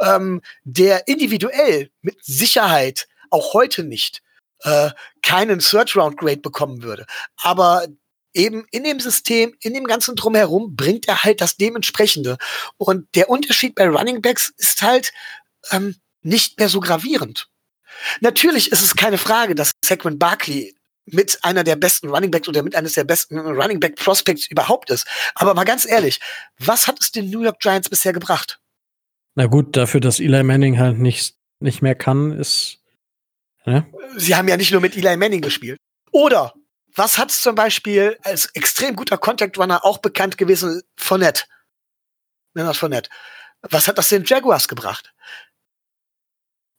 ähm, der individuell mit Sicherheit auch heute nicht äh, keinen Third Round Grade bekommen würde. Aber eben in dem System, in dem ganzen Drumherum bringt er halt das dementsprechende. Und der Unterschied bei Running Backs ist halt ähm, nicht mehr so gravierend. Natürlich ist es keine Frage, dass Saquon Barkley mit einer der besten Running Backs oder mit eines der besten Running Back Prospects überhaupt ist. Aber mal ganz ehrlich, was hat es den New York Giants bisher gebracht? Na gut, dafür, dass Eli Manning halt nicht, nicht mehr kann, ist. Ja. Sie haben ja nicht nur mit Eli Manning gespielt. Oder was hat es zum Beispiel als extrem guter Contact Runner auch bekannt gewesen, Fournette? Es Fournette. Was hat das den Jaguars gebracht?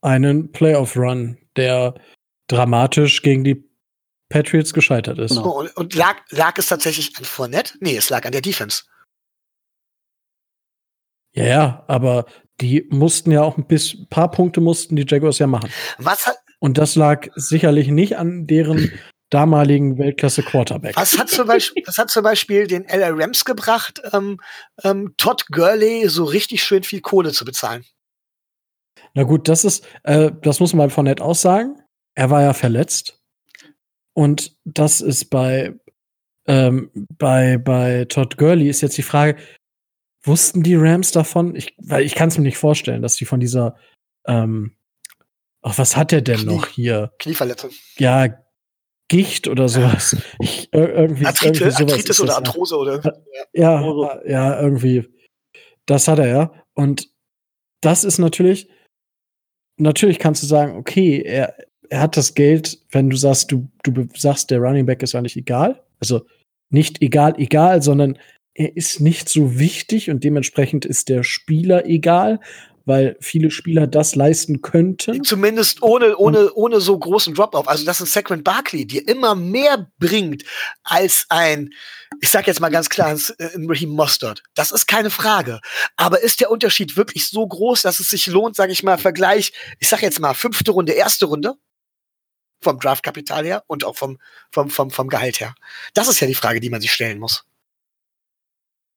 Einen Playoff-Run, der dramatisch gegen die Patriots gescheitert ist. Genau. Und, und, lag, lag es tatsächlich an Fournette? Nee, es lag an der Defense. Ja, ja, aber die mussten ja auch ein bis, paar Punkte mussten die Jaguars ja machen. Was hat, und das lag sicherlich nicht an deren damaligen Weltklasse Quarterback. Was hat zum Beispiel, was hat zum Beispiel den LA Rams gebracht, ähm, ähm, Todd Gurley so richtig schön viel Kohle zu bezahlen? Na gut, das ist, äh, das muss man beim Fournette auch sagen. Er war ja verletzt. Und das ist bei, ähm, bei, bei Todd Gurley ist jetzt die Frage, wussten die Rams davon? Ich, weil ich kann es mir nicht vorstellen, dass die von dieser, ähm, ach, was hat er denn Knie, noch hier? Knieverletzung. Ja, Gicht oder sowas. Ich, irgendwie, Arthritis, irgendwie sowas Arthritis oder Arthrose oder? Ja, ja, irgendwie. Das hat er ja. Und das ist natürlich, natürlich kannst du sagen, okay, er, er hat das Geld, wenn du sagst, du, du sagst, der Running Back ist eigentlich egal. Also nicht egal, egal, sondern er ist nicht so wichtig und dementsprechend ist der Spieler egal weil viele Spieler das leisten könnten. Zumindest ohne, ohne, ohne so großen Drop-off. Also das ist Sacramento Barkley, die immer mehr bringt als ein, ich sag jetzt mal ganz klar, äh, Raheem Mostert. Das ist keine Frage. Aber ist der Unterschied wirklich so groß, dass es sich lohnt, sage ich mal, Vergleich, ich sag jetzt mal, fünfte Runde, erste Runde? Vom Draftkapital her und auch vom, vom, vom, vom Gehalt her. Das ist ja die Frage, die man sich stellen muss.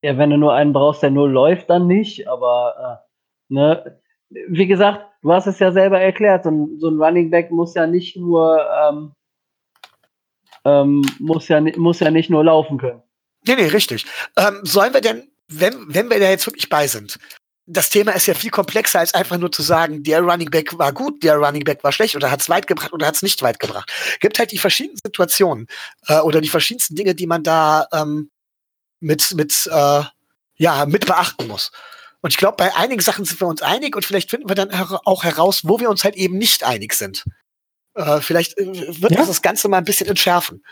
Ja, wenn du nur einen brauchst, der nur läuft, dann nicht, aber äh Ne? Wie gesagt, du hast es ja selber erklärt, so ein, so ein Running Back muss ja nicht nur ähm, ähm, muss, ja, muss ja nicht nur laufen können. Nee, nee, richtig. Ähm, sollen wir denn, wenn, wenn wir da jetzt wirklich bei sind, das Thema ist ja viel komplexer als einfach nur zu sagen, der Running Back war gut, der Running Back war schlecht oder hat es weit gebracht oder hat es nicht weit gebracht. Gibt halt die verschiedenen Situationen äh, oder die verschiedensten Dinge, die man da ähm, mit, mit, äh, ja, mit beachten muss. Und ich glaube, bei einigen Sachen sind wir uns einig und vielleicht finden wir dann auch heraus, wo wir uns halt eben nicht einig sind. Äh, vielleicht äh, wird ja? das das Ganze mal ein bisschen entschärfen.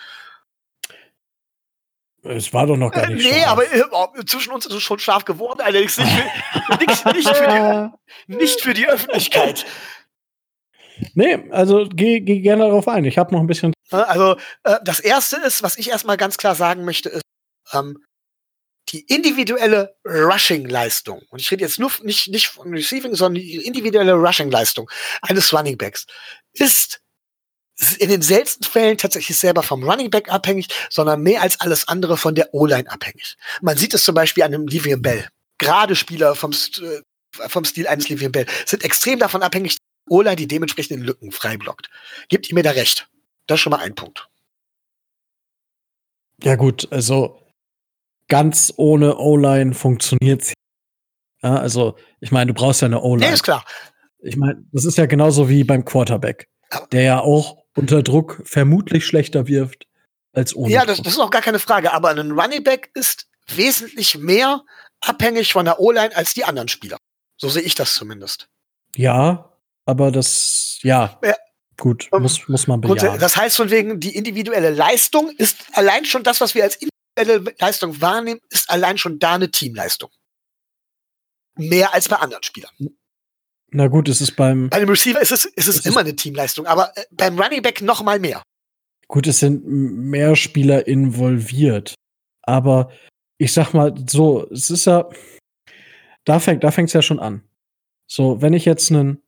Es war doch noch gar nicht äh, Nee, scharf. aber äh, oh, zwischen uns ist es schon scharf geworden, allerdings nicht für, [LAUGHS] nicht, nicht, für die, [LAUGHS] nicht für die Öffentlichkeit. Nee, also geh, geh gerne darauf ein. Ich habe noch ein bisschen. Äh, also, äh, das erste ist, was ich erstmal ganz klar sagen möchte, ist, ähm, die individuelle Rushing-Leistung, und ich rede jetzt nur nicht, nicht von Receiving, sondern die individuelle Rushing-Leistung eines Running Backs, ist in den seltensten Fällen tatsächlich selber vom Running Back abhängig, sondern mehr als alles andere von der O-Line abhängig. Man sieht es zum Beispiel an einem Livian Bell. Gerade Spieler vom, äh, vom Stil eines Livian Bell sind extrem davon abhängig, O-Line die dementsprechenden Lücken frei blockt. Gibt ihr mir da recht? Das ist schon mal ein Punkt. Ja gut, also ganz ohne O-Line funktioniert ja, also, ich meine, du brauchst ja eine O-Line. Nee, ist klar. Ich meine, das ist ja genauso wie beim Quarterback, der ja auch unter Druck vermutlich schlechter wirft als ohne. Ja, das, das ist auch gar keine Frage. Aber ein Running Back ist wesentlich mehr abhängig von der O-Line als die anderen Spieler. So sehe ich das zumindest. Ja, aber das, ja, Ja. gut, Ähm, muss, muss man Gut, bejahen. das heißt von wegen, die individuelle Leistung ist allein schon das, was wir als individuelle Leistung wahrnehmen, ist allein schon da eine Teamleistung. Mehr als bei anderen Spielern. Na gut, es ist beim, Bei dem Receiver ist es, ist es Es ist- immer eine Teamleistung, aber äh, beim Running Back noch mal mehr. gut, es sind mehr Spieler involviert. Aber ich sag mal so, es ist ja, da fängt, da fängt's ja schon an. So, wenn ich jetzt einen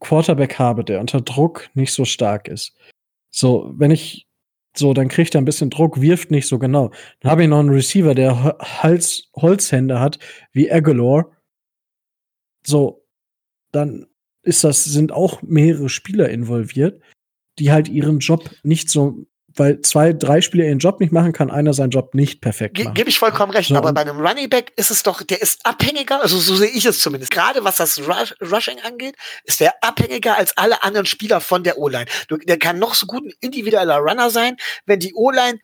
Quarterback habe, der unter Druck nicht so stark ist. So, wenn ich, so, dann kriegt er ein bisschen Druck, wirft nicht so genau. Dann habe ich noch einen Receiver, der Hals, Holzhände hat, wie Aguilar. So, dann ist das, sind auch mehrere Spieler involviert, die halt ihren Job nicht so, weil zwei, drei Spieler ihren Job nicht machen, kann einer seinen Job nicht perfekt Ge machen. Gebe ich vollkommen recht. So, aber bei einem Running Back ist es doch, der ist abhängiger, also so sehe ich es zumindest. Gerade was das Rush Rushing angeht, ist der abhängiger als alle anderen Spieler von der O-Line. Der kann noch so gut ein individueller Runner sein. Wenn die O-Line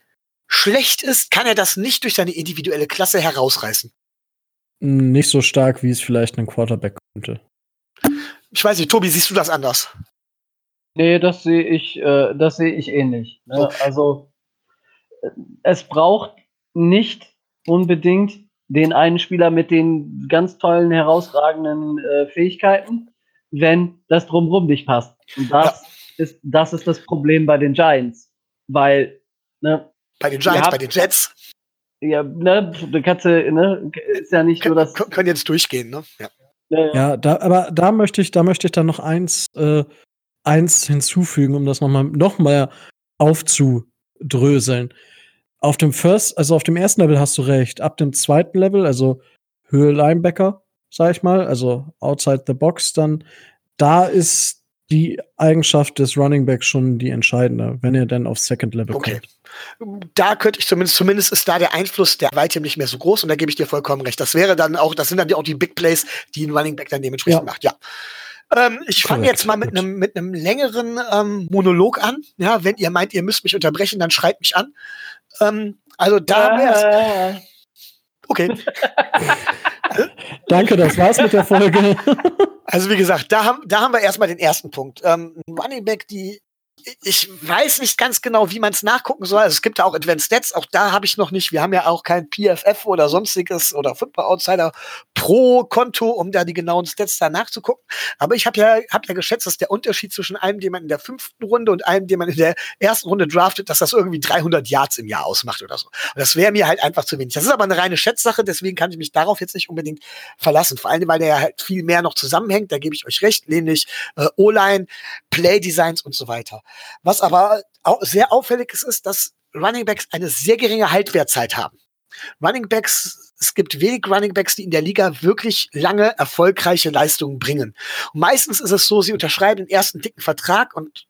schlecht ist, kann er das nicht durch seine individuelle Klasse herausreißen. Nicht so stark, wie es vielleicht ein Quarterback könnte. Ich weiß nicht, Tobi, siehst du das anders? Nee, das sehe ich, äh, das sehe ich ähnlich. Ne? So. Also äh, es braucht nicht unbedingt den einen Spieler mit den ganz tollen, herausragenden äh, Fähigkeiten, wenn das drumherum nicht passt. Und das ist, das ist das Problem bei den Giants. Weil, ne, Bei den Giants, Ja. bei den Jets, ja, ne, kannst, ja, ne, ist ja nicht so, dass. können jetzt durchgehen, ne? Ja. Äh, Ja, da, aber da möchte ich, da möchte ich dann noch eins, äh, eins hinzufügen, um das nochmal noch mal aufzudröseln. Auf dem First, also auf dem ersten Level hast du recht. Ab dem zweiten Level, also Höhe Linebacker, sag ich mal, also outside the box, dann da ist die Eigenschaft des Running Backs schon die entscheidende, wenn er dann aufs Second Level Okay. kommt. Da könnte ich zumindest, zumindest ist da der Einfluss der weitem nicht mehr so groß und da gebe ich dir vollkommen recht. Das wäre dann auch, das sind dann auch die Big Plays, die ein Running Back dann dementsprechend Ja. macht, ja. Ähm, ich fange jetzt mal mit einem mit einem längeren ähm, Monolog an. Ja, wenn ihr meint, ihr müsst mich unterbrechen, dann schreibt mich an. Ähm, also da wär's. äh, Okay. [LAUGHS] Danke, das war's mit der Folge. Also wie gesagt, da haben, da haben wir erstmal den ersten Punkt. Ähm, Running Back, die ich weiß nicht ganz genau, wie man es nachgucken soll. Also es gibt ja auch Advanced Stats, auch da habe ich noch nicht. Wir haben ja auch kein PFF oder sonstiges oder Football Outsider Pro Konto, um da die genauen Stats da nachzugucken. Aber ich habe ja, hab ja geschätzt, dass der Unterschied zwischen einem, den man in der fünften Runde und einem, den man in der ersten Runde draftet, dass das irgendwie 300 Yards im Jahr ausmacht oder so. Und das wäre mir halt einfach zu wenig. Das ist aber eine reine Schätzsache, deswegen kann ich mich darauf jetzt nicht unbedingt verlassen. Vor allem, weil der ja halt viel mehr noch zusammenhängt. Da gebe ich euch recht, nämlich äh, O-Line, Play-Designs und so weiter. Was aber auch sehr auffällig ist, ist, dass Running Backs eine sehr geringe Haltwertzeit haben. Running Backs, es gibt wenig Running Backs, die in der Liga wirklich lange erfolgreiche Leistungen bringen. Und meistens ist es so, sie unterschreiben den ersten dicken Vertrag und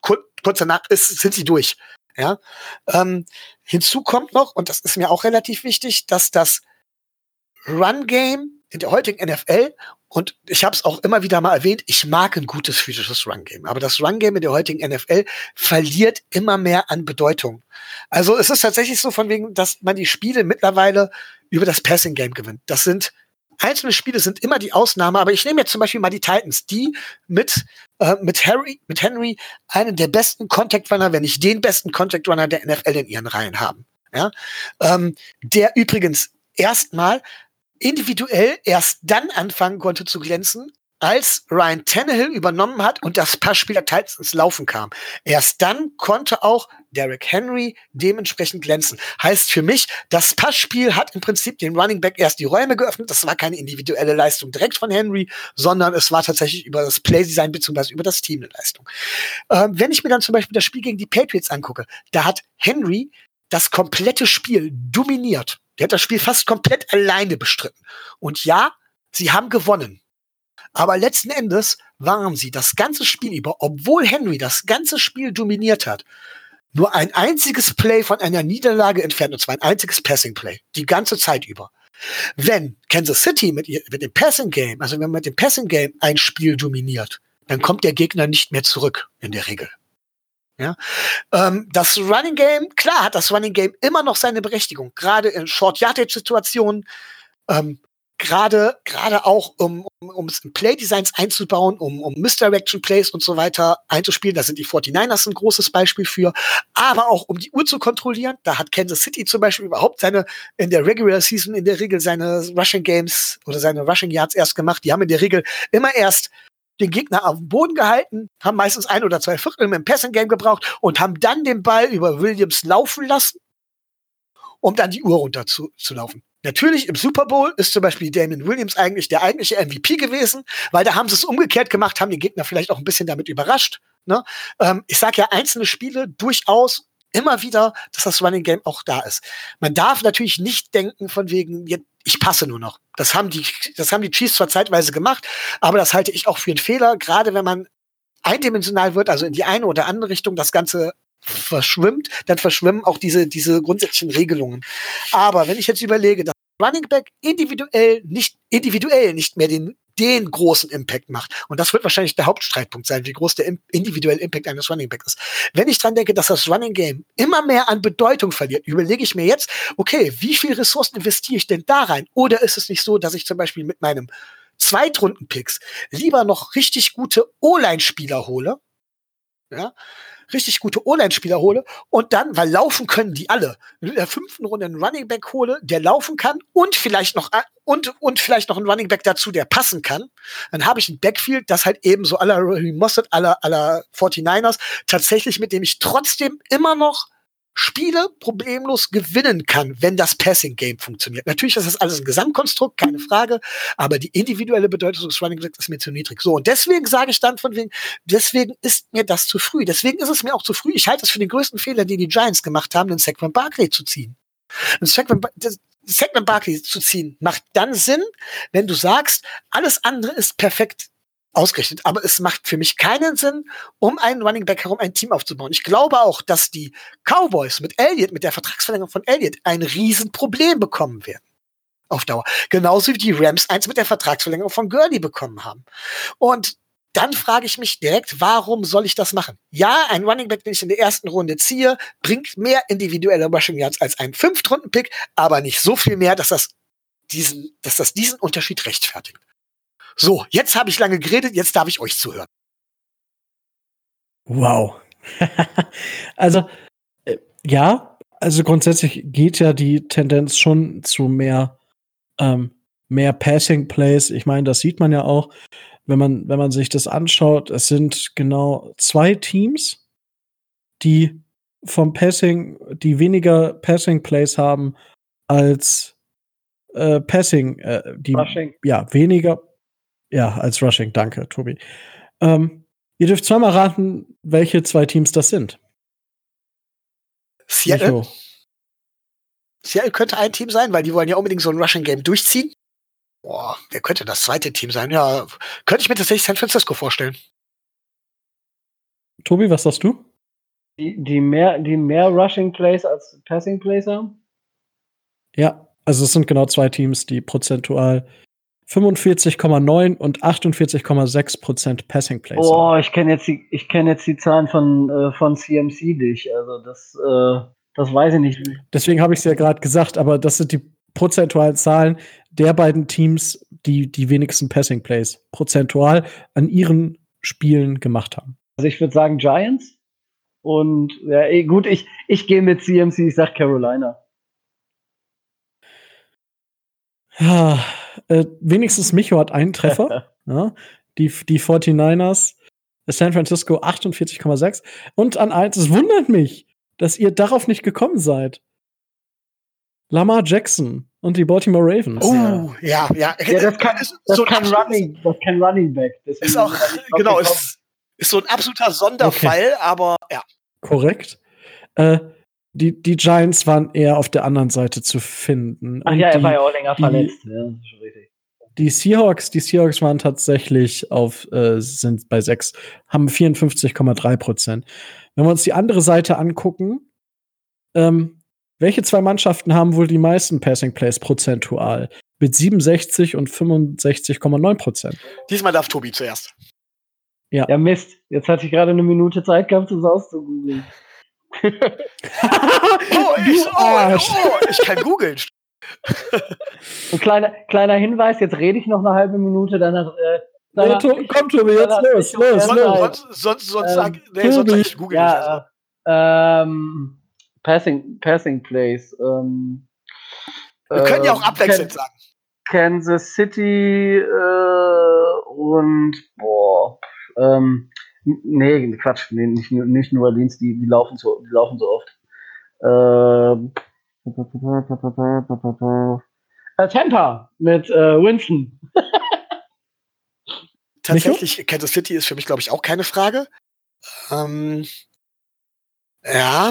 kur kurz danach ist, sind sie durch. Ja? Ähm, hinzu kommt noch, und das ist mir auch relativ wichtig, dass das Run-Game in der heutigen NFL und ich habe es auch immer wieder mal erwähnt, ich mag ein gutes physisches Run-Game. Aber das Run-Game in der heutigen NFL verliert immer mehr an Bedeutung. Also es ist tatsächlich so von wegen, dass man die Spiele mittlerweile über das Passing-Game gewinnt. Das sind einzelne Spiele sind immer die Ausnahme, aber ich nehme jetzt zum Beispiel mal die Titans, die mit, äh, mit Harry, mit Henry einen der besten Contact Runner, wenn nicht den besten Contact Runner der NFL in ihren Reihen haben. Ja? Ähm, der übrigens erstmal individuell erst dann anfangen konnte zu glänzen, als Ryan Tannehill übernommen hat und das Passspiel der Titans ins Laufen kam. Erst dann konnte auch Derrick Henry dementsprechend glänzen. Heißt für mich, das Passspiel hat im Prinzip den Running Back erst die Räume geöffnet. Das war keine individuelle Leistung direkt von Henry, sondern es war tatsächlich über das Playdesign bzw. über das Team eine Leistung. Ähm, wenn ich mir dann zum Beispiel das Spiel gegen die Patriots angucke, da hat Henry das komplette Spiel dominiert. Der hat das Spiel fast komplett alleine bestritten. Und ja, sie haben gewonnen. Aber letzten Endes waren sie das ganze Spiel über, obwohl Henry das ganze Spiel dominiert hat, nur ein einziges Play von einer Niederlage entfernt, und zwar ein einziges Passing Play, die ganze Zeit über. Wenn Kansas City mit, ihr, mit dem Passing Game, also wenn man mit dem Passing Game ein Spiel dominiert, dann kommt der Gegner nicht mehr zurück, in der Regel. Ja? Ähm, das Running Game, klar hat das Running Game immer noch seine Berechtigung, gerade in Short Yardage Situationen, Ähm, gerade gerade auch um um, um Playdesigns einzubauen, um um Misdirection Plays und so weiter einzuspielen. Da sind die 49ers ein großes Beispiel für, aber auch um die Uhr zu kontrollieren. Da hat Kansas City zum Beispiel überhaupt seine in der Regular Season in der Regel seine Rushing Games oder seine Rushing Yards erst gemacht. Die haben in der Regel immer erst den Gegner auf dem Boden gehalten, haben meistens ein oder zwei Viertel im Passing Game gebraucht und haben dann den Ball über Williams laufen lassen, um dann die Uhr runter zu, zu laufen. Natürlich im Super Bowl ist zum Beispiel Damon Williams eigentlich der eigentliche MVP gewesen, weil da haben sie es umgekehrt gemacht, haben den Gegner vielleicht auch ein bisschen damit überrascht. Ne? Ähm, ich sage ja einzelne Spiele durchaus immer wieder, dass das Running Game auch da ist. Man darf natürlich nicht denken von wegen, ich passe nur noch. Das haben die, das haben die Chiefs zwar zeitweise gemacht, aber das halte ich auch für einen Fehler, gerade wenn man eindimensional wird, also in die eine oder andere Richtung das Ganze verschwimmt, dann verschwimmen auch diese, diese grundsätzlichen Regelungen. Aber wenn ich jetzt überlege, dass Running Back individuell nicht, individuell nicht mehr den, den großen Impact macht. Und das wird wahrscheinlich der Hauptstreitpunkt sein, wie groß der individuelle Impact eines Running Backs ist. Wenn ich dran denke, dass das Running Game immer mehr an Bedeutung verliert, überlege ich mir jetzt, okay, wie viel Ressourcen investiere ich denn da rein? Oder ist es nicht so, dass ich zum Beispiel mit meinem Zweitrunden-Picks lieber noch richtig gute O-Line-Spieler hole, ja, richtig gute O-Line-Spieler hole und dann, weil laufen können die alle, in der fünften Runde einen Running Back hole, der laufen kann und vielleicht noch und und vielleicht noch einen Running Back dazu, der passen kann, dann habe ich ein Backfield, das halt eben so aller Mossad, aller aller 49ers tatsächlich mit dem ich trotzdem immer noch Spiele problemlos gewinnen kann, wenn das Passing Game funktioniert. Natürlich ist das alles ein Gesamtkonstrukt, keine Frage, aber die individuelle Bedeutung des Running Backs ist mir zu niedrig. So, und deswegen sage ich dann von wegen, deswegen ist mir das zu früh. Deswegen ist es mir auch zu früh. Ich halte es für den größten Fehler, den die Giants gemacht haben, den Saquon Barkley zu ziehen. Den Saquon, Barkley zu ziehen macht dann Sinn, wenn du sagst, alles andere ist perfekt ausgerichtet. Aber es macht für mich keinen Sinn, um einen Running Back herum ein Team aufzubauen. Ich glaube auch, dass die Cowboys mit Elliott, mit der Vertragsverlängerung von Elliott, ein Riesenproblem bekommen werden. Auf Dauer. Genauso wie die Rams eins mit der Vertragsverlängerung von Gurley bekommen haben. Und dann frage ich mich direkt, warum soll ich das machen? Ja, ein Running Back, den ich in der ersten Runde ziehe, bringt mehr individuelle Rushing Yards als ein Fünftrunden-Pick, aber nicht so viel mehr, dass das diesen, dass das diesen Unterschied rechtfertigt. So, jetzt habe ich lange geredet, jetzt darf ich euch zuhören. Wow. [LAUGHS] also, äh, ja, also grundsätzlich geht ja die Tendenz schon zu mehr, ähm, mehr Passing Plays. Ich meine, das sieht man ja auch, wenn man, wenn man sich das anschaut. Es sind genau zwei Teams, die vom Passing, die weniger Passing Plays haben als äh, Passing, äh, die Rushing. ja weniger ja, als Rushing. Danke, Tobi. Ähm, ihr dürft zweimal raten, welche zwei Teams das sind. Seattle. Seattle könnte ein Team sein, weil die wollen ja unbedingt so ein Rushing-Game durchziehen. Boah, wer könnte das zweite Team sein? Ja, könnte ich mir tatsächlich San Francisco vorstellen. Tobi, was sagst du? Die, die, mehr, die mehr Rushing Plays als Passing Plays haben? Ja, also es sind genau zwei Teams, die prozentual 45,9 und 48,6 Prozent Passing Plays. Oh, ich kenne jetzt die, ich kenne jetzt die Zahlen von äh, von CMC nicht. Also das, äh, das weiß ich nicht. Deswegen habe ich es ja gerade gesagt, aber das sind die prozentualen Zahlen der beiden Teams, die die wenigsten Passing Plays prozentual an ihren Spielen gemacht haben. Also ich würde sagen Giants. Und ja, eh, gut, ich, ich gehe mit CMC, ich sag Carolina. Ja, äh, wenigstens Micho hat einen Treffer. ja, [LAUGHS] die, die 49ers, San Francisco 48,6. Und an eins, es wundert mich, dass ihr darauf nicht gekommen seid. Lamar Jackson und die Baltimore Ravens. Oh, ja, ja. ja das kann, das so kann Running, das kann Running Back. Das ist auch, genau, ist, ist so ein absoluter Sonderfall, okay. aber ja. Korrekt. Äh, die, die Giants waren eher auf der anderen Seite zu finden. Ach Und ja, er war ja auch länger die, verletzt. Ja, die Seahawks, die Seahawks waren tatsächlich auf, äh, sind bei sechs, haben 54,3 Prozent. Wenn wir uns die andere Seite angucken, ähm, welche zwei Mannschaften haben wohl die meisten Passing Plays prozentual? Mit 67 und 65,9 Prozent. Diesmal darf Tobi zuerst. Ja. Ja, Mist. Jetzt hatte ich gerade eine Minute Zeit gehabt, um es auszugoogeln. [LAUGHS] oh, ich, oh, oh, ich kann googeln. [LAUGHS] Ein kleiner, kleiner Hinweis, jetzt rede ich noch eine halbe Minute, danach. Äh, danach nee, komm, Tobi, jetzt los, los, los. Sonst, sonst, ähm, sag, nee, sonst sag ich Google ja, nicht. Also. Ähm, Passing, Passing Plays. Ähm, Wir können ja auch ähm, abwechselnd sagen. Kansas City äh, und boah, ähm, nee, Quatsch, nee, nicht, nicht New Orleans, die, die laufen so, die laufen so oft. Ähm, äh, Tampa mit äh, Winston. [LAUGHS] Tatsächlich, Kansas City ist für mich, glaube ich, auch keine Frage. Ähm, ja,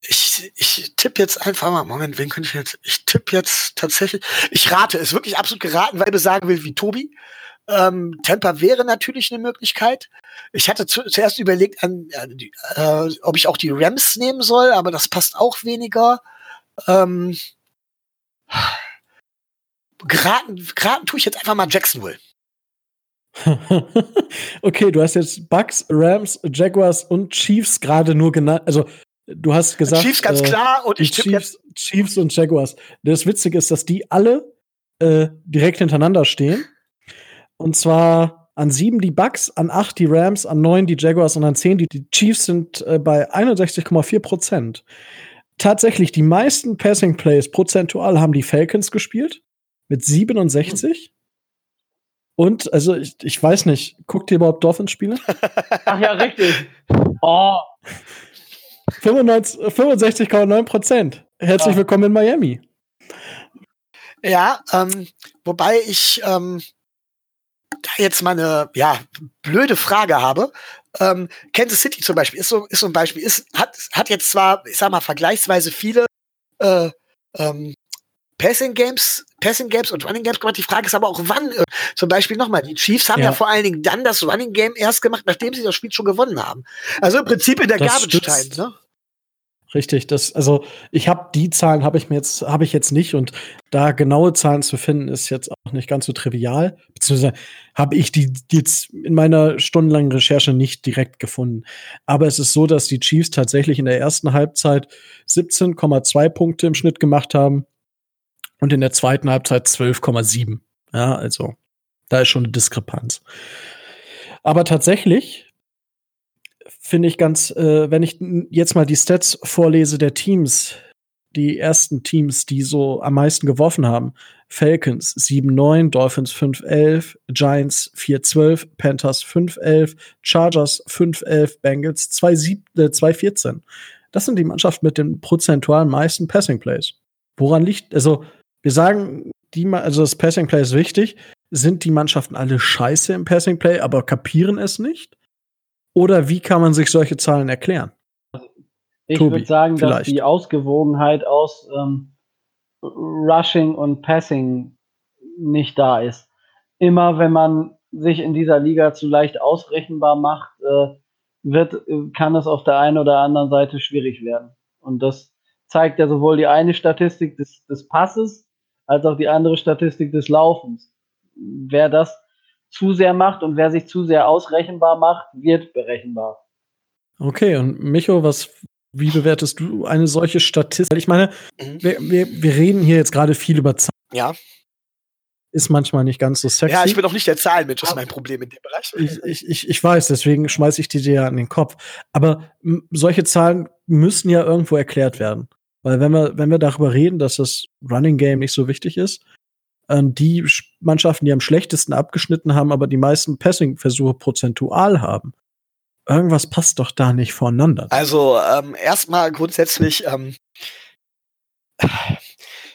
ich, ich tippe jetzt einfach mal, Moment, wen könnte ich jetzt, ich tippe jetzt tatsächlich, ich rate, es wirklich absolut geraten, weil ich sagen will wie Tobi. Ähm, Tampa wäre natürlich eine Möglichkeit. Ich hatte zu, zuerst überlegt, an, äh, ob ich auch die Rams nehmen soll, aber das passt auch weniger. Ähm, geraten, geraten tue ich jetzt einfach mal Jacksonville. [LAUGHS] okay, du hast jetzt Bucks, Rams, Jaguars und Chiefs gerade nur genannt. Also du hast gesagt. Chiefs ganz äh, klar und ich Chiefs, Chiefs und Jaguars. Das Witzige ist, dass die alle äh, direkt hintereinander stehen. Und zwar an sieben die Bucks, an acht die Rams, an neun die Jaguars und an zehn die, die Chiefs sind äh, bei 61,4 Prozent. Tatsächlich, die meisten Passing Plays prozentual haben die Falcons gespielt mit 67. Und, also, ich, ich weiß nicht, guckt ihr überhaupt Dolphins-Spiele? [LAUGHS] Ach ja, richtig. Oh. 65,9 Prozent. Herzlich ja. willkommen in Miami. Ja, ähm, wobei ich ähm, da jetzt mal eine ja, blöde Frage habe. Ähm, Kansas City zum Beispiel ist so, ist so ein Beispiel, ist, hat, hat jetzt zwar, ich sag mal, vergleichsweise viele äh, ähm, Passing Games, Passing Games und Running Games gemacht. Die Frage ist aber auch, wann. Äh, zum Beispiel nochmal, die Chiefs haben ja. ja. vor allen Dingen dann das Running Game erst gemacht, nachdem sie das Spiel schon gewonnen haben. Also im Prinzip in der das Garbage Time, ne? Richtig, das also ich habe die Zahlen habe ich mir jetzt habe ich jetzt nicht und da genaue Zahlen zu finden ist jetzt auch nicht ganz so trivial, beziehungsweise habe ich die, die jetzt in meiner stundenlangen Recherche nicht direkt gefunden. Aber es ist so, dass die Chiefs tatsächlich in der ersten Halbzeit 17,2 Punkte im Schnitt gemacht haben und in der zweiten Halbzeit 12,7. Ja, also da ist schon eine Diskrepanz. Aber tatsächlich finde ich ganz, äh, wenn ich jetzt mal die Stats vorlese der Teams, die ersten Teams, die so am meisten geworfen haben. Falcons 7-9, Dolphins 5-11, Giants 4-12, Panthers 5-11, Chargers 5-11, Bengals 2-14. Äh, das sind die Mannschaften mit den prozentualen meisten Passing Plays. Woran liegt, also wir sagen, die, also das Passing Play ist wichtig. Sind die Mannschaften alle scheiße im Passing Play, aber kapieren es nicht? Oder wie kann man sich solche Zahlen erklären? Ich würde sagen, vielleicht. dass die Ausgewogenheit aus ähm, Rushing und Passing nicht da ist. Immer wenn man sich in dieser Liga zu leicht ausrechenbar macht, äh, wird, kann es auf der einen oder anderen Seite schwierig werden. Und das zeigt ja sowohl die eine Statistik des, des Passes als auch die andere Statistik des Laufens. Wer das zu sehr macht und wer sich zu sehr ausrechenbar macht, wird berechenbar. Okay, und Micho, was, wie bewertest du eine solche Statistik? Ich meine, mhm. wir, wir, wir reden hier jetzt gerade viel über Zahlen. Ja. Ist manchmal nicht ganz so sexy. Ja, ich bin auch nicht der Zahlenmensch, das ist mein Problem in dem Bereich. Ich, ich, ich, ich weiß, deswegen schmeiße ich die dir ja an den Kopf. Aber solche Zahlen müssen ja irgendwo erklärt werden. Weil wenn wir, wenn wir darüber reden, dass das Running Game nicht so wichtig ist, äh, die Mannschaften, die am schlechtesten abgeschnitten haben, aber die meisten Passing-Versuche prozentual haben, irgendwas passt doch da nicht voneinander. Also ähm, erstmal grundsätzlich, ähm,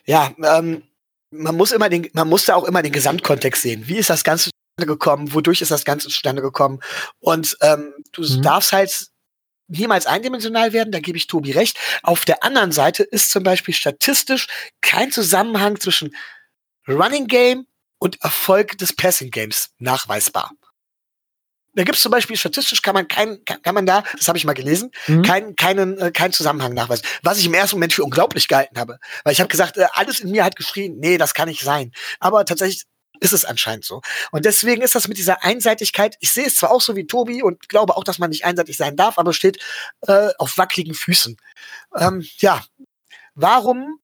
ja, ähm, man muss immer den, man muss da auch immer den Gesamtkontext sehen. Wie ist das Ganze zustande gekommen? Wodurch ist das Ganze zustande gekommen? Und ähm, du mhm. darfst halt niemals eindimensional werden, da gebe ich Tobi recht. Auf der anderen Seite ist zum Beispiel statistisch kein Zusammenhang zwischen Running Game und Erfolg des Passing Games nachweisbar. Da gibt es zum Beispiel statistisch kann man kein, kann, kann man da, das habe ich mal gelesen, mhm. keinen keinen äh, keinen Zusammenhang nachweisen. Was ich im ersten Moment für unglaublich gehalten habe, weil ich habe gesagt, äh, alles in mir hat geschrien, nee, das kann nicht sein. Aber tatsächlich ist es anscheinend so. Und deswegen ist das mit dieser Einseitigkeit, ich sehe es zwar auch so wie Tobi und glaube auch, dass man nicht einseitig sein darf, aber steht äh, auf wackeligen Füßen. Ähm, ja, Warum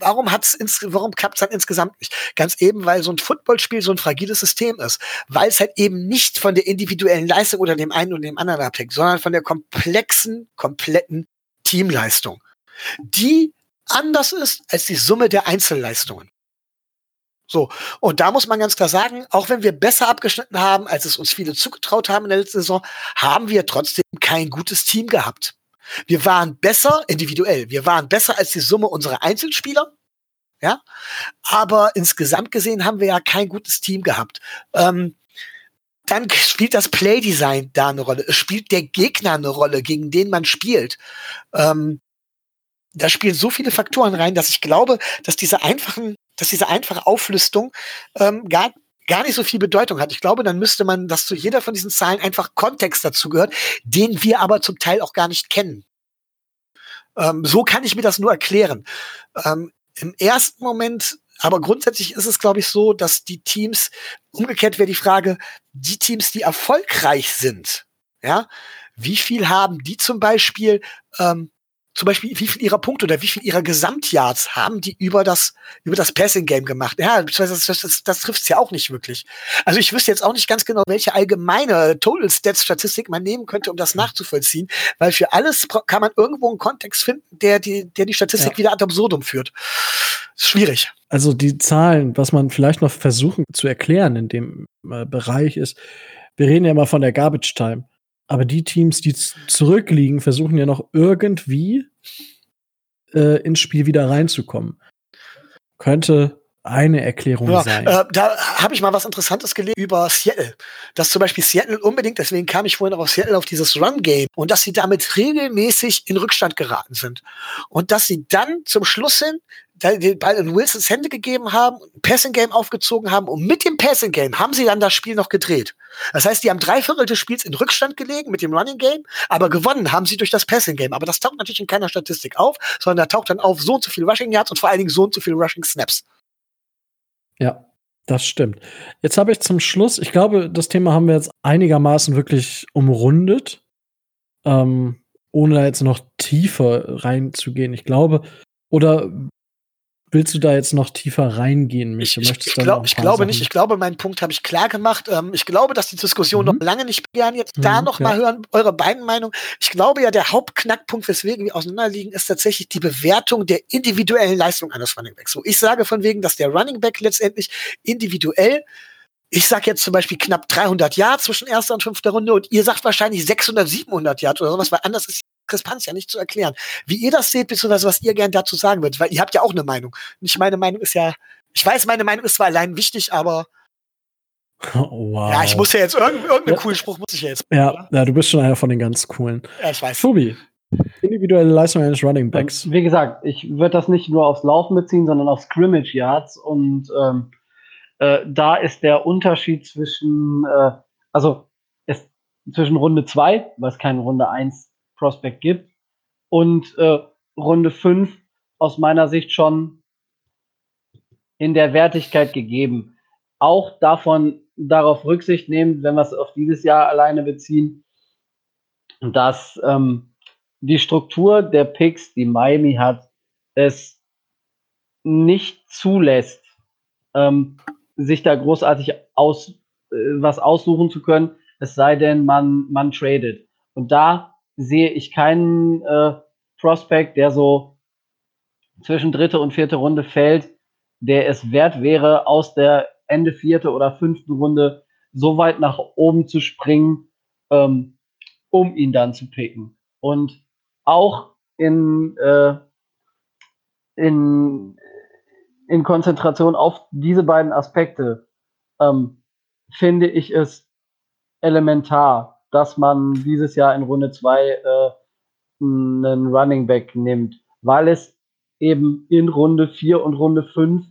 warum hat's ins, warum klappt's dann insgesamt nicht? Ganz eben, weil so ein Footballspiel so ein fragiles System ist, weil es halt eben nicht von der individuellen Leistung oder dem einen oder dem anderen abhängt, sondern von der komplexen, kompletten Teamleistung, die anders ist als die Summe der Einzelleistungen. So, und da muss man ganz klar sagen, auch wenn wir besser abgeschnitten haben, als es uns viele zugetraut haben in der letzten Saison, haben wir trotzdem kein gutes Team gehabt. Wir waren besser individuell. Wir waren besser als die Summe unserer Einzelspieler. Ja, aber insgesamt gesehen haben wir ja kein gutes Team gehabt. Ähm, dann spielt das Playdesign da eine Rolle. Es spielt der Gegner eine Rolle, gegen den man spielt. Ähm, da spielen so viele Faktoren rein, dass ich glaube, dass diese einfachen, dass diese einfache Auflistung ähm, gar gar nicht so viel Bedeutung hat. Ich glaube, dann müsste man, dass zu jeder von diesen Zahlen einfach Kontext dazu gehört, den wir aber zum Teil auch gar nicht kennen. Ähm, so kann ich mir das nur erklären. Ähm, Im ersten Moment, aber grundsätzlich ist es, glaube ich, so, dass die Teams, umgekehrt wäre die Frage, die Teams, die erfolgreich sind, ja, wie viel haben die zum Beispiel ähm, zum Beispiel, wie viel ihrer Punkte oder wie viel ihrer Gesamtyards haben die über das, über das Passing-Game gemacht? Ja, das, das, das, das trifft es ja auch nicht wirklich. Also ich wüsste jetzt auch nicht ganz genau, welche allgemeine Total-Stats-Statistik man nehmen könnte, um das nachzuvollziehen, weil für alles kann man irgendwo einen Kontext finden, der die, der die Statistik ja. wieder ad absurdum führt. schwierig. Also die Zahlen, was man vielleicht noch versuchen zu erklären in dem äh, Bereich ist, wir reden ja immer von der Garbage Time. Aber die Teams, die zurückliegen, versuchen ja noch irgendwie äh, ins Spiel wieder reinzukommen. Könnte eine Erklärung ja, sein. Äh, da habe ich mal was Interessantes gelesen über Seattle. Dass zum Beispiel Seattle unbedingt, deswegen kam ich vorhin auch auf Seattle auf dieses Run-Game und dass sie damit regelmäßig in Rückstand geraten sind. Und dass sie dann zum Schluss hin den Ball in Wilsons Hände gegeben haben, Passing Game aufgezogen haben und mit dem Passing Game haben sie dann das Spiel noch gedreht. Das heißt, die haben drei Viertel des Spiels in Rückstand gelegen mit dem Running Game, aber gewonnen haben sie durch das Passing Game. Aber das taucht natürlich in keiner Statistik auf, sondern da taucht dann auf so und so viel Rushing Yards und vor allen Dingen so und so viel Rushing Snaps. Ja, das stimmt. Jetzt habe ich zum Schluss, ich glaube, das Thema haben wir jetzt einigermaßen wirklich umrundet, ähm, ohne da jetzt noch tiefer reinzugehen. Ich glaube, oder willst du da jetzt noch tiefer reingehen, Michael? Ich, ich, glaub, ich glaube Sachen? nicht. Ich glaube, meinen Punkt habe ich klar gemacht. Ähm, ich glaube, dass die Diskussion mhm. noch lange nicht gern jetzt mhm, da noch ja. mal hören, eure beiden Meinungen. Ich glaube ja, der Hauptknackpunkt, weswegen wir auseinanderliegen, ist tatsächlich die Bewertung der individuellen Leistung eines Running Backs. Wo ich sage von wegen, dass der Running Back letztendlich individuell ich sag jetzt zum Beispiel knapp 300 Yards zwischen erster und fünfter Runde und ihr sagt wahrscheinlich 600, 700 Yards oder sowas, weil anders ist Diskrepanz ja nicht zu erklären. Wie ihr das seht, beziehungsweise was ihr gern dazu sagen würdet, weil ihr habt ja auch eine Meinung. Nicht meine Meinung ist ja, ich weiß, meine Meinung ist zwar allein wichtig, aber [LAUGHS] Wow. Ja, ich muss ja jetzt irgendeinen irgendeinen ja. coolen Spruch muss ich ja jetzt. Ja, ja, du bist schon einer von den ganz coolen. Ja, ich weiß. Tobi, individuelle Leistung eines Running Backs. Wie gesagt, ich würde das nicht nur aufs Laufen beziehen, sondern auf Scrimmage Yards und ähm, äh, da ist der Unterschied zwischen, äh, also ist zwischen Runde 2, weil es keine Runde 1 Prospect gibt. Und äh, Runde 5 aus meiner Sicht schon in der Wertigkeit gegeben. Auch davon darauf Rücksicht nehmen, wenn wir es auf dieses Jahr alleine beziehen, dass ähm, die Struktur der Picks, die Miami hat, es nicht zulässt, ähm, sich da großartig aus, äh, was aussuchen zu können, es sei denn, man, man tradet. Und da sehe ich keinen äh, Prospect, der so zwischen dritte und vierte Runde fällt, der es wert wäre, aus der Ende vierte oder fünften Runde so weit nach oben zu springen, ähm, um ihn dann zu picken. Und auch in, äh, in, in Konzentration auf diese beiden Aspekte ähm, finde ich es elementar, dass man dieses Jahr in Runde 2 äh, einen Running Back nimmt, weil es eben in Runde 4 und Runde 5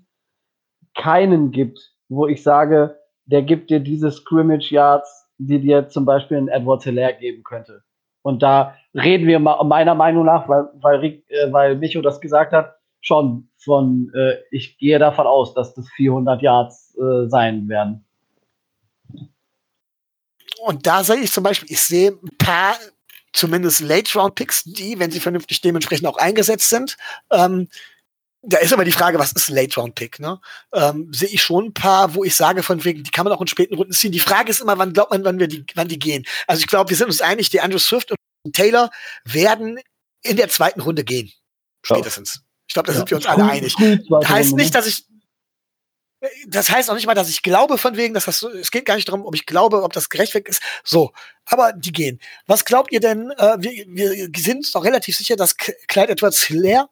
keinen gibt, wo ich sage, der gibt dir diese Scrimmage Yards, die dir zum Beispiel ein Edward Hilaire geben könnte. Und da reden wir meiner Meinung nach, weil, weil, äh, weil Micho das gesagt hat, schon von, äh, ich gehe davon aus, dass das 400 Yards äh, sein werden. Und da sehe ich zum Beispiel, ich sehe ein paar zumindest Late-Round-Picks, die, wenn sie vernünftig dementsprechend auch eingesetzt sind, ähm, da ist aber die Frage, was ist ein Late-Round-Pick? Ne? Ähm, Sehe ich schon ein paar, wo ich sage, von wegen, die kann man auch in späten Runden ziehen. Die Frage ist immer, wann glaubt man, wann wir die, wann die gehen? Also ich glaube, wir sind uns einig, die Andrew Swift und Taylor werden in der zweiten Runde gehen. Spätestens. Ich glaube, da ja. sind wir uns alle einig. Heißt nicht, dass ich das heißt auch nicht mal, dass ich glaube von wegen, dass das so, es geht gar nicht darum, ob ich glaube, ob das gerechtfertigt ist. So, aber die gehen. Was glaubt ihr denn? Äh, wir, wir sind uns doch relativ sicher, dass Clyde Edwards Hilaire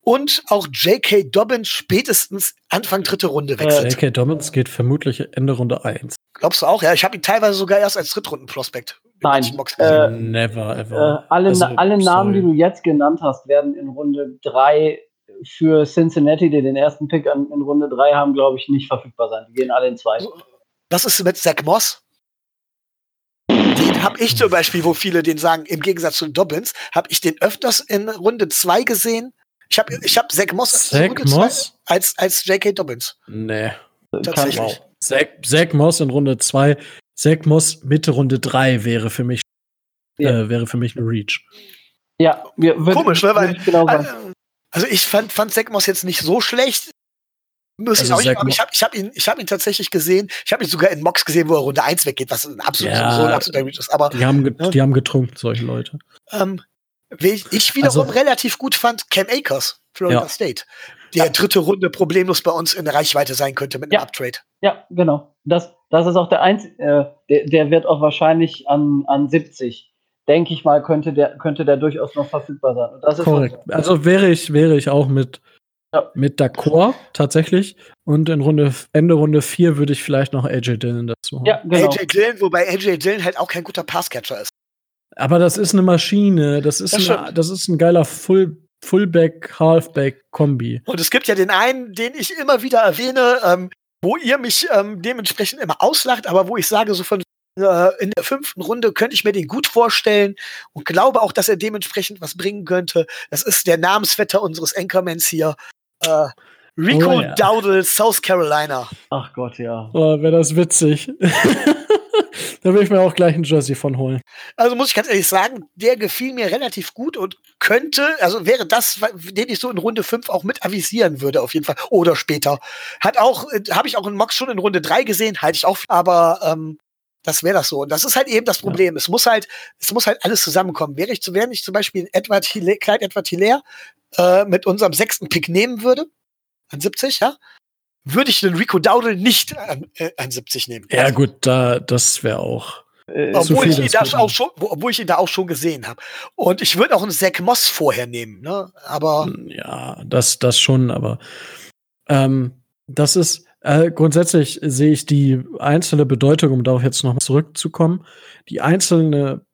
und auch J.K. Dobbins spätestens Anfang dritte Runde wechselt. J.K. Dobbins geht vermutlich Ende Runde 1. Glaubst du auch? Ja, ich habe ihn teilweise sogar erst als Drittrunden-Prospekt. Nein, äh, never ever. Äh, alle, also, alle Namen, die du jetzt genannt hast, werden in Runde 3 für Cincinnati, die den ersten Pick an, in Runde 3 haben, glaube ich, nicht verfügbar sein. Die gehen alle in zwei. Was ist mit Zach Moss? Den habe ich zum Beispiel, wo viele den sagen, im Gegensatz zu Dobbins, habe ich den öfters in Runde 2 gesehen. Ich habe ich hab Zach Moss, Zach Moss? als, als J.K. Dobbins. Nee. Tatsächlich. Zach, Zach Moss in Runde 2. Zach Moss Mitte Runde 3 wäre für mich, ja. äh, wäre für mich ein Reach. Ja, wir, komisch, ne? Weil, genau also ich fand, fand Sekmos jetzt nicht so schlecht. Muss also ich, auch, ich habe ich hab ihn, ich hab ihn tatsächlich gesehen. Ich habe ihn sogar in Mox gesehen, wo er Runde 1 weggeht, was ein absolut, ja, so ein absoluter Reach ist. Aber, die, haben ne? die haben getrunken, solche Leute. Ähm, ich, ich wiederum also, relativ gut fand, Cam Akers, Florida ja. State. Der ja. dritte Runde problemlos bei uns in der Reichweite sein könnte mit einem ja. Uptrade. Ja, genau. Das, das ist auch der einzige, äh, der, der wird auch wahrscheinlich an, an 70 denke ich mal, könnte der, könnte der durchaus noch verfügbar sein. Korrekt. So. Also wäre ich, wäre ich auch mit, ja. mit D'accord tatsächlich. Und in Runde, Ende Runde 4 würde ich vielleicht noch AJ Dillon dazu haben. Ja, genau. AJ Dillon, wobei AJ Dillon halt auch kein guter Passcatcher ist. Aber das ist eine Maschine. Das ist, das, eine, das ist ein geiler Full, Fullback, Halfback-Kombi. Und es gibt ja den einen, den ich immer wieder erwähne, ähm, wo ihr mich ähm, dementsprechend immer auslacht, aber wo ich sage, so von in der fünften Runde könnte ich mir den gut vorstellen und glaube auch, dass er dementsprechend was bringen könnte. Das ist der Namensvetter unseres Anchormans hier. Äh, Rico oh, ja. Dowdle, South Carolina. Ach Gott, ja. Oh, wäre das witzig. [LAUGHS] da will ich mir auch gleich ein Jersey von holen. Also muss ich ganz ehrlich sagen, der gefiel mir relativ gut und könnte, also wäre das, den ich so in Runde 5 auch mit avisieren würde, auf jeden Fall. Oder später. Hat auch, äh, habe ich auch in Mox schon in Runde 3 gesehen, halte ich auch, aber ähm, das wäre das so. Und das ist halt eben das Problem. Ja. Es muss halt, es muss halt alles zusammenkommen. Wäre ich, wäre ich zum Beispiel Edward Hilaire, Clyde Edward Hilaire äh, mit unserem sechsten Pick nehmen würde, an 70, ja, würde ich den Rico Dowdle nicht an, äh, an 70 nehmen. Ja, also, gut, da, das wäre auch. Äh, obwohl, ich ihn da auch schon, obwohl ich ihn da auch schon gesehen habe. Und ich würde auch einen Zack Moss vorher nehmen, ne? Aber. Ja, das, das schon, aber ähm, das ist, äh, grundsätzlich sehe ich die einzelne Bedeutung, um darauf jetzt noch zurückzukommen, die einzelne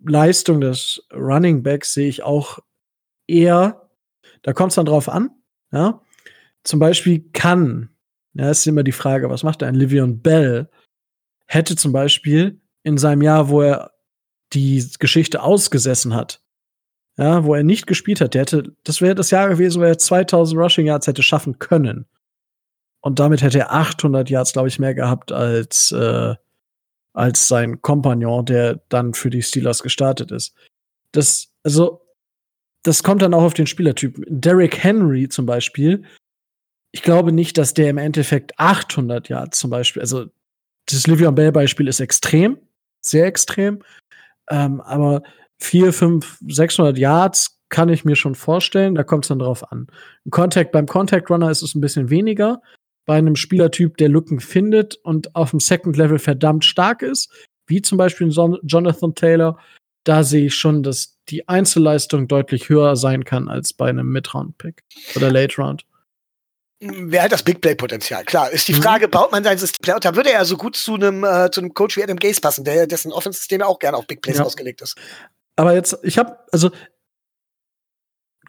Leistung des Running Backs sehe ich auch eher, da kommt es dann drauf an, ja. Zum Beispiel kann, ja, ist immer die Frage, was macht ein Livion Bell? Hätte zum Beispiel in seinem Jahr, wo er die Geschichte ausgesessen hat, ja, wo er nicht gespielt hat, der hätte, das wäre das Jahr gewesen, wo er 2000 Rushing Yards hätte schaffen können. Und damit hätte er 800 Yards, glaube ich, mehr gehabt als, äh, als sein Kompagnon, der dann für die Steelers gestartet ist. Das, also, das kommt dann auch auf den Spielertyp. Derrick Henry zum Beispiel, ich glaube nicht, dass der im Endeffekt 800 Yards zum Beispiel, also das Livion Bell Beispiel ist extrem, sehr extrem, ähm, aber 4, 5, 600 Yards kann ich mir schon vorstellen, da kommt es dann drauf an. Im Contact, beim Contact Runner ist es ein bisschen weniger, bei einem Spielertyp, der Lücken findet und auf dem Second Level verdammt stark ist, wie zum Beispiel Jonathan Taylor, da sehe ich schon, dass die Einzelleistung deutlich höher sein kann als bei einem Mid-Round-Pick oder Late-Round. Wer hat das Big Play-Potenzial? Klar, ist die mhm. Frage, mhm. baut man sein System und da würde er ja so gut zu einem, äh, zu einem Coach wie Adam Gaze passen, der dessen Offense-System ja auch gerne auf Big Plays ja. ausgelegt ist. Aber jetzt, ich habe, also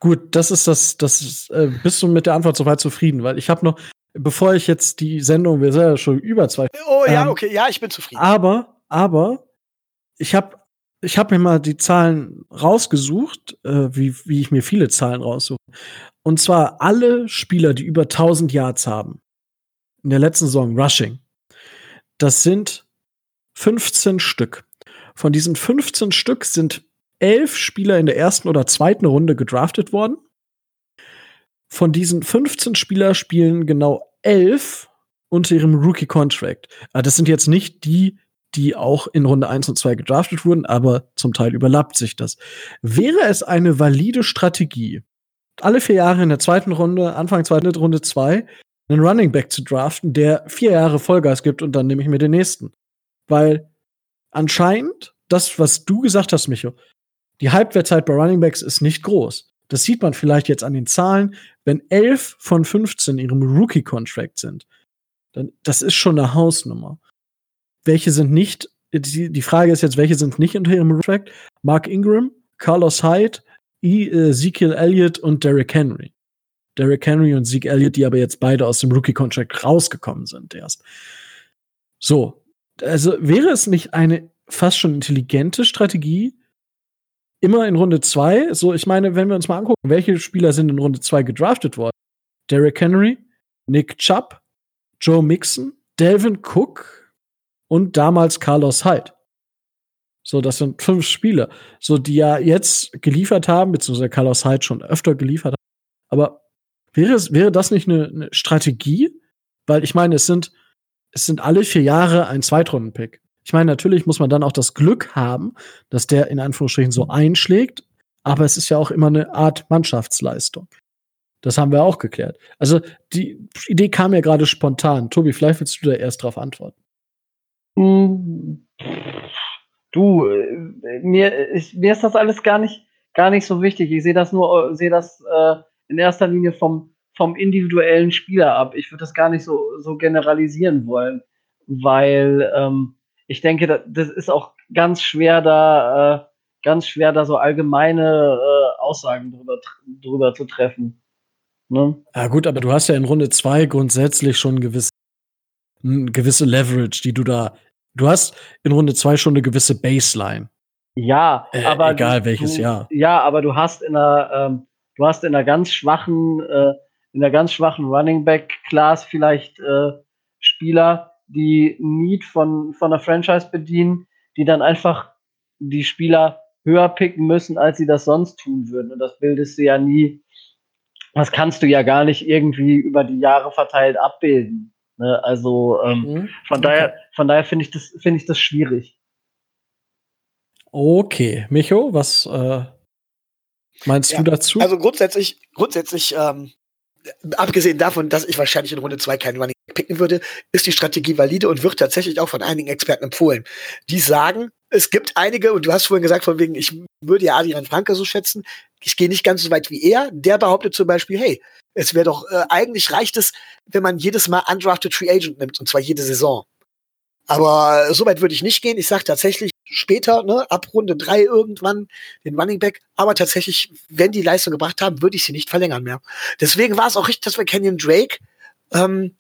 gut, das ist das, das ist, äh, bist du mit der Antwort soweit zufrieden, weil ich habe noch, bevor ich jetzt die Sendung, wir sind ja schon über zwei. Oh ja, ähm, okay, ja, ich bin zufrieden. Aber, aber, ich habe ich hab mir mal die Zahlen rausgesucht, äh, wie, wie ich mir viele Zahlen raussuche. Und zwar alle Spieler, die über 1000 Yards haben. In der letzten Saison, Rushing. Das sind 15 Stück. Von diesen 15 Stück sind elf Spieler in der ersten oder zweiten Runde gedraftet worden. Von diesen 15 Spieler spielen genau elf unter ihrem Rookie-Contract. Ah, das sind jetzt nicht die, die auch in Runde 1 und 2 gedraftet wurden, aber zum Teil überlappt sich das. Wäre es eine valide Strategie, alle vier Jahre in der zweiten Runde, Anfang zweiten Runde 2, einen Running Back zu draften, der vier Jahre Vollgas gibt und dann nehme ich mir den nächsten. Weil anscheinend, das, was du gesagt hast, Micho, die Halbwertzeit bei Running Backs ist nicht groß. Das sieht man vielleicht jetzt an den Zahlen, wenn elf von 15 in ihrem Rookie-Contract sind. Dann, das ist schon eine Hausnummer. Welche sind nicht, die, die Frage ist jetzt, welche sind nicht unter ihrem Contract? Mark Ingram, Carlos Hyde, e, Ezekiel Elliott und Derrick Henry. Derrick Henry und Zeke Elliott, die aber jetzt beide aus dem Rookie-Contract rausgekommen sind erst. So, also wäre es nicht eine fast schon intelligente Strategie, immer in Runde 2, so ich meine, wenn wir uns mal angucken, welche Spieler sind in Runde 2 gedraftet worden? Derrick Henry, Nick Chubb, Joe Mixon, Delvin Cook und damals Carlos Hyde. So, das sind fünf Spieler, so die ja jetzt geliefert haben, beziehungsweise Carlos Hyde schon öfter geliefert hat. Aber wäre, es, wäre das nicht eine, eine Strategie? Weil ich meine, es sind, es sind alle vier Jahre ein Zweitrunden-Pick. Ich meine, natürlich muss man dann auch das Glück haben, dass der in Anführungsstrichen so einschlägt, aber es ist ja auch immer eine Art Mannschaftsleistung. Das haben wir auch geklärt. Also die Idee kam ja gerade spontan. Tobi, vielleicht willst du da erst drauf antworten. Hm, du, äh, mir, ich, mir ist das alles gar nicht, gar nicht so wichtig. Ich sehe das nur, sehe das äh, in erster Linie vom, vom individuellen Spieler ab. Ich würde das gar nicht so, so generalisieren wollen, weil ähm, ich denke, das ist auch ganz schwer da, äh, ganz schwer da so allgemeine äh, Aussagen drüber, drüber zu treffen. Ne? Ja gut, aber du hast ja in Runde 2 grundsätzlich schon gewisse, gewisse Leverage, die du da, du hast in Runde 2 schon eine gewisse Baseline. Ja, äh, aber egal du, welches Jahr. Ja, aber du hast in einer, ähm, du hast in einer ganz schwachen, äh, in einer ganz schwachen Running Back Class vielleicht äh, Spieler, die Need von, von der Franchise bedienen, die dann einfach die Spieler höher picken müssen, als sie das sonst tun würden. Und das bildest du ja nie, das kannst du ja gar nicht irgendwie über die Jahre verteilt abbilden. Ne? Also ähm, mhm. von daher, von daher finde ich das, finde ich das schwierig. Okay, Micho, was äh, meinst ja, du dazu? Also grundsätzlich, grundsätzlich ähm, abgesehen davon, dass ich wahrscheinlich in Runde 2 keinen Running picken würde, ist die Strategie valide und wird tatsächlich auch von einigen Experten empfohlen. Die sagen, es gibt einige, und du hast vorhin gesagt, von wegen, ich würde ja Adrian Franke so schätzen, ich gehe nicht ganz so weit wie er. Der behauptet zum Beispiel, hey, es wäre doch, äh, eigentlich reicht es, wenn man jedes Mal undrafted Free Agent nimmt, und zwar jede Saison. Aber so weit würde ich nicht gehen. Ich sage tatsächlich später, ne, ab Runde drei irgendwann den Running Back. Aber tatsächlich, wenn die Leistung gebracht haben, würde ich sie nicht verlängern mehr. Deswegen war es auch richtig, dass wir Kenyon Drake, ähm,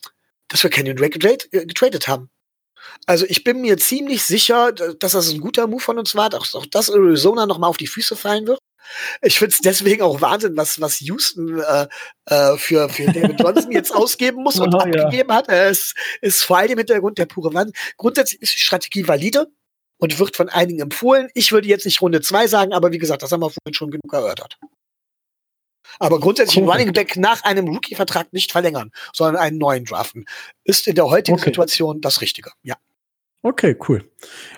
dass wir Kenyon Drake getradet, äh, getradet haben. Also ich bin mir ziemlich sicher, dass das ein guter Move von uns war, dass auch das Arizona noch mal auf die Füße fallen wird. Ich finde es deswegen auch Wahnsinn, was, was Houston äh, äh, für, für David Johnson jetzt ausgeben muss [LAUGHS] und oh, abgegeben ja. hat. Es ist vor allem im Hintergrund der pure Wahnsinn. Grundsätzlich ist die Strategie valide und wird von einigen empfohlen. Ich würde jetzt nicht Runde 2 sagen, aber wie gesagt, das haben wir vorhin schon genug erörtert. Aber grundsätzlich cool. Running Back nach einem Rookie-Vertrag nicht verlängern, sondern einen neuen draften, ist in der heutigen okay. Situation das Richtige. Ja. Okay, cool.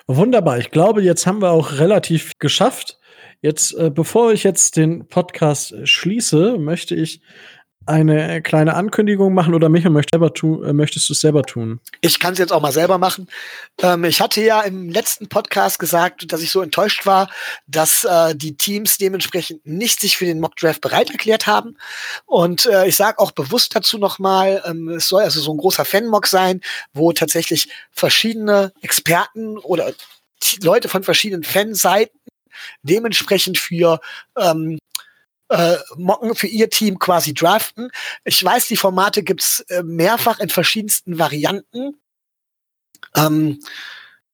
Wunderbar. Ich glaube, jetzt haben wir auch relativ geschafft. Jetzt, äh, bevor ich jetzt den Podcast äh, schließe, möchte ich eine kleine Ankündigung machen oder Michael möchte selber tu äh, möchtest du es selber tun? Ich kann es jetzt auch mal selber machen. Ähm, ich hatte ja im letzten Podcast gesagt, dass ich so enttäuscht war, dass äh, die Teams dementsprechend nicht sich für den Mock Draft bereit erklärt haben. Und äh, ich sage auch bewusst dazu nochmal, ähm, es soll also so ein großer Fan-Mock sein, wo tatsächlich verschiedene Experten oder Leute von verschiedenen Fanseiten dementsprechend für ähm, äh, Mocken für ihr Team quasi draften. Ich weiß, die Formate gibt's äh, mehrfach in verschiedensten Varianten. Ähm,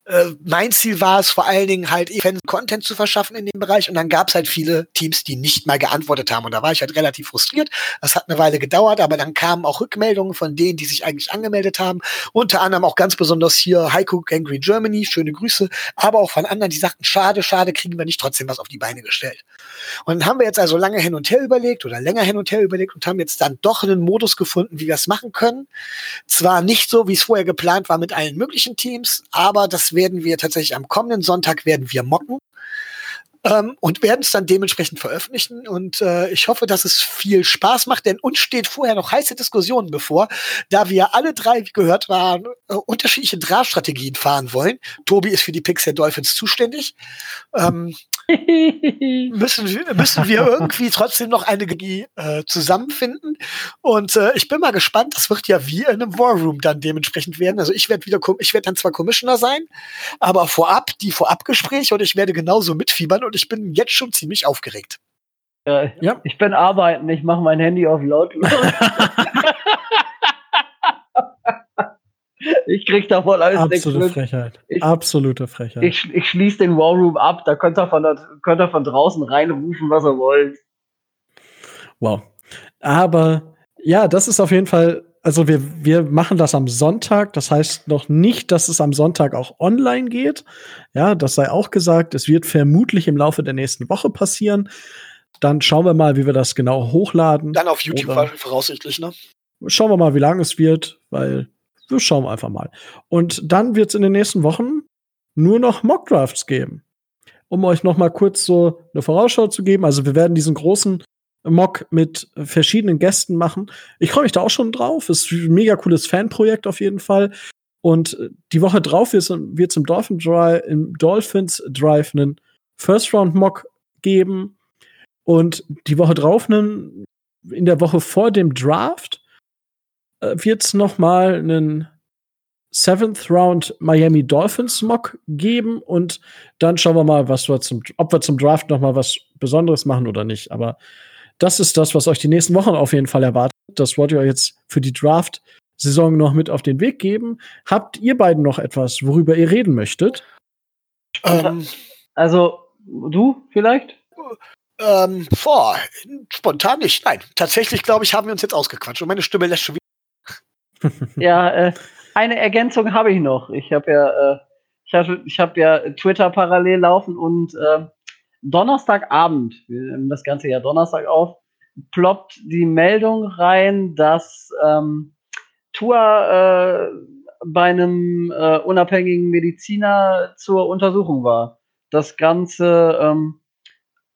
äh, mein Ziel war es vor allen Dingen halt Fans Content zu verschaffen in dem Bereich und dann gab es halt viele Teams, die nicht mal geantwortet haben und da war ich halt relativ frustriert. Das hat eine Weile gedauert, aber dann kamen auch Rückmeldungen von denen, die sich eigentlich angemeldet haben. Unter anderem auch ganz besonders hier Heiko Angry Germany, schöne Grüße, aber auch von anderen, die sagten, schade, schade, kriegen wir nicht trotzdem was auf die Beine gestellt. Und dann haben wir jetzt also lange hin und her überlegt oder länger hin und her überlegt und haben jetzt dann doch einen Modus gefunden, wie wir es machen können. Zwar nicht so, wie es vorher geplant war mit allen möglichen Teams, aber das werden wir tatsächlich am kommenden Sonntag werden wir mocken ähm, und werden es dann dementsprechend veröffentlichen. Und äh, ich hoffe, dass es viel Spaß macht, denn uns steht vorher noch heiße Diskussionen bevor, da wir alle drei, wie gehört waren, äh, unterschiedliche Drahtstrategien fahren wollen. Tobi ist für die Pixel Dolphins zuständig. Ähm, [LAUGHS] müssen, wir, müssen wir irgendwie trotzdem noch eine äh, zusammenfinden. Und äh, ich bin mal gespannt, das wird ja wie in einem War Room dann dementsprechend werden. Also ich werde wieder, ich werde dann zwar Commissioner sein, aber vorab die Vorabgespräche und ich werde genauso mitfiebern und ich bin jetzt schon ziemlich aufgeregt. Äh, ja. Ich bin arbeiten, ich mache mein Handy auf lautlos. [LAUGHS] Ich krieg davon alles Absolute nichts Frechheit. Ich, Absolute Frechheit. Ich, ich schließe den War Room ab, da könnt ihr, von der, könnt ihr von draußen reinrufen, was ihr wollt. Wow. Aber ja, das ist auf jeden Fall, also wir, wir machen das am Sonntag. Das heißt noch nicht, dass es am Sonntag auch online geht. Ja, das sei auch gesagt. Es wird vermutlich im Laufe der nächsten Woche passieren. Dann schauen wir mal, wie wir das genau hochladen. Dann auf YouTube Oder voraussichtlich, ne? Schauen wir mal, wie lange es wird, weil wir schauen einfach mal. Und dann wird es in den nächsten Wochen nur noch Mockdrafts geben. Um euch noch mal kurz so eine Vorausschau zu geben. Also wir werden diesen großen Mock mit verschiedenen Gästen machen. Ich freue mich da auch schon drauf. Ist ein mega cooles Fanprojekt auf jeden Fall. Und die Woche drauf wird es im, Dolphin Drive, im Dolphins Drive einen First Round Mock geben. Und die Woche drauf einen, in der Woche vor dem Draft äh, wird es noch mal einen Seventh Round Miami Dolphins Mock geben und dann schauen wir mal, was wir zum, ob wir zum Draft noch mal was Besonderes machen oder nicht. Aber das ist das, was euch die nächsten Wochen auf jeden Fall erwartet. Das wollt ihr euch jetzt für die Draft-Saison noch mit auf den Weg geben. Habt ihr beiden noch etwas, worüber ihr reden möchtet? Ähm, also, du vielleicht? Ähm, boah, spontan nicht. Nein, tatsächlich glaube ich, haben wir uns jetzt ausgequatscht und meine Stimme lässt schon wieder ja, äh, eine Ergänzung habe ich noch. Ich habe ja, äh, ich habe ich hab ja Twitter parallel laufen und äh, Donnerstagabend, wir nehmen das ganze ja Donnerstag auf, ploppt die Meldung rein, dass ähm, Tour äh, bei einem äh, unabhängigen Mediziner zur Untersuchung war. Das Ganze ähm,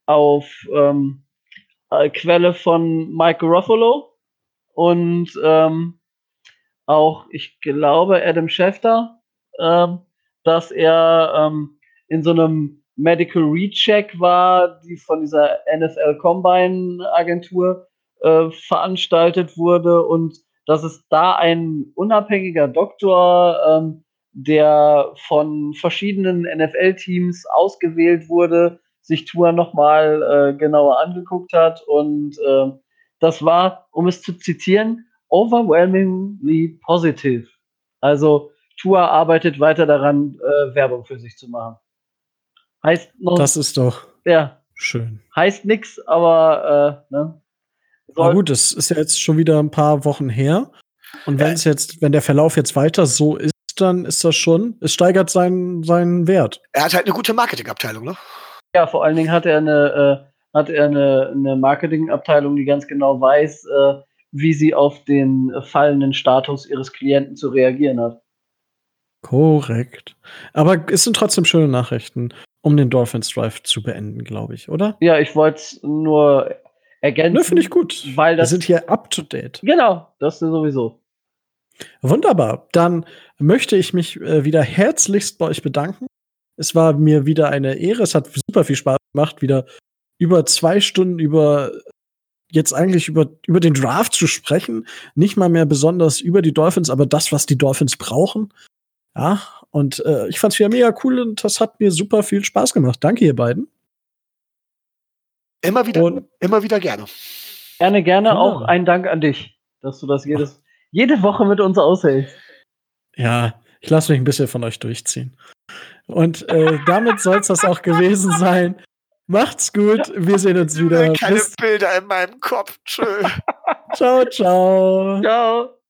auf ähm, äh, Quelle von Mike Ruffalo und ähm, auch, ich glaube, Adam Schefter, ähm, dass er ähm, in so einem Medical Recheck war, die von dieser NFL Combine Agentur äh, veranstaltet wurde und dass es da ein unabhängiger Doktor, ähm, der von verschiedenen NFL-Teams ausgewählt wurde, sich Tour nochmal äh, genauer angeguckt hat. Und äh, das war, um es zu zitieren, overwhelmingly positive. Also Tua arbeitet weiter daran, äh, Werbung für sich zu machen. Heißt noch. Das ist doch ja, schön. Heißt nix, aber äh, ne? Na gut, das ist ja jetzt schon wieder ein paar Wochen her. Und wenn es jetzt, wenn der Verlauf jetzt weiter so ist, dann ist das schon, es steigert seinen, seinen Wert. Er hat halt eine gute Marketingabteilung, ne? Ja, vor allen Dingen hat er eine, äh, hat er eine, eine Marketingabteilung, die ganz genau weiß, äh, wie sie auf den fallenden Status ihres Klienten zu reagieren hat. Korrekt. Aber es sind trotzdem schöne Nachrichten, um den Dolphins Drive zu beenden, glaube ich, oder? Ja, ich wollte es nur ergänzen. Ne, finde ich gut. Weil das Wir sind hier up to date. Genau, das ist sowieso. Wunderbar. Dann möchte ich mich äh, wieder herzlichst bei euch bedanken. Es war mir wieder eine Ehre. Es hat super viel Spaß gemacht, wieder über zwei Stunden über jetzt eigentlich über, über den Draft zu sprechen. Nicht mal mehr besonders über die Dolphins, aber das, was die Dolphins brauchen. Ja, und äh, ich fand's wieder mega cool und das hat mir super viel Spaß gemacht. Danke, ihr beiden. Immer wieder, und immer wieder gerne. Gerne, gerne ja. auch ein Dank an dich, dass du das jedes, jede Woche mit uns aushältst. Ja, ich lasse mich ein bisschen von euch durchziehen. Und äh, damit soll es das auch gewesen sein. Macht's gut, wir sehen uns wieder. Keine Bis Bilder in meinem Kopf. Tschö. [LAUGHS] ciao, ciao. Ciao.